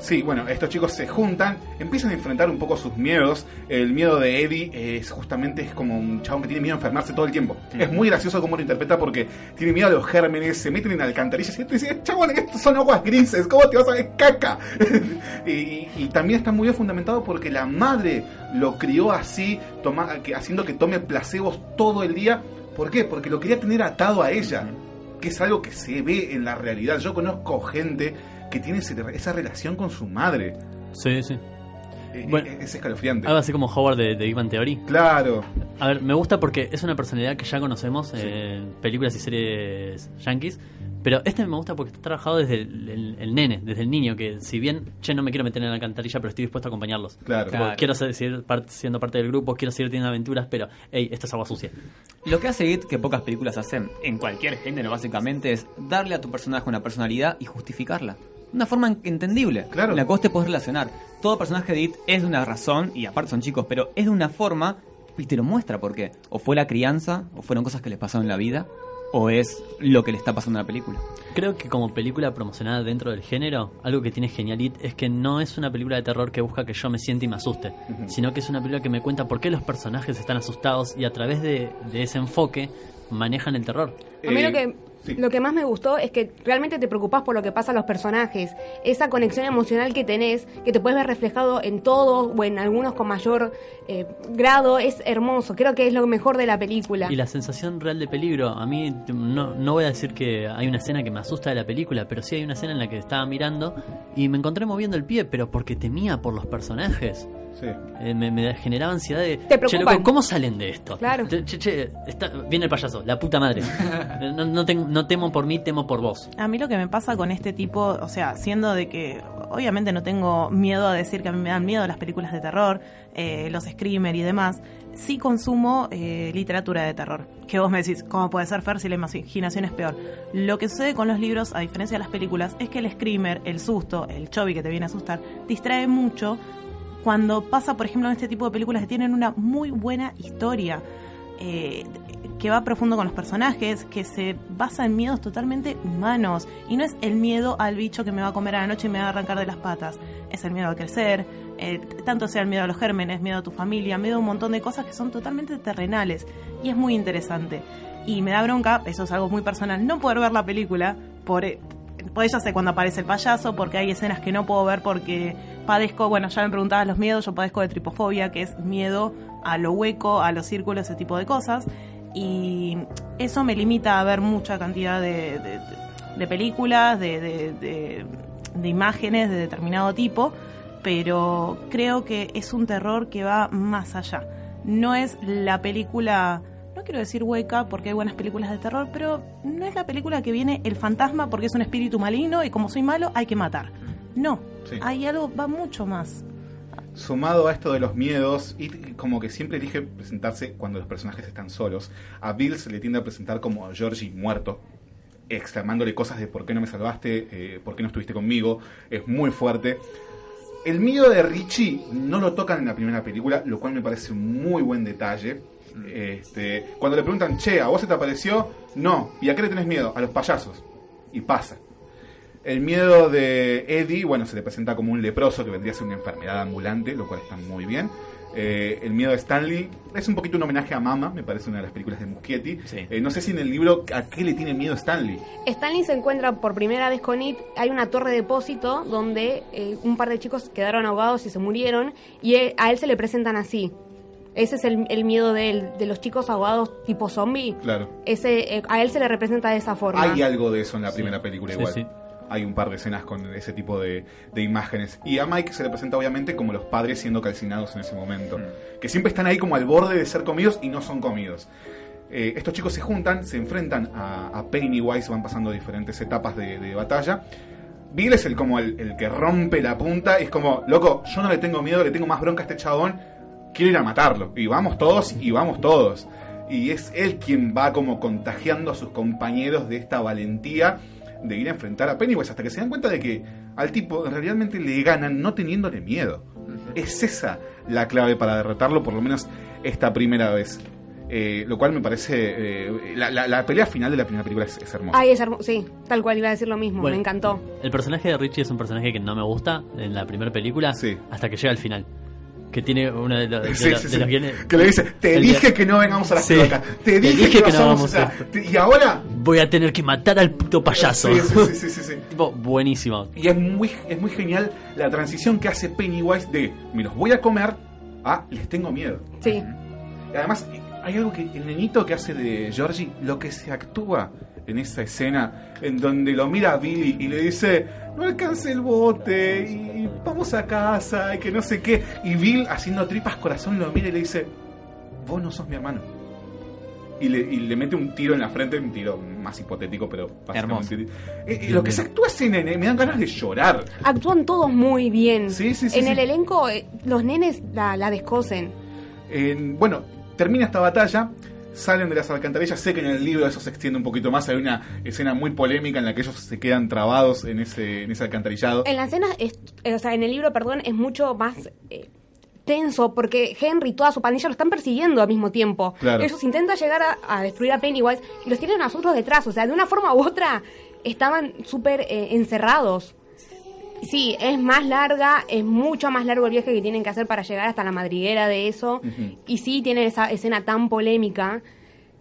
Speaker 6: Sí, bueno, estos chicos se juntan, empiezan a enfrentar un poco sus miedos. El miedo de Eddie es justamente es como un chabón que tiene miedo a enfermarse todo el tiempo. Es muy gracioso cómo lo interpreta porque tiene miedo a los gérmenes, se meten en alcantarillas y te dice, chabón, estos son aguas grises, ¿cómo te vas a ver caca? *laughs* y, y- y también está muy bien fundamentado porque la madre lo crió así, toma- que, haciendo que tome placebos todo el día. ¿Por qué? Porque lo quería tener atado a ella, que es algo que se ve en la realidad. Yo conozco gente que tiene ese- esa relación con su madre.
Speaker 8: Sí, sí.
Speaker 6: Eh,
Speaker 8: Bueno,
Speaker 6: eh, es escalofriante.
Speaker 8: Algo así como Howard de, de Big Bang Theory.
Speaker 6: Claro.
Speaker 8: A ver, me gusta porque es una personalidad que ya conocemos en películas y series yankees. Pero este me gusta porque está trabajado desde el, el- el nene, desde el niño, que si bien, che, no me quiero meter en la alcantarilla, pero estoy dispuesto a acompañarlos.
Speaker 6: Claro.
Speaker 8: Quiero ser- seguir siendo parte del grupo, quiero seguir teniendo aventuras, pero, hey, esto es agua sucia.
Speaker 10: Lo que hace It, que pocas películas hacen, en cualquier género básicamente, es darle a tu personaje una personalidad y justificarla. Una forma en- entendible,
Speaker 6: Claro.
Speaker 10: en la que vos te podés relacionar. Todo personaje de It es de una razón, y aparte son chicos, pero es de una forma y te lo muestra por qué. O fue la crianza, o fueron cosas que les pasaron en la vida, o es lo que le está pasando en la película.
Speaker 8: Creo que como película promocionada dentro del género, algo que tiene genial It es que no es una película de terror que busca que yo me sienta y me asuste, sino que es una película que me cuenta por qué los personajes están asustados y a través de, de ese enfoque manejan el terror.
Speaker 21: A mí lo que Lo que más me gustó es que realmente te preocupás por lo que pasa a los personajes. Esa conexión emocional que tenés, que te puedes ver reflejado en todos o en algunos con mayor eh, grado, es hermoso. Creo que es lo mejor de la película.
Speaker 8: Y la sensación real de peligro, a mí no, no voy a decir que hay una escena que me asusta de la película, pero sí hay una escena en la que estaba mirando y me encontré moviendo el pie, pero porque temía por los personajes.
Speaker 6: Sí.
Speaker 8: Eh, me, me generaba ansiedad de.
Speaker 21: Te
Speaker 8: "Che,
Speaker 21: preocupan.
Speaker 8: loco, ¿Cómo salen de esto?
Speaker 21: Claro.
Speaker 8: Che, che, che, está- viene el payaso, la puta madre. *laughs* no, no, ten- no temo por mí, temo por vos.
Speaker 7: A mí lo que me pasa con este tipo, o sea, siendo de que obviamente no tengo miedo a decir que a mí me dan miedo las películas de terror, eh, los screamer y demás, sí consumo eh, literatura de terror. Que vos me decís, ¿cómo puede ser Fer si la imaginación es peor? Lo que sucede con los libros, a diferencia de las películas, es que el screamer, el susto, el chovi que te viene a asustar, distrae mucho cuando pasa, por ejemplo, en este tipo de películas que tienen una muy buena historia. eh, que va profundo con los personajes, que se basa en miedos totalmente humanos. Y no es el miedo al bicho que me va a comer a la noche y me va a arrancar de las patas. Es el miedo a crecer, eh, tanto sea el miedo a los gérmenes, miedo a tu familia, miedo a un montón de cosas que son totalmente terrenales. Y es muy interesante. Y me da bronca, eso es algo muy personal, no poder ver la película por... por ella sé cuando aparece el payaso, porque hay escenas que no puedo ver porque padezco, bueno, ya me preguntabas los miedos, yo padezco de tripofobia, que es miedo a lo hueco, a los círculos, ese tipo de cosas. Y eso me limita a ver mucha cantidad de, de- de películas, de- de imágenes de determinado tipo, pero creo que es un terror que va más allá. No es la película, no quiero decir hueca porque hay buenas películas de terror, pero no es la película que viene el fantasma porque es un espíritu maligno y como soy malo hay que matar. No,
Speaker 6: Sí.
Speaker 7: hay algo, va mucho más.
Speaker 6: Sumado a esto de los miedos, y como que siempre elige presentarse cuando los personajes están solos, a Bill se le tiende a presentar como a Georgie muerto, exclamándole cosas de por qué no me salvaste, eh, por qué no estuviste conmigo, es muy fuerte. El miedo de Richie no lo tocan en la primera película, lo cual me parece un muy buen detalle. Este, cuando le preguntan, che, ¿a vos se te apareció? No. ¿Y a qué le tenés miedo? A los payasos. Y pasa. El miedo de Eddie, bueno, se le presenta como un leproso que vendría a ser una enfermedad ambulante, lo cual está muy bien. Eh, el miedo de Stanley es un poquito un homenaje a Mama, me parece una de las películas de Muschietti. Eh, no sé si en el libro a qué le tiene miedo Stanley.
Speaker 21: Stanley se encuentra por primera vez con It. Hay una torre de depósito donde eh, un par de chicos quedaron ahogados y se murieron. Y él- a él se le presentan así. Ese es el, el miedo de él, de los chicos ahogados tipo zombie.
Speaker 6: Claro.
Speaker 21: Ese, eh, a él se le representa de esa forma.
Speaker 6: Hay algo de eso en la primera película igual.
Speaker 8: sí.
Speaker 6: Hay un par de escenas con ese tipo de, de imágenes. Y a Mike se le presenta obviamente como los padres siendo calcinados en ese momento. Que siempre están ahí como al borde de ser comidos y no son comidos. Eh, estos chicos se juntan, se enfrentan a, a Pennywise, van pasando diferentes etapas de, de batalla. Bill es el como el, el que rompe la punta y es como, loco, yo no le tengo miedo, le tengo más bronca a este chabón, quiero ir a matarlo. Y vamos todos y vamos todos. Y es él quien va como contagiando a sus compañeros de esta valentía de ir a enfrentar a Pennywise hasta que se dan cuenta de que al tipo realmente le ganan no teniéndole miedo. Es esa la clave para derrotarlo, por lo menos esta primera vez. Eh, lo cual me parece... eh, la, la- la pelea final de la primera película es, es hermosa.
Speaker 21: Ay, es hermoso. Sí, tal cual iba a decir lo mismo.
Speaker 8: Bueno.
Speaker 21: Me encantó.
Speaker 8: El personaje de Richie es un personaje que no me gusta en la primera película hasta que llega al final. Que tiene uno de de *laughs*
Speaker 6: Sí,
Speaker 8: los-
Speaker 6: sí,
Speaker 8: de
Speaker 6: sí.
Speaker 8: los guiones-
Speaker 6: Que le dice, te
Speaker 8: el
Speaker 6: dije que no vengamos a la
Speaker 8: Sí.
Speaker 6: cloaca. Te dije, que,
Speaker 8: que
Speaker 6: no vamos a...
Speaker 8: a-
Speaker 6: te- Y ahora...
Speaker 8: Voy a tener que matar al puto payaso.
Speaker 6: Sí, sí, sí, sí, sí, sí. *laughs*
Speaker 8: tipo, buenísimo.
Speaker 6: Y es muy, es muy genial la transición que hace Pennywise de me los voy a comer a les tengo miedo.
Speaker 21: Sí.
Speaker 6: Y además, hay algo que el nenito que hace de Georgie, lo que se actúa en esa escena en donde lo mira a Billy y le dice, no alcance el bote y vamos a casa y que no sé qué. Y Bill, haciendo tripas corazón, lo mira y le dice, vos no sos mi hermano. Y le, y le mete un tiro en la frente, un tiro más hipotético, pero básicamente. Eh, eh, lo que se actúa ese nene, me dan ganas de llorar.
Speaker 21: Actúan todos muy bien.
Speaker 6: Sí, sí, sí,
Speaker 21: En
Speaker 6: sí.
Speaker 21: el elenco, eh, los nenes la, la descosen.
Speaker 6: En- bueno, termina esta batalla, salen de las alcantarillas. Sé que en el libro eso se extiende un poquito más. Hay una escena muy polémica en la que ellos se quedan trabados en ese, en ese alcantarillado.
Speaker 21: En la escena, es, eh, o sea, en el libro, perdón, es mucho más eh, tenso porque Henry y toda su pandilla lo están persiguiendo al mismo tiempo.
Speaker 6: Claro.
Speaker 21: Ellos intentan llegar a, a destruir a Pennywise y los tienen a nosotros detrás. O sea, de una forma u otra estaban súper eh, encerrados. Sí, es más larga, es mucho más largo el viaje que tienen que hacer para llegar hasta la madriguera de eso. Y sí, tienen esa escena tan polémica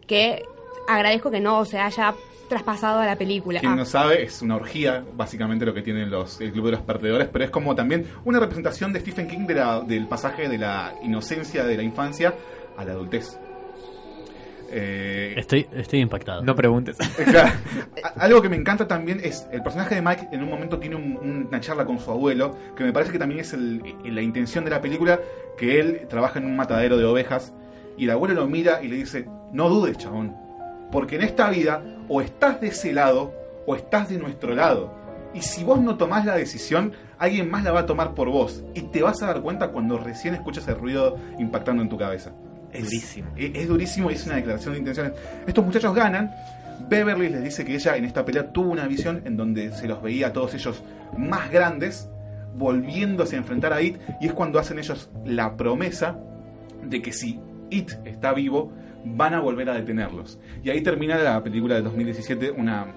Speaker 21: que agradezco que no se haya traspasado a la película.
Speaker 5: Quien
Speaker 21: Ah.
Speaker 5: no sabe, es una orgía, básicamente lo que tienen los, el Club de los Perdedores, pero es como también una representación de Stephen King de la- del pasaje de la inocencia de la infancia a la adultez. Eh,
Speaker 8: Estoy, estoy impactado.
Speaker 10: No preguntes. *laughs*
Speaker 5: Claro. A- Algo que me encanta también es el personaje de Mike en un momento tiene un- una charla con su abuelo, que me parece que también es el- la intención de la película, que él trabaja en un matadero de ovejas y el abuelo lo mira y le dice, no dudes, chabón, porque en esta vida o estás de ese lado o estás de nuestro lado. Y si vos no tomás la decisión, alguien más la va a tomar por vos. Y te vas a dar cuenta cuando recién escuchas el ruido impactando en tu cabeza. Es durísimo. Es, es durísimo y es una declaración de intenciones. Estos muchachos ganan. Beverly les dice que ella en esta pelea tuvo una visión en donde se los veía a todos ellos más grandes, volviéndose a enfrentar a It. Y es cuando hacen ellos la promesa de que si It está vivo, van a volver a detenerlos. Y ahí termina la película de 2017, una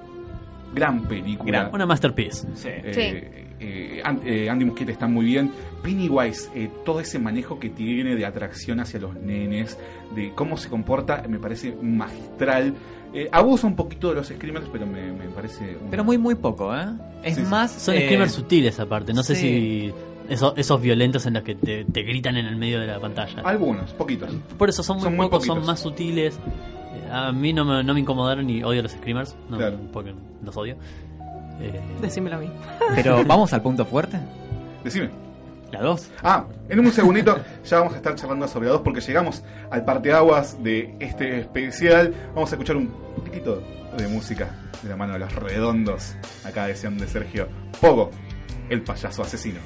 Speaker 5: gran película.
Speaker 8: Gran- una masterpiece.
Speaker 5: Eh, eh, An- eh, Andy Muschietti está muy bien. Pennywise, eh, todo ese manejo que tiene de atracción hacia los nenes, de cómo se comporta, me parece magistral. Eh, abusa un poquito de los screamers, pero me, me parece... un-
Speaker 10: Pero muy, muy poco, ¿eh? Es
Speaker 5: Sí, sí.
Speaker 10: más.
Speaker 8: Son
Speaker 10: eh,
Speaker 8: screamers sutiles aparte. No sé si esos, esos violentos en los que te, te gritan en el medio de la pantalla.
Speaker 5: Algunos, poquitos.
Speaker 8: Por eso son muy
Speaker 5: Son muy
Speaker 8: pocos, son más sutiles. Eh, A mí no me, no me incomodaron y odio los screamers. No,
Speaker 5: Claro.
Speaker 8: Porque los odio. Eh,
Speaker 7: Decímelo a mí.
Speaker 10: Pero *laughs* vamos al punto fuerte.
Speaker 5: Decime.
Speaker 10: La 2.
Speaker 5: Ah, en un segundito ya vamos a estar charlando sobre la 2 porque llegamos al parteaguas de este especial. Vamos a escuchar un poquitito de música de la mano de los redondos. Acá decían de Sergio Pogo, el payaso asesino.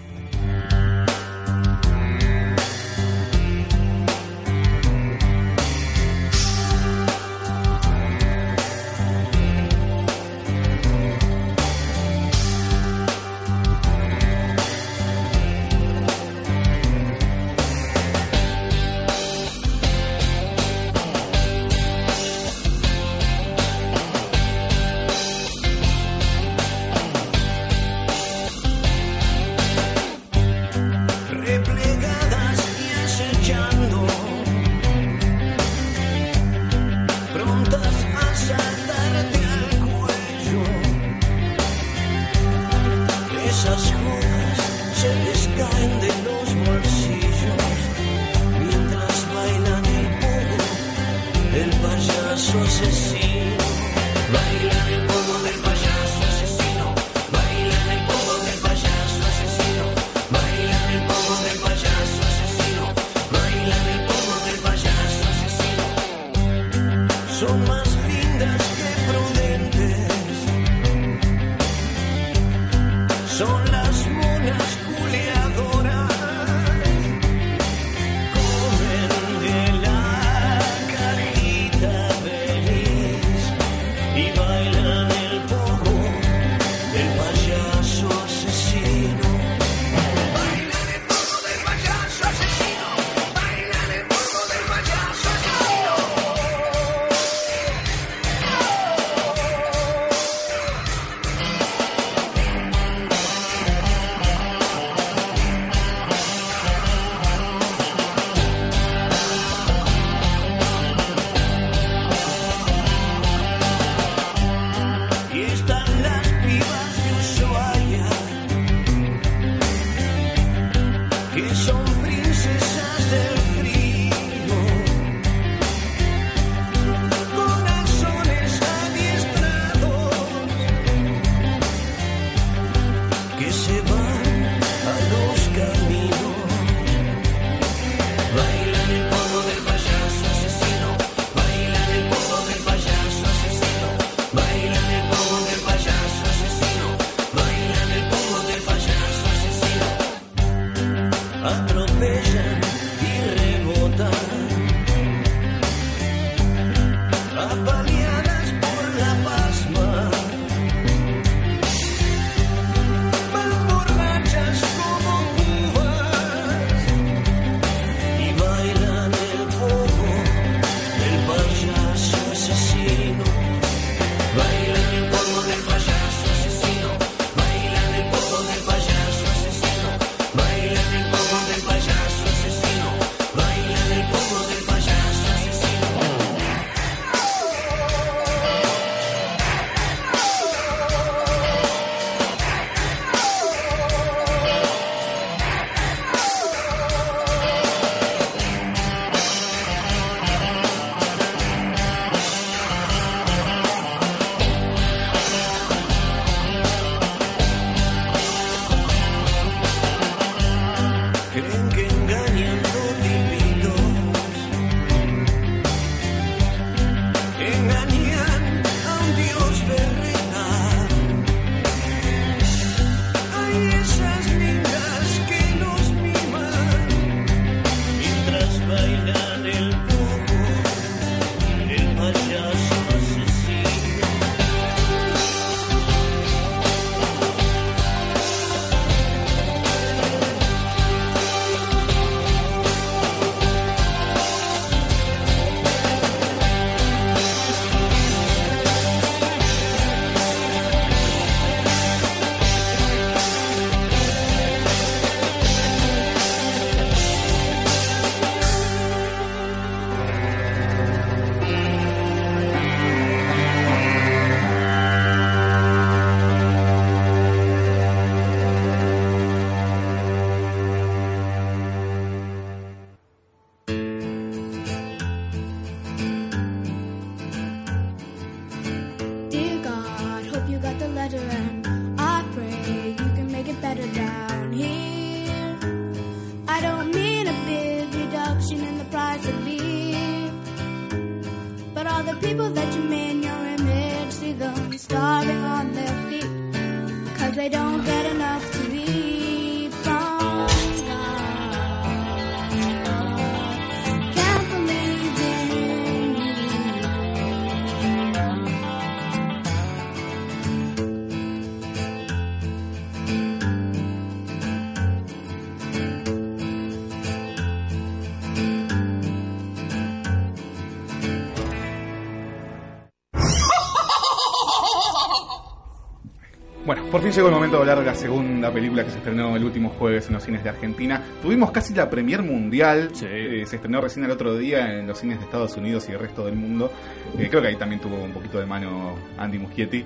Speaker 6: Bueno, por fin llegó el momento de hablar de la segunda película que se estrenó el último jueves en los cines de Argentina. Tuvimos casi la premier mundial. Eh, se estrenó recién el otro día en los cines de Estados Unidos y el resto del mundo. Eh, creo que ahí también tuvo un poquito de mano Andy Muschietti.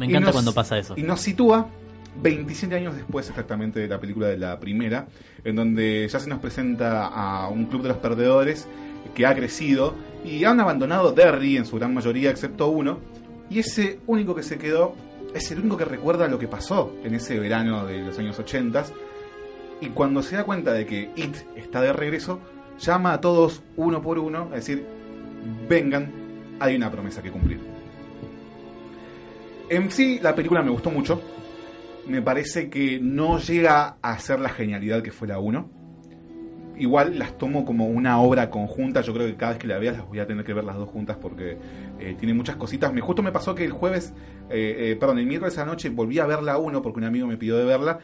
Speaker 8: Me encanta
Speaker 6: nos-
Speaker 8: cuando pasa eso.
Speaker 6: Y nos sitúa 27 años después exactamente de la película de la primera, en donde ya se nos presenta a un club de los perdedores que ha crecido y han abandonado Derry en su gran mayoría, excepto uno, y ese único que se quedó es el único que recuerda lo que pasó en ese verano de los años 80 y cuando se da cuenta de que It está de regreso, llama a todos uno por uno a decir, vengan, hay una promesa que cumplir. En sí, la película me gustó mucho. Me parece que no llega a ser la genialidad que fue la 1. Igual las tomo como una obra conjunta. Yo creo que cada vez que la veas las voy a tener que ver las dos juntas porque eh, tiene muchas cositas. Me justo me pasó que el jueves, eh, eh, perdón, el miércoles a la noche volví a ver la 1 porque un amigo me pidió de verla.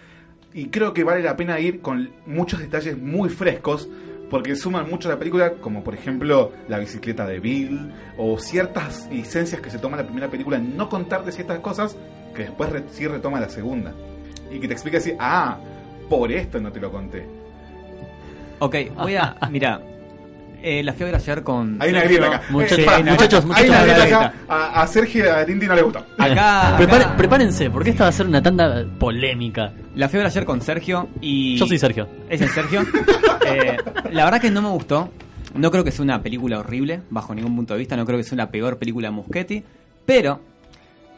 Speaker 6: Y creo que vale la pena ir con muchos detalles muy frescos porque suman mucho a la película, como por ejemplo la bicicleta de Bill, o ciertas licencias que se toma la primera película no contarte ciertas cosas que después sí retoma la segunda. Y que te explica así, ah, por esto no te lo conté.
Speaker 10: Ok, voy a. *laughs* Mira, eh, la fui a ver ayer con.
Speaker 6: Hay una grieta acá.
Speaker 8: Muchachos,
Speaker 6: Eh,
Speaker 8: muchachos,
Speaker 6: hay
Speaker 8: muchachos,
Speaker 6: una
Speaker 8: hay una
Speaker 6: grieta acá. A, a Sergio y a Tinti no le gustó.
Speaker 10: Acá. *laughs*
Speaker 8: Prepare- prepárense, porque esta va a ser una tanda polémica.
Speaker 10: La fui a ver ayer con Sergio y.
Speaker 8: Yo soy Sergio.
Speaker 10: Es el Sergio. *laughs* Eh, la verdad que no me gustó. No creo que sea una película horrible, bajo ningún punto de vista. No creo que sea la peor película de Muschetti. Pero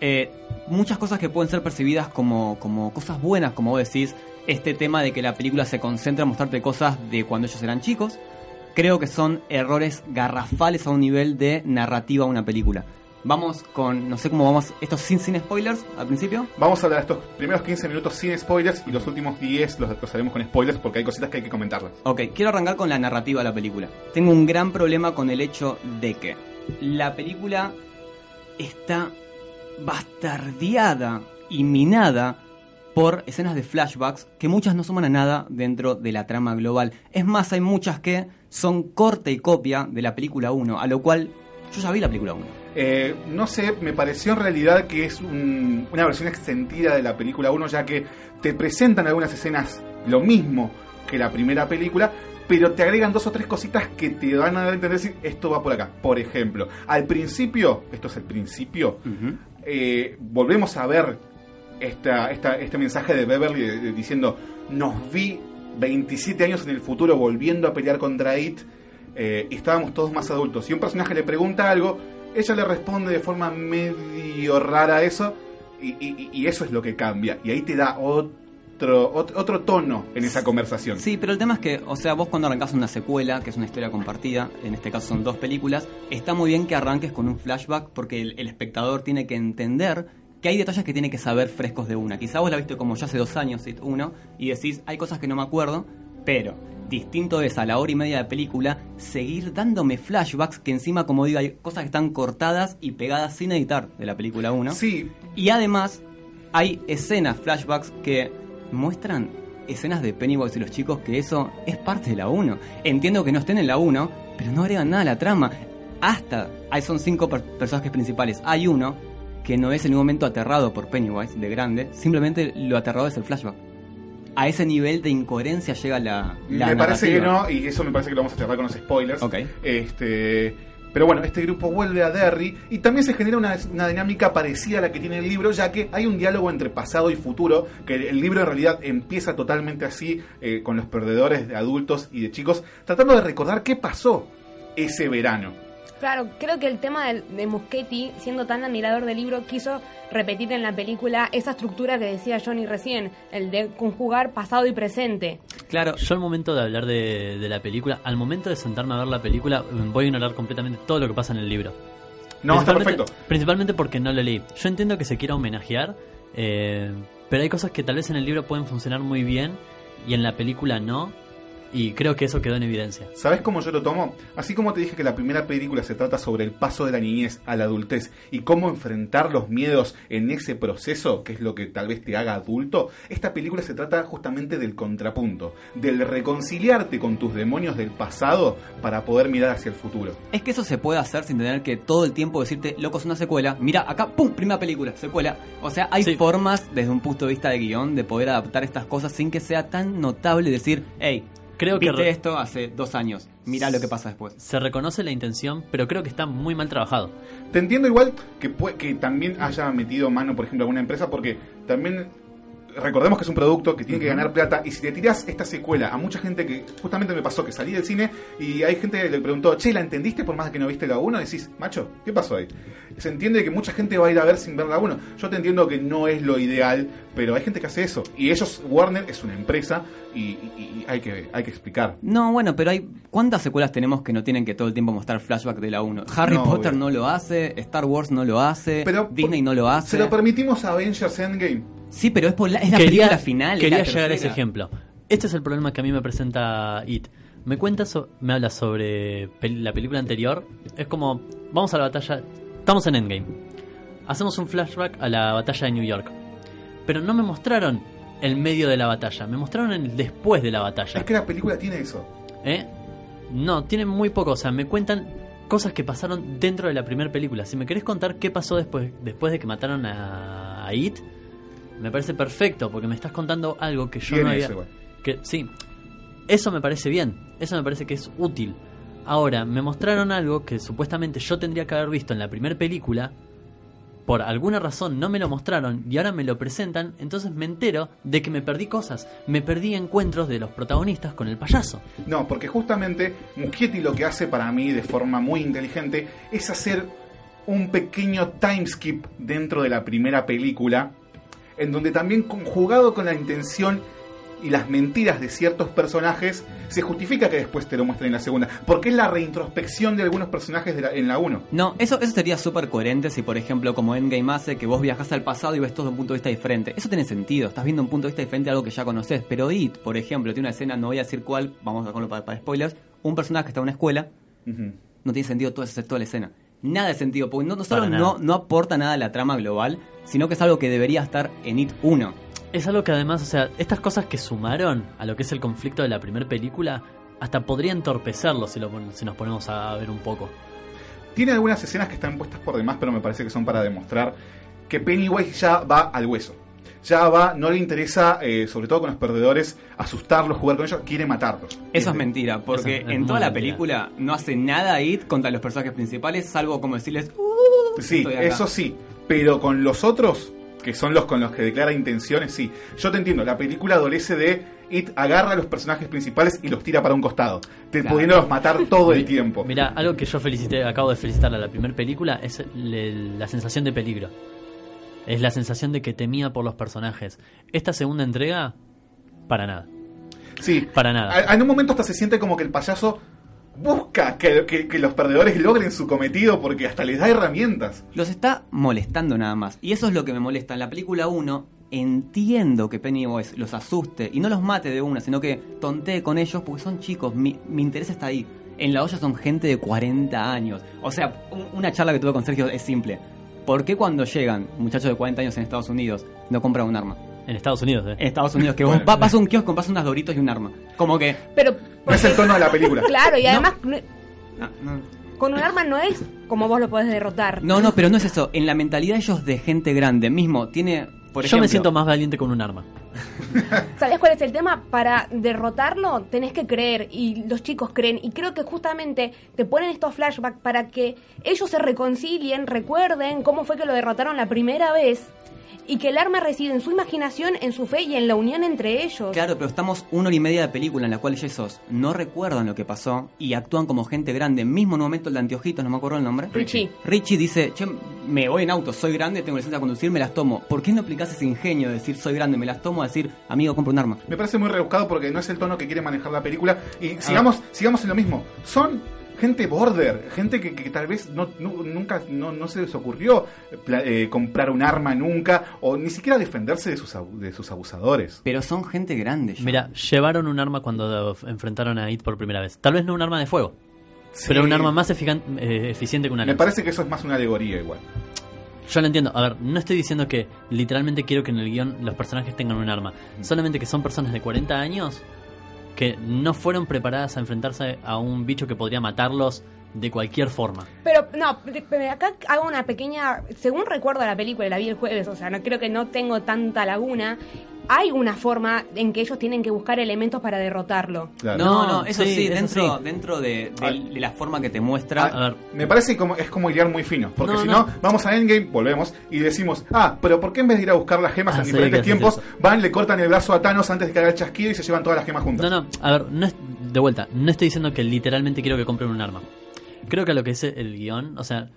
Speaker 10: eh, muchas cosas que pueden ser percibidas como, como cosas buenas, como vos decís. Este tema de que la película se concentra en mostrarte cosas de cuando ellos eran chicos. Creo que son errores garrafales a un nivel de narrativa a una película. Vamos con, no sé cómo vamos, esto sin, sin spoilers al principio.
Speaker 6: Vamos a hablar de estos primeros 15 minutos sin spoilers y los últimos 10 los, los haremos con spoilers porque hay cositas que hay que comentarlas.
Speaker 10: Ok, quiero arrancar con la narrativa de la película. Tengo un gran problema con el hecho de que la película está bastardeada y minada por escenas de flashbacks que muchas no suman a nada dentro de la trama global. Es más, hay muchas que son corte y copia de la película 1, a lo cual yo ya vi la película 1.
Speaker 6: Eh, no sé, me pareció en realidad que es un- una versión extendida de la película 1, ya que te presentan algunas escenas lo mismo que la primera película, pero te agregan dos o tres cositas que te van a dar a entender si esto va por acá. Por ejemplo, al principio, esto es el principio, eh, volvemos a ver esta, esta- este mensaje de Beverly diciendo, nos vi 27 años en el futuro volviendo a pelear contra It eh, y estábamos todos más adultos. Y un personaje le pregunta algo, ella le responde de forma medio rara a eso y, eso es lo que cambia. Y ahí te da otro, otro, tono en esa conversación.
Speaker 10: Sí, pero el tema es que, o sea, vos cuando arrancás una secuela, que es una historia compartida, en este caso son dos películas, está muy bien que arranques con un flashback porque el espectador tiene que entender que hay detalles que tiene que saber frescos de una. Quizá vos la viste como ya hace dos años, It uno, y decís, hay cosas que no me acuerdo, pero distinto es a la hora y media de película seguir dándome flashbacks que encima, como digo, hay cosas que están cortadas y pegadas sin editar de la película 1.
Speaker 6: Sí.
Speaker 10: Y además hay escenas, flashbacks que muestran escenas de Pennywise y los chicos que eso es parte de la 1. Entiendo que no estén en la 1, pero no agregan nada a la trama. Hasta, ahí son cinco per- personajes principales. Hay uno que no es en ningún momento aterrado por Pennywise de grande, simplemente lo aterrado es el flashback. A ese nivel de incoherencia llega la, la
Speaker 6: me parece que no, y eso me parece que lo vamos a charlar con los spoilers.
Speaker 10: Ok.
Speaker 6: Este, pero bueno, este grupo vuelve a Derry y también se genera una, una dinámica parecida a la que tiene el libro, ya que hay un diálogo entre pasado y futuro, que el libro en realidad empieza totalmente así, eh, con los perdedores de adultos y de chicos, tratando de recordar qué pasó ese verano.
Speaker 21: Claro, creo que el tema del- de, Muschetti, siendo tan admirador del libro, quiso repetir en la película esa estructura que decía Johnny recién, el de conjugar pasado y presente.
Speaker 8: Claro. Yo al momento de hablar de, de la película, al momento de sentarme a ver la película, voy a ignorar completamente todo lo que pasa en el libro.
Speaker 6: No, está perfecto.
Speaker 8: Principalmente porque no lo leí. Yo entiendo que se quiera homenajear, eh, pero hay cosas que tal vez en el libro pueden funcionar muy bien y en la película no. Y creo que eso quedó en evidencia.
Speaker 6: ¿Sabes cómo yo lo tomo? Así como te dije que la primera película se trata sobre el paso de la niñez a la adultez y cómo enfrentar los miedos en ese proceso, que es lo que tal vez te haga adulto, esta película se trata justamente del contrapunto, del reconciliarte con tus demonios del pasado para poder mirar hacia el futuro.
Speaker 10: Es que eso se puede hacer sin tener que todo el tiempo decirte, loco, es una secuela. Mira, acá, pum, primera película, secuela. O sea, hay formas desde un punto de vista de guion de poder adaptar estas cosas sin que sea tan notable decir, hey,
Speaker 8: Creo que
Speaker 10: viste
Speaker 8: re-
Speaker 10: esto hace dos años, mira lo que pasa después.
Speaker 8: Se reconoce la intención, pero creo que está muy mal trabajado.
Speaker 6: Te entiendo igual que, pue- que también haya metido mano, por ejemplo, alguna empresa, porque también recordemos que es un producto que tiene que ganar plata y si te tirás esta secuela a mucha gente que justamente me pasó que salí del cine y hay gente que le preguntó, che, ¿la entendiste por más que no viste la 1? Decís, macho, ¿qué pasó ahí? Se entiende que mucha gente va a ir a ver sin ver la 1. Yo te entiendo que no es lo ideal, pero hay gente que hace eso. Y ellos, Warner es una empresa y, y- y hay, que, hay que explicar.
Speaker 10: No, bueno, pero hay ¿cuántas secuelas tenemos que no tienen que todo el tiempo mostrar flashback de la 1? Harry
Speaker 6: No,
Speaker 10: Potter
Speaker 6: obvio.
Speaker 10: no lo hace, Star Wars no lo hace, Disney no lo hace.
Speaker 6: ¿Se lo permitimos a Avengers Endgame?
Speaker 10: Sí, pero es, por la, es la
Speaker 8: Quería-
Speaker 10: película final.
Speaker 8: Quería
Speaker 10: la
Speaker 8: llegar a ese ejemplo. Este es el problema que a mí me presenta It. Me cuenta, so- me habla sobre pel- la película anterior. Es como, vamos a la batalla. Estamos en Endgame. Hacemos un flashback a la batalla de New York. Pero no me mostraron el medio de la batalla. Me mostraron el después de la batalla.
Speaker 6: Es que la película tiene eso.
Speaker 8: ¿Eh? No, tienen muy poco. O sea, me cuentan cosas que pasaron dentro de la primera película. Si me querés contar qué pasó después, después de que mataron a, a It, me parece perfecto, porque me estás contando algo que yo
Speaker 6: Tiene
Speaker 8: no había.
Speaker 6: eso.
Speaker 8: Que, sí, eso me parece bien. Eso me parece que es útil. Ahora, me mostraron algo que supuestamente yo tendría que haber visto en la primera película. Por alguna razón no me lo mostraron y ahora me lo presentan, entonces me entero de que me perdí cosas. Me perdí encuentros de los protagonistas con el payaso.
Speaker 6: No, porque justamente Muschietti lo que hace para mí de forma muy inteligente es hacer un pequeño time skip dentro de la primera película, en donde también conjugado con la intención y las mentiras de ciertos personajes, se justifica que después te lo muestren en la segunda, porque es la reintrospección de algunos personajes de la- en la 1.
Speaker 10: No, eso, eso sería súper coherente si, por ejemplo, como Endgame hace, que vos viajás al pasado y ves todo de un punto de vista diferente. Eso tiene sentido, estás viendo un punto de vista diferente a algo que ya conoces. Pero It, por ejemplo, tiene una escena, no voy a decir cuál, vamos a dejarlo para, para spoilers, un personaje está en una escuela, no tiene sentido toda, esa- toda la escena. Nada de sentido, porque no, no solo no, no aporta nada a la trama global, sino que es algo que debería estar en It 1.
Speaker 8: Es algo que además, o sea, estas cosas que sumaron a lo que es el conflicto de la primera película, hasta podría entorpecerlo si, lo, si nos ponemos a ver un poco.
Speaker 6: Tiene algunas escenas que están puestas por demás, pero me parece que son para demostrar que Pennywise ya va al hueso. Ya va, no le interesa, eh, sobre todo con los perdedores, asustarlos, jugar con ellos, quiere matarlos.
Speaker 10: Eso es mentira, porque
Speaker 8: es
Speaker 10: en toda la
Speaker 8: mentira.
Speaker 10: película no hace nada It contra los personajes principales, salvo como decirles, "Uh,
Speaker 6: Sí,
Speaker 10: estoy acá".
Speaker 6: eso sí, pero con los otros, que son los con los que declara intenciones, sí. Yo te entiendo, la película adolece de It agarra a los personajes principales y los tira para un costado, te
Speaker 8: Claro.
Speaker 6: pudiéndolos matar todo el tiempo.
Speaker 8: Mira, algo que yo felicité, acabo de felicitar a la primera película es le- la sensación de peligro. Es la sensación de que temía por los personajes. Esta segunda entrega, para nada.
Speaker 6: Sí,
Speaker 8: Para nada.
Speaker 6: En un momento hasta se siente como que el payaso busca que, que- que los perdedores logren su cometido porque hasta les da herramientas.
Speaker 10: Los está molestando nada más. Y eso es lo que me molesta. En la película 1 entiendo que Pennywise los asuste y no los mate de una, sino que tontee con ellos porque son chicos. Mi, mi interés está ahí. En la olla son gente de 40 años. O sea, un- una charla que tuve con Sergio es simple. ¿Por qué cuando llegan muchachos de 40 años en Estados Unidos no compran un arma?
Speaker 8: En Estados Unidos, ¿eh?
Speaker 10: En Estados Unidos, que *laughs* vos
Speaker 6: Bueno.
Speaker 10: va- vas a un kiosco, compras unas doritos y un arma. Como que...
Speaker 21: Pero
Speaker 6: No es el tono de la *laughs* película.
Speaker 21: Claro, y además no-
Speaker 10: Ah, no.
Speaker 21: con un arma no es como vos lo podés derrotar.
Speaker 10: No, no, pero no es eso. En la mentalidad ellos de gente grande mismo, tiene Por
Speaker 8: Yo
Speaker 10: ejemplo,
Speaker 8: me siento más valiente con un arma. *laughs*
Speaker 21: ¿Sabes cuál es el tema? Para derrotarlo tenés que creer y los chicos creen y creo que justamente te ponen estos flashbacks para que ellos se reconcilien, recuerden cómo fue que lo derrotaron la primera vez y que el arma reside en su imaginación, en su fe y en la unión entre ellos.
Speaker 10: Claro, pero estamos una hora y media de película en la cual esos no recuerdan lo que pasó y actúan como gente grande. Mismo en un momento el de anteojitos, no me acuerdo el nombre.
Speaker 21: Richie.
Speaker 10: Richie dice, che, me voy en auto, soy grande, tengo licencia de conducir, me las tomo. ¿Por qué no aplicás ese ingenio de decir soy grande, me las tomo, a decir, amigo, compro un arma?
Speaker 6: Me parece muy rebuscado porque no es el tono que quiere manejar la película. Y
Speaker 10: Ah.
Speaker 6: sigamos, sigamos en lo mismo. Son gente border, gente que, que tal vez no, nu- nunca no, no se les ocurrió pla- eh, comprar un arma nunca o ni siquiera defenderse de sus, abu- de sus abusadores.
Speaker 10: Pero son gente grande. ya.
Speaker 8: Mira, llevaron un arma cuando enfrentaron a It por primera vez. Tal vez no un arma de fuego,
Speaker 6: Sí.
Speaker 8: pero un arma más efican- eh, eficiente que una
Speaker 6: Me
Speaker 8: lanza.
Speaker 6: parece que eso es más una alegoría igual.
Speaker 8: Yo lo entiendo. A ver, no estoy diciendo que literalmente quiero que en el guion los personajes tengan un arma. Solamente que son personas de 40 años que no fueron preparadas a enfrentarse a un bicho que podría matarlos de cualquier forma.
Speaker 21: Pero no, acá hago una pequeña, según recuerdo la película, la vi el jueves, o sea, no creo que no tengo tanta laguna. Hay una forma en que ellos tienen que buscar elementos para derrotarlo.
Speaker 10: No, no, eso sí,
Speaker 8: eso
Speaker 10: dentro,
Speaker 8: sí.
Speaker 10: dentro de, de-
Speaker 6: Ah.
Speaker 10: de la forma que te muestra.
Speaker 8: A ver,
Speaker 6: Me parece como es como hilar muy fino, porque
Speaker 8: No,
Speaker 6: si
Speaker 8: no.
Speaker 6: no, vamos a Endgame, volvemos y decimos, ah, pero ¿por qué en vez de ir a buscar las gemas
Speaker 8: Ah,
Speaker 6: en
Speaker 8: sí,
Speaker 6: diferentes tiempos, van, le cortan el brazo a Thanos antes de que haga el chasquido y se llevan todas las gemas juntas?
Speaker 8: No, no, a ver, no es, de vuelta, no estoy diciendo que literalmente quiero que compren un arma. Creo que a lo que es el guion, o sea,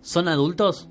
Speaker 8: son adultos,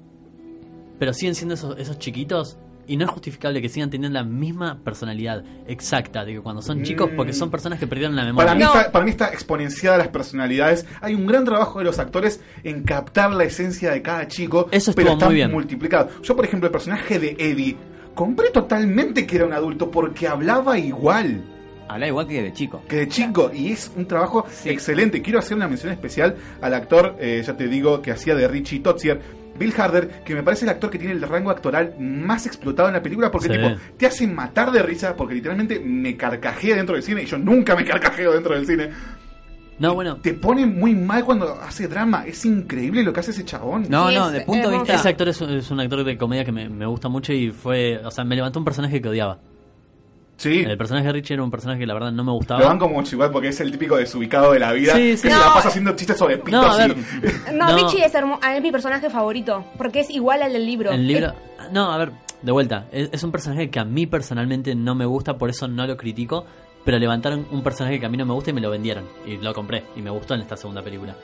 Speaker 8: pero siguen siendo esos, esos chiquitos y no es justificable que sigan teniendo la misma personalidad exacta de que cuando son chicos, porque son personas que perdieron la memoria.
Speaker 6: Para mí, está, para mí está exponenciada las personalidades. Hay un gran trabajo de los actores en captar la esencia de cada chico,
Speaker 8: Eso
Speaker 6: pero está
Speaker 8: muy bien.
Speaker 6: multiplicado. Yo, por ejemplo, el personaje de Eddie, compré totalmente que era un adulto porque hablaba igual.
Speaker 10: Habla igual que de chico.
Speaker 6: Que de chico, y es un trabajo excelente. Quiero hacer una mención especial al actor, eh, ya te digo, que hacía de Richie Totsier, Bill Harder, que me parece el actor que tiene el rango actoral más explotado en la película, porque
Speaker 8: Sí.
Speaker 6: tipo, te hace matar de risa, porque literalmente me carcajea dentro del cine, y yo nunca me carcajeo dentro del cine.
Speaker 8: No, bueno.
Speaker 6: Te pone muy mal cuando hace drama. Es increíble lo que hace ese chabón.
Speaker 10: No, no, de punto de vista.
Speaker 8: Ese actor es, un- es un actor de comedia que me, me gusta mucho y fue, o sea, me levantó un personaje que odiaba.
Speaker 6: Sí.
Speaker 8: El personaje de Richie era un personaje que la verdad no me gustaba.
Speaker 6: Lo van como igual porque es el típico desubicado de la vida
Speaker 8: Sí,
Speaker 6: que
Speaker 8: sí.
Speaker 6: se la
Speaker 21: No.
Speaker 6: pasa haciendo chistes sobre pitos
Speaker 8: No, a ver.
Speaker 6: y- *laughs*
Speaker 21: No,
Speaker 8: No.
Speaker 21: Richie es, hermo- es mi personaje favorito, porque es igual al del libro.
Speaker 8: El libro.
Speaker 21: Es-
Speaker 8: No, a ver, de vuelta. Es, es un personaje que a mí personalmente no me gusta, por eso no lo critico. Pero levantaron un personaje que a mí no me gusta y me lo vendieron. Y lo compré. Y me gustó en esta segunda película.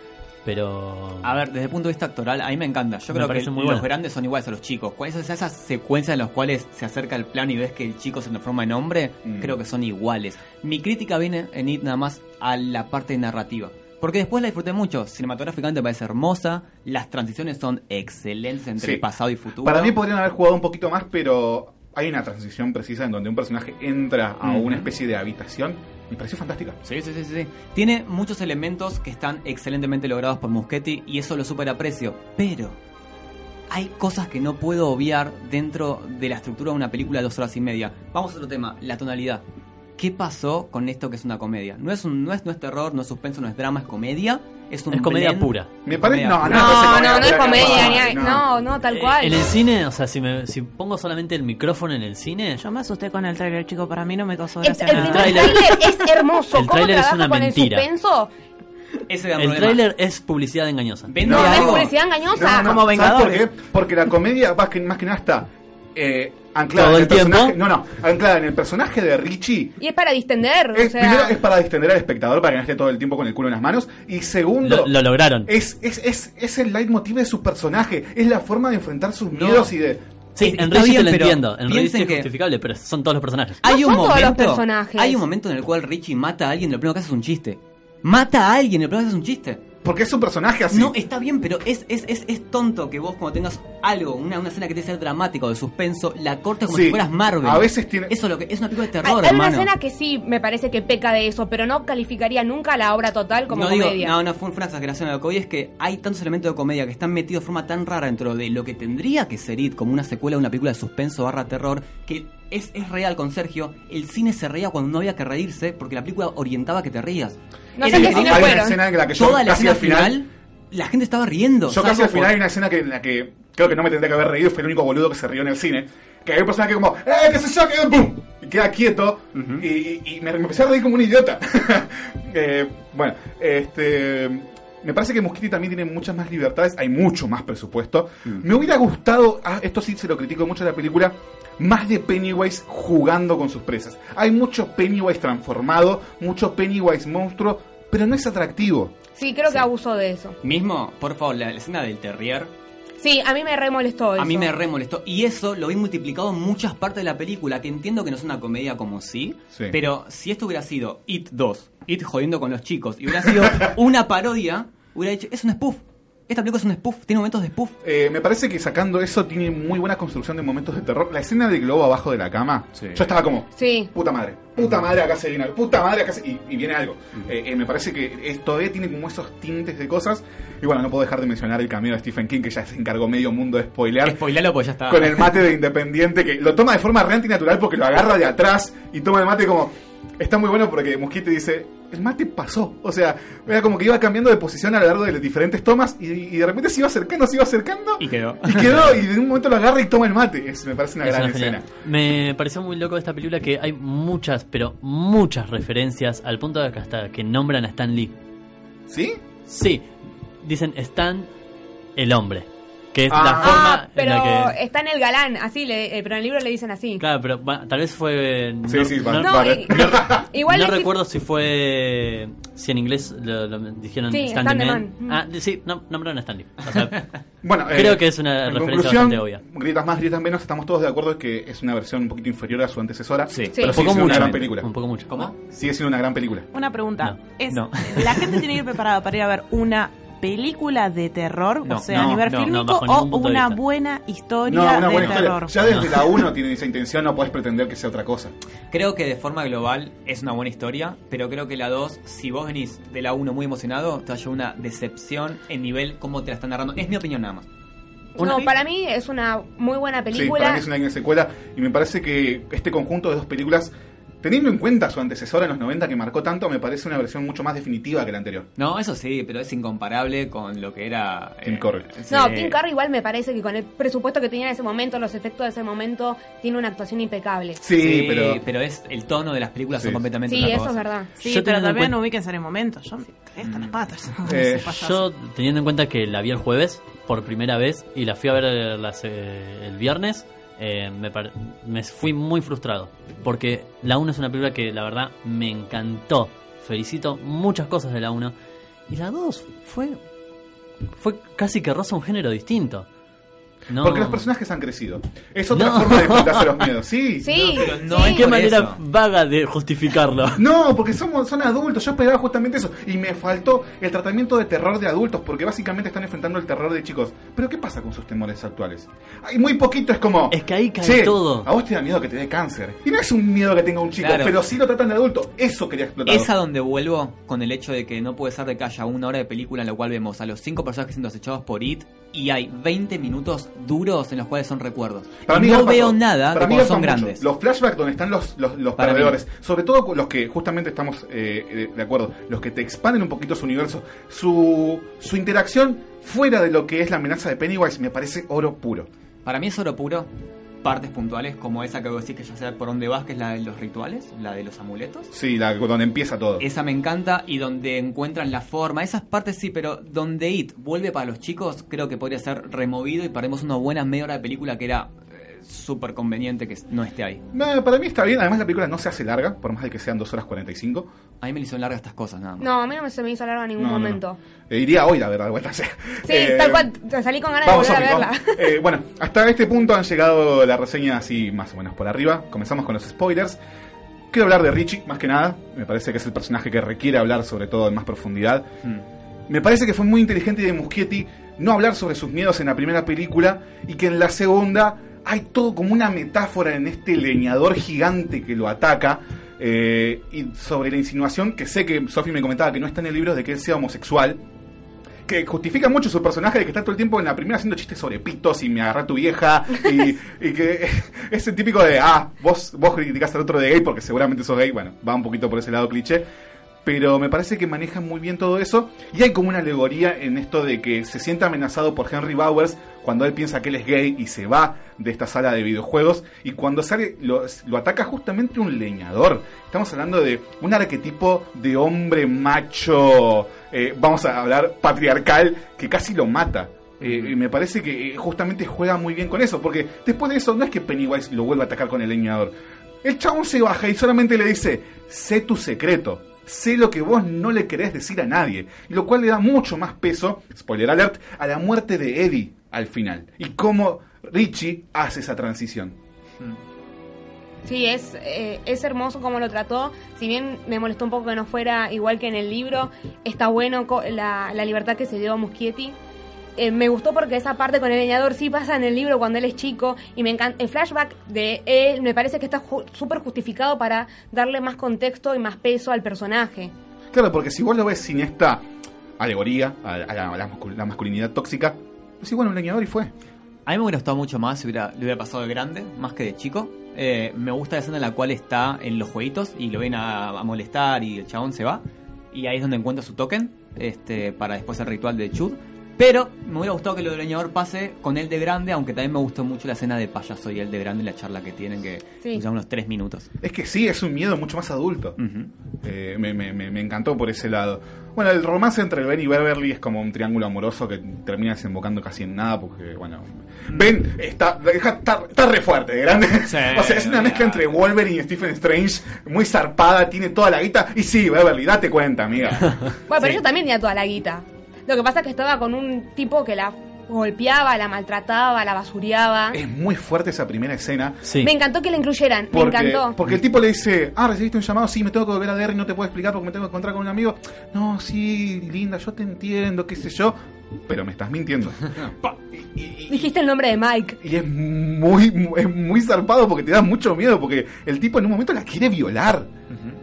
Speaker 8: Pero.
Speaker 10: A ver, desde el punto de vista actoral, a mí me encanta. Yo
Speaker 8: Me
Speaker 10: creo que
Speaker 8: muy
Speaker 10: los
Speaker 8: buena.
Speaker 10: grandes son iguales a los chicos. ¿Cuáles son esas secuencias en las cuales se acerca el plano y ves que el chico se transforma en hombre?
Speaker 6: Mm.
Speaker 10: Creo que son iguales. Mi crítica viene en It nada más a la parte narrativa. Porque después la disfruté mucho. Cinematográficamente parece hermosa. Las transiciones son excelentes entre
Speaker 6: Sí.
Speaker 10: pasado y futuro.
Speaker 6: Para mí podrían haber jugado un poquito más, pero hay una transición precisa en donde un personaje entra a una especie de habitación. Me pareció fantástica.
Speaker 10: Sí, sí, sí, sí. Tiene muchos elementos que están excelentemente logrados por Muschetti y eso lo super aprecio. Pero hay cosas que no puedo obviar dentro de la estructura de una película de dos horas y media. Vamos a otro tema, la tonalidad. ¿Qué pasó con esto que es una comedia? No es, un, no es, no es terror, no es suspenso, no es drama, es comedia. Es, un
Speaker 8: Es comedia
Speaker 10: blend.
Speaker 8: pura.
Speaker 6: Me parece. No, no,
Speaker 21: No, no, no es comedia,
Speaker 6: no, no.
Speaker 21: tal cual.
Speaker 8: En el cine, o sea, si, me, si pongo solamente el micrófono en el cine.
Speaker 7: Yo me asusté con el trailer, chico. Para mí no me causó gracia.
Speaker 21: el primer
Speaker 8: tráiler-
Speaker 21: tráiler es hermoso.
Speaker 8: El
Speaker 21: ¿Cómo
Speaker 8: tráiler es una
Speaker 21: con
Speaker 8: mentira.
Speaker 21: el suspenso?
Speaker 10: Ese
Speaker 8: El tráiler es publicidad engañosa.
Speaker 6: No,
Speaker 21: No, es publicidad engañosa.
Speaker 6: No, no,
Speaker 7: Como
Speaker 6: ¿sabes por qué? Porque la comedia, más que, más que nada, está eh, anclada
Speaker 8: Todo
Speaker 6: en
Speaker 8: el
Speaker 6: el personaje.
Speaker 8: tiempo.
Speaker 6: No, no, anclada en el personaje de Richie.
Speaker 21: Y es para distender,
Speaker 6: Es,
Speaker 21: o sea...
Speaker 6: Primero es para distender al espectador para que no esté todo el tiempo con el culo en las manos. Y segundo,
Speaker 8: Lo, lo lograron.
Speaker 6: es, es, es, es el leitmotiv de su personaje. Es la forma de enfrentar sus
Speaker 10: No.
Speaker 6: miedos y de.
Speaker 8: Sí, en Richie
Speaker 10: bien,
Speaker 8: te lo entiendo. En Richie es
Speaker 10: que-
Speaker 8: justificable, pero son todos los personajes.
Speaker 10: Hay
Speaker 21: No
Speaker 10: un
Speaker 21: son todos los
Speaker 10: momento.
Speaker 21: personajes.
Speaker 10: Hay un momento en el cual Richie mata a alguien y lo primero que hace es un chiste. Mata a alguien y lo primero que hace es un chiste.
Speaker 6: Porque es un personaje así.
Speaker 10: No, está bien, pero es, es, es, es tonto que vos cuando tengas algo, una, una escena que te ser dramática o de suspenso, la cortes como
Speaker 6: Sí.
Speaker 10: si fueras Marvel.
Speaker 6: A veces tiene-
Speaker 10: Eso es lo que es una película de
Speaker 21: Hay,
Speaker 10: terror,
Speaker 21: hay una
Speaker 10: hermano.
Speaker 21: escena que sí me parece que peca de eso, pero no calificaría nunca la obra total como
Speaker 10: no digo,
Speaker 21: comedia.
Speaker 10: no, no, fue una exageración. Lo que hoy es que hay tantos elementos de comedia que están metidos de forma tan rara dentro de lo que tendría que ser It como una secuela de una película de suspenso barra terror, que es, es real con Sergio. El cine se reía cuando no había que reírse porque la película orientaba a que te rías.
Speaker 21: No sé qué
Speaker 10: que-
Speaker 21: cine
Speaker 6: hay una
Speaker 21: fueron.
Speaker 6: escena en la que yo
Speaker 10: Toda la
Speaker 6: casi
Speaker 10: escena
Speaker 6: al final.
Speaker 10: final, la gente estaba riendo.
Speaker 6: Yo casi al final hay una escena que, en la que creo que no me tendría que haber reído, fue el único boludo que se rió en el cine. Que hay un personaje como, ¡eh, qué sé yo! Que... ¡Pum! Y queda quieto y, y- y me, me empecé a reír como un idiota. *laughs* Eh, bueno, este. Me parece que Muschietti también tiene muchas más libertades, hay mucho más presupuesto. Me hubiera gustado, ah, esto sí se lo critico mucho a la película, más de Pennywise jugando con sus presas. Hay mucho Pennywise transformado, mucho Pennywise monstruo, pero no es atractivo.
Speaker 21: Sí, creo que abusó de eso.
Speaker 10: Mismo, por favor, la, la escena del terrier
Speaker 21: Sí, a mí me re molestó eso.
Speaker 10: a mí me re molestó. Y eso lo vi multiplicado en muchas partes de la película, que entiendo que no es una comedia como sí,
Speaker 6: Sí.
Speaker 10: pero si esto hubiera sido It 2, It jodiendo con los chicos, y hubiera sido *laughs* una parodia, hubiera dicho, es un spoof. Esta película es un spoof, tiene momentos de spoof.
Speaker 6: Eh, me parece que sacando eso tiene muy buena construcción de momentos de terror. La escena del globo abajo de la cama, yo estaba como,
Speaker 21: Sí.
Speaker 6: puta madre, puta madre, acá se viene algo, puta madre, acá se... Y, y viene algo. Eh, eh, me parece que es- todavía tiene como esos tintes de cosas. Y bueno, no puedo dejar de mencionar el cameo de Stephen King, que ya se encargó medio mundo de spoilear.
Speaker 10: Spoilalo pues ya está.
Speaker 6: Con el mate de Independiente, que lo toma de forma re antinatural porque lo agarra de atrás y toma el mate como... Está muy bueno porque Mosquite dice, el mate pasó. O sea, era como que iba cambiando de posición a lo largo de las diferentes tomas y, y de repente se iba acercando, se iba acercando
Speaker 10: Y quedó.
Speaker 6: y quedó y de un momento lo agarra y toma el mate. Es- me parece una
Speaker 8: Es
Speaker 6: gran
Speaker 8: una genial.
Speaker 6: escena.
Speaker 8: Me pareció muy loco esta película que hay muchas, pero muchas referencias al punto de que hasta que nombran a Stan Lee.
Speaker 6: ¿Sí?
Speaker 8: Sí, dicen Stan el hombre. Que es
Speaker 6: Ah.
Speaker 8: la forma
Speaker 21: Ah, pero
Speaker 8: en la que.
Speaker 21: está en el galán, así, le- eh, pero en el libro le dicen así.
Speaker 8: Claro, pero bueno, tal vez fue.
Speaker 6: Sí, sí, va-
Speaker 21: No,
Speaker 6: vale.
Speaker 21: y- *laughs* igual
Speaker 8: no
Speaker 21: decís-
Speaker 8: recuerdo si fue. Si en inglés lo, lo dijeron
Speaker 21: Sí,
Speaker 8: Stan
Speaker 21: Stan
Speaker 8: the
Speaker 21: the
Speaker 8: Man.
Speaker 21: Man.
Speaker 8: Ah, sí, no, nombraron a Stan Lee. O sea, *laughs*
Speaker 6: Bueno,
Speaker 8: creo
Speaker 6: eh,
Speaker 8: que es una
Speaker 6: en
Speaker 8: referencia
Speaker 6: conclusión,
Speaker 8: bastante obvia.
Speaker 6: Grietas más, grietas menos, estamos todos de acuerdo en que es una versión un poquito inferior a su antecesora.
Speaker 8: Sí.
Speaker 6: Pero
Speaker 8: Un
Speaker 6: sigue siendo una gran película.
Speaker 8: Un poco mucho.
Speaker 10: ¿Cómo?
Speaker 6: Sigue siendo una gran película.
Speaker 7: Una pregunta. Es,
Speaker 6: no.
Speaker 7: ¿La gente tiene que ir preparada para ir a ver una película de terror?
Speaker 6: No,
Speaker 7: o sea, a nivel
Speaker 6: no,
Speaker 7: fílmico, o una buena historia
Speaker 6: No, una
Speaker 7: de
Speaker 6: buena historia.
Speaker 7: terror.
Speaker 6: Ya desde la 1 tiene esa intención, no podés pretender que sea otra cosa.
Speaker 10: Creo que de forma global es una buena historia, pero creo que la 2, si vos venís de la 1 muy emocionado, te va a llevar una decepción en nivel cómo te la están narrando. Es mi opinión nada más.
Speaker 21: No, para mí es una muy buena
Speaker 6: Sí,
Speaker 21: película.
Speaker 6: para mí es una gran secuela y me parece que este conjunto de dos películas, teniendo en cuenta su antecesora en los 90 que marcó tanto, me parece una versión mucho más definitiva que la anterior.
Speaker 10: No, eso sí, pero es incomparable con lo que era...
Speaker 6: Tim
Speaker 10: eh,
Speaker 6: Curry.
Speaker 10: sí.
Speaker 21: No, Tim Curry igual me parece que con el presupuesto que tenía en ese momento, los efectos de ese momento, tiene una actuación impecable.
Speaker 6: Sí, pero-
Speaker 10: es el tono de las películas son
Speaker 6: Sí.
Speaker 10: completamente
Speaker 21: Sí, eso
Speaker 10: cosa.
Speaker 21: es verdad.
Speaker 7: Sí,
Speaker 8: Yo
Speaker 7: pero también
Speaker 8: cuenta-
Speaker 7: ubíquense en el momento. Yo me están las patas.
Speaker 8: Eh, *laughs* yo, teniendo en cuenta que la vi el jueves por primera vez y la fui a ver las- eh, el viernes, eh, me, me fui muy frustrado. Porque la 1 es una película que la verdad me encantó. Felicito muchas cosas de la 1. Y la 2 fue, fue casi que roza un género distinto. No.
Speaker 6: Porque los personajes han crecido. Es otra
Speaker 8: No.
Speaker 6: forma de enfrentarse a los miedos. Sí. *laughs*
Speaker 21: Sí,
Speaker 8: No, pero no
Speaker 21: sí.
Speaker 8: hay qué manera vaga de justificarlo. *laughs*
Speaker 6: No, porque somos, son adultos. Yo esperaba justamente eso. Y me faltó el tratamiento de terror de adultos, porque básicamente están enfrentando el terror de chicos. Pero ¿qué pasa con sus temores actuales? Hay muy poquito, es como.
Speaker 8: Es que ahí cae
Speaker 6: "Che,
Speaker 8: todo.
Speaker 6: A vos te da miedo que te dé cáncer. Y no es un miedo que tenga un chico,
Speaker 10: Claro.
Speaker 6: pero sí lo tratan de adulto. Eso quería explotar.
Speaker 10: Es a donde vuelvo con el hecho de que no puede ser de que haya una hora de película en la cual vemos a los cinco personajes siendo acechados por IT y hay 20 minutos duros en los cuales son recuerdos.
Speaker 6: Para mí
Speaker 10: no veo nada
Speaker 6: Para
Speaker 10: de
Speaker 6: mí
Speaker 10: cuando son
Speaker 6: mucho.
Speaker 10: grandes.
Speaker 6: Los flashbacks donde están los, los, los
Speaker 10: mí.
Speaker 6: perdedores, sobre todo los que justamente estamos eh, eh, de acuerdo, los que te expanden un poquito su universo, su, su interacción fuera de lo que es la amenaza de Pennywise me parece oro puro.
Speaker 10: Para mí es oro puro. Partes puntuales como esa que vos decís que ya sé por dónde vas, que es la de los rituales, la de los amuletos.
Speaker 6: Sí, la, donde empieza todo.
Speaker 10: Esa me encanta y donde encuentran la forma. Esas partes sí, pero donde It vuelve para los chicos, creo que podría ser removido y perdemos una buena media hora de película que era súper conveniente que no esté ahí.
Speaker 6: No, para mí está bien, además la película no se hace larga, por más de que sean 2 horas 45.
Speaker 10: A mí me hizo larga estas cosas, nada más.
Speaker 21: No, a mí no se me hizo larga en ningún
Speaker 6: No, no, no.
Speaker 21: momento.
Speaker 6: Eh, iría hoy, la verdad, *laughs* sea,
Speaker 21: Sí,
Speaker 6: eh,
Speaker 21: tal cual, salí con ganas de
Speaker 6: Vamos,
Speaker 21: volver a verla.
Speaker 6: Eh, *laughs* bueno, hasta este punto han llegado la reseña así más o menos por arriba. Comenzamos con los spoilers. Quiero hablar de Richie, más que nada. Me parece que es el personaje que requiere hablar sobre todo en más profundidad. Me parece que fue muy inteligente de Muschietti no hablar sobre sus miedos en la primera película y que en la segunda hay todo como una metáfora en este leñador gigante que lo ataca. eh, y sobre la insinuación que sé que Sophie me comentaba que no está en el libro de que él sea homosexual que justifica mucho su personaje de que está todo el tiempo en la primera haciendo chistes sobre pitos y me agarra tu vieja y, *laughs* y que es el típico de ah vos vos criticás al otro de gay porque seguramente sos gay bueno va un poquito por ese lado cliché pero me parece que manejan muy bien todo eso y hay como una alegoría en esto de que se siente amenazado por Henry Bowers cuando él piensa que él es gay y se va de esta sala de videojuegos y cuando sale lo, lo ataca justamente un leñador. Estamos hablando de un arquetipo de hombre macho, eh, vamos a hablar patriarcal, que casi lo mata. Eh, y me parece que eh, justamente juega muy bien con eso, porque después de eso no es que Pennywise lo vuelva a atacar con el leñador. El chabón se baja y solamente le dice, sé tu secreto, sé lo que vos no le querés decir a nadie, lo cual le da mucho más peso, spoiler alert, a la muerte de Eddie al final, y cómo Richie hace esa transición.
Speaker 21: Sí, es, eh, es hermoso como lo trató. Si bien me molestó un poco que no fuera igual que en el libro, está bueno la, la libertad que se dio a Muschietti. Eh, me gustó porque esa parte con el leñador sí pasa en el libro cuando él es chico y me encanta el flashback de él me parece que está ju- súper justificado para darle más contexto y más peso al personaje
Speaker 6: Claro, porque si vos lo ves sin esta alegoría a, a la, a masculinidad tóxica, sí, bueno, un leñador y fue.
Speaker 10: A mí me hubiera gustado mucho más si le hubiera pasado de grande, más que de chico. Eh, me gusta la escena en la cual está en los jueguitos y lo ven a, a molestar y el chabón se va. Y ahí es donde encuentra su token este, para después el ritual de Chud. Pero me hubiera gustado que lo del leñador pase con él de grande, aunque también me gustó mucho la escena de payaso y él de grande y la charla que tienen, que
Speaker 21: Sí.
Speaker 10: son unos tres minutos.
Speaker 6: Es que sí, es un miedo mucho más adulto. Eh, me, me- me- me encantó por ese lado. Bueno, el romance entre Ben y Beverly es como un triángulo amoroso que termina desembocando casi en nada porque, bueno... Ben está, deja- está, está re fuerte, de grande. *laughs* o sea, es una mezcla entre Wolverine y Stephen Strange, muy zarpada, tiene toda la guita. Y sí, Beverly, date cuenta, amiga.
Speaker 21: bueno pero ella también tenía toda la guita lo que pasa es que estaba con un tipo que la golpeaba la maltrataba la basureaba
Speaker 6: es muy fuerte esa primera escena.
Speaker 21: me encantó que la incluyeran me
Speaker 6: Porque,
Speaker 21: encantó
Speaker 6: porque el tipo le dice, ah, recibiste un llamado, sí, me tengo que volver a Derry, no te puedo explicar porque me tengo que encontrar con un amigo. No, sí, linda, yo te entiendo, qué sé yo, pero me estás mintiendo. *laughs* Pa,
Speaker 21: dijiste el nombre de Mike
Speaker 6: y es muy, mu- es muy zarpado porque te da mucho miedo, porque el tipo en un momento la quiere violar.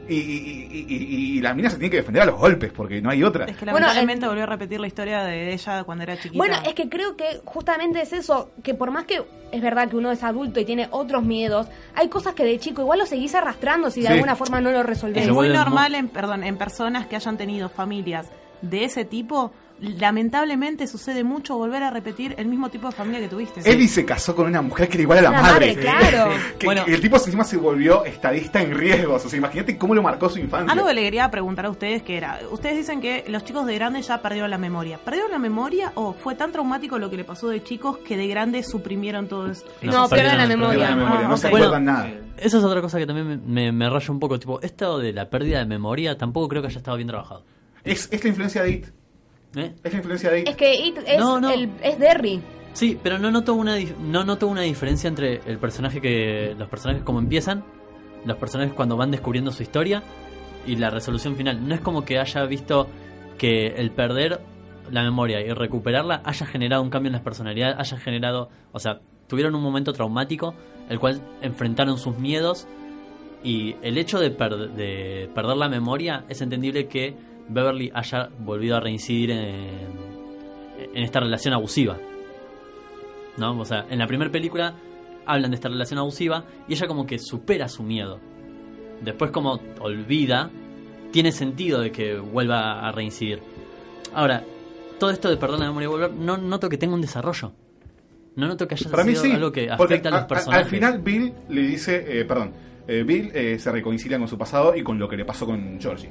Speaker 6: Y, y- y- y- y la mina se tiene que defender a los golpes porque no hay otra.
Speaker 7: Es que
Speaker 21: Bueno,
Speaker 7: lamentablemente volvió a repetir la historia de ella cuando era chiquita.
Speaker 21: Bueno, es que creo que justamente es eso, que por más que es verdad que uno es adulto y tiene otros miedos, hay cosas que de chico igual lo seguís arrastrando si de
Speaker 7: Sí.
Speaker 21: alguna forma no lo resolvés.
Speaker 7: Es muy normal, en, perdón, en personas que hayan tenido familias de ese tipo, lamentablemente sucede mucho volver a repetir el mismo tipo de familia que tuviste.
Speaker 6: Eddie se casó con una mujer que era igual a la
Speaker 7: Una
Speaker 6: madre.
Speaker 7: madre, claro. *laughs*
Speaker 6: que, que el tipo encima se volvió estadista en riesgos. O sea, imagínate cómo lo marcó su infancia.
Speaker 7: Algo que le quería preguntar a ustedes que era, ustedes dicen que los chicos de grande ya perdieron la memoria. ¿Perdieron la memoria o fue tan traumático lo que le pasó de chicos que de grande suprimieron todo eso?
Speaker 21: No, pierden la memoria.
Speaker 6: La memoria, no se
Speaker 8: Bueno,
Speaker 6: acuerdan nada.
Speaker 8: Esa es otra cosa que también me, me, me raya un poco. Tipo, esto de la pérdida de memoria tampoco creo que haya estado bien trabajado.
Speaker 6: Es, es la influencia de It.
Speaker 8: ¿Eh?
Speaker 6: Es la influencia de It.
Speaker 21: Es que It es,
Speaker 8: No, no.
Speaker 21: el- es Derry.
Speaker 8: Sí, pero no noto una dif- no noto una diferencia entre el personaje que los personajes como empiezan, los personajes cuando van descubriendo su historia y la resolución final. No es como que haya visto que el perder la memoria y recuperarla haya generado un cambio en las personalidades, haya generado, o sea, tuvieron un momento traumático el cual enfrentaron sus miedos y el hecho de, per- de perder la memoria es entendible que Beverly haya volvido a reincidir en, en esta relación abusiva. ¿No? O sea, en la primera película hablan de esta relación abusiva y ella como que supera su miedo. Después como olvida, tiene sentido de que vuelva a reincidir. Ahora, todo esto de perder la memoria y volver, no noto que tenga un desarrollo. No noto que haya
Speaker 6: Para mí
Speaker 8: sido
Speaker 6: sí.
Speaker 8: algo que afecta a los personajes.
Speaker 6: al final Bill le dice, eh, perdón, eh, Bill eh, se reconcilia con su pasado y con lo que le pasó con Georgie.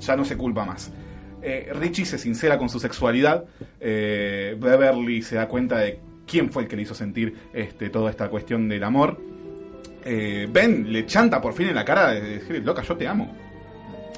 Speaker 6: Ya no se culpa más. Eh, Richie se sincera con su sexualidad. eh, Beverly se da cuenta de quién fue el que le hizo sentir este, toda esta cuestión del amor. Eh, ben le chanta por fin en la cara de loca, yo te amo.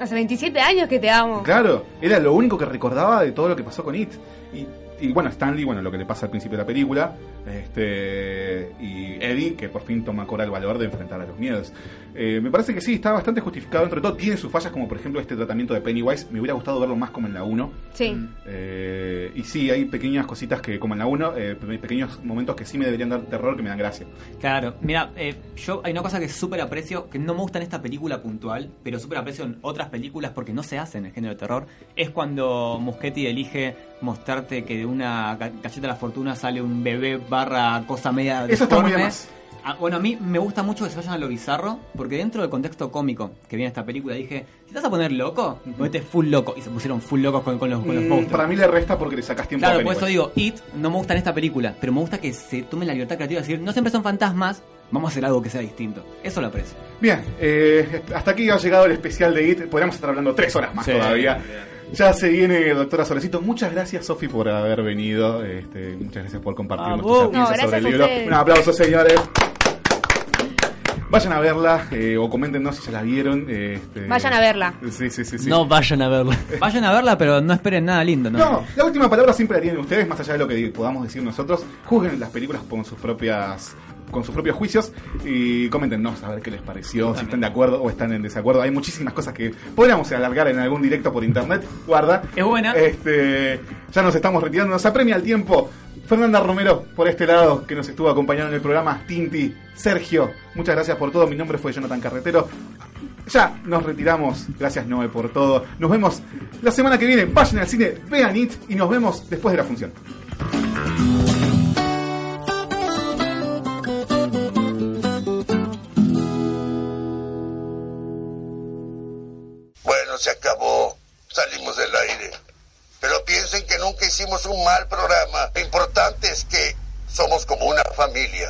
Speaker 21: Hace 27 años que te amo.
Speaker 6: Claro, era lo único que recordaba de todo lo que pasó con It. Y, y bueno, Stanley, bueno, lo que le pasa al principio de la película. Este, y Eddie, que por fin toma cora el valor de enfrentar a los miedos. Eh, me parece que sí, está bastante justificado entre todo. Tiene sus fallas, como por ejemplo este tratamiento de Pennywise. Me hubiera gustado verlo más como en la 1.
Speaker 21: Sí.
Speaker 6: Eh, y sí, hay pequeñas cositas que, como en la 1, eh, pe- pequeños momentos que sí me deberían dar terror, que me dan gracia.
Speaker 10: Claro, mira, eh, yo hay una cosa que súper aprecio, que no me gusta en esta película puntual, pero súper aprecio en otras películas porque no se hace en el género de terror, es cuando Muschetti elige mostrarte que de una ga- galleta de la fortuna sale un bebé barra cosa media
Speaker 6: Eso está muy de más.
Speaker 10: Ah, bueno, a mí me gusta mucho que se vayan a lo bizarro, porque dentro del contexto cómico que viene esta película dije, si te vas a poner loco, ponete full loco. Y se pusieron full locos con, con los, con los
Speaker 6: Mm,
Speaker 10: monstruos.
Speaker 6: para mí le resta porque le sacas tiempo
Speaker 10: Claro,
Speaker 6: a
Speaker 10: por eso digo, It no me gusta en esta película, pero me gusta que se tome la libertad creativa de decir, no siempre son fantasmas, vamos a hacer algo que sea distinto. Eso lo aprecio.
Speaker 6: Bien, eh, hasta aquí ha llegado el especial de IT. Podríamos estar hablando tres horas más
Speaker 10: Sí.
Speaker 6: todavía. Ya se viene, doctora Solecito. Muchas gracias, Sofi, por haber venido. Este, muchas gracias por compartir
Speaker 21: Vamos.
Speaker 6: nuestras
Speaker 21: No,
Speaker 6: sobre el
Speaker 21: gracias a
Speaker 6: libro.
Speaker 21: ustedes.
Speaker 6: Un aplauso, señores. Vayan a verla eh, o coméntenos si ya la vieron. este-
Speaker 21: Vayan a verla.
Speaker 6: Sí, sí, sí. sí.
Speaker 8: No vayan a verla. *laughs*
Speaker 10: Vayan a verla, pero no esperen nada lindo, ¿no?
Speaker 6: No, la última palabra siempre la tienen ustedes, más allá de lo que podamos decir nosotros. Juzguen las películas con sus propias con sus propios juicios y coméntenos a ver qué les pareció, si están de acuerdo o están en desacuerdo. Hay muchísimas cosas que podríamos alargar en algún directo por internet. Guarda.
Speaker 10: Es buena.
Speaker 6: Este, ya nos estamos retirando, nos apremia el tiempo. Fernanda Romero, por este lado, que nos estuvo acompañando en el programa. Tinti, Sergio, muchas gracias por todo. Mi nombre fue Jonathan Carretero. Ya nos retiramos. Gracias, Noé, por todo. Nos vemos la semana que viene. Vayan al cine, vean It y nos vemos después de la función.
Speaker 23: Se acabó. Salimos del aire. Pero piensen que nunca hicimos un mal programa. Lo importante es que somos como una familia.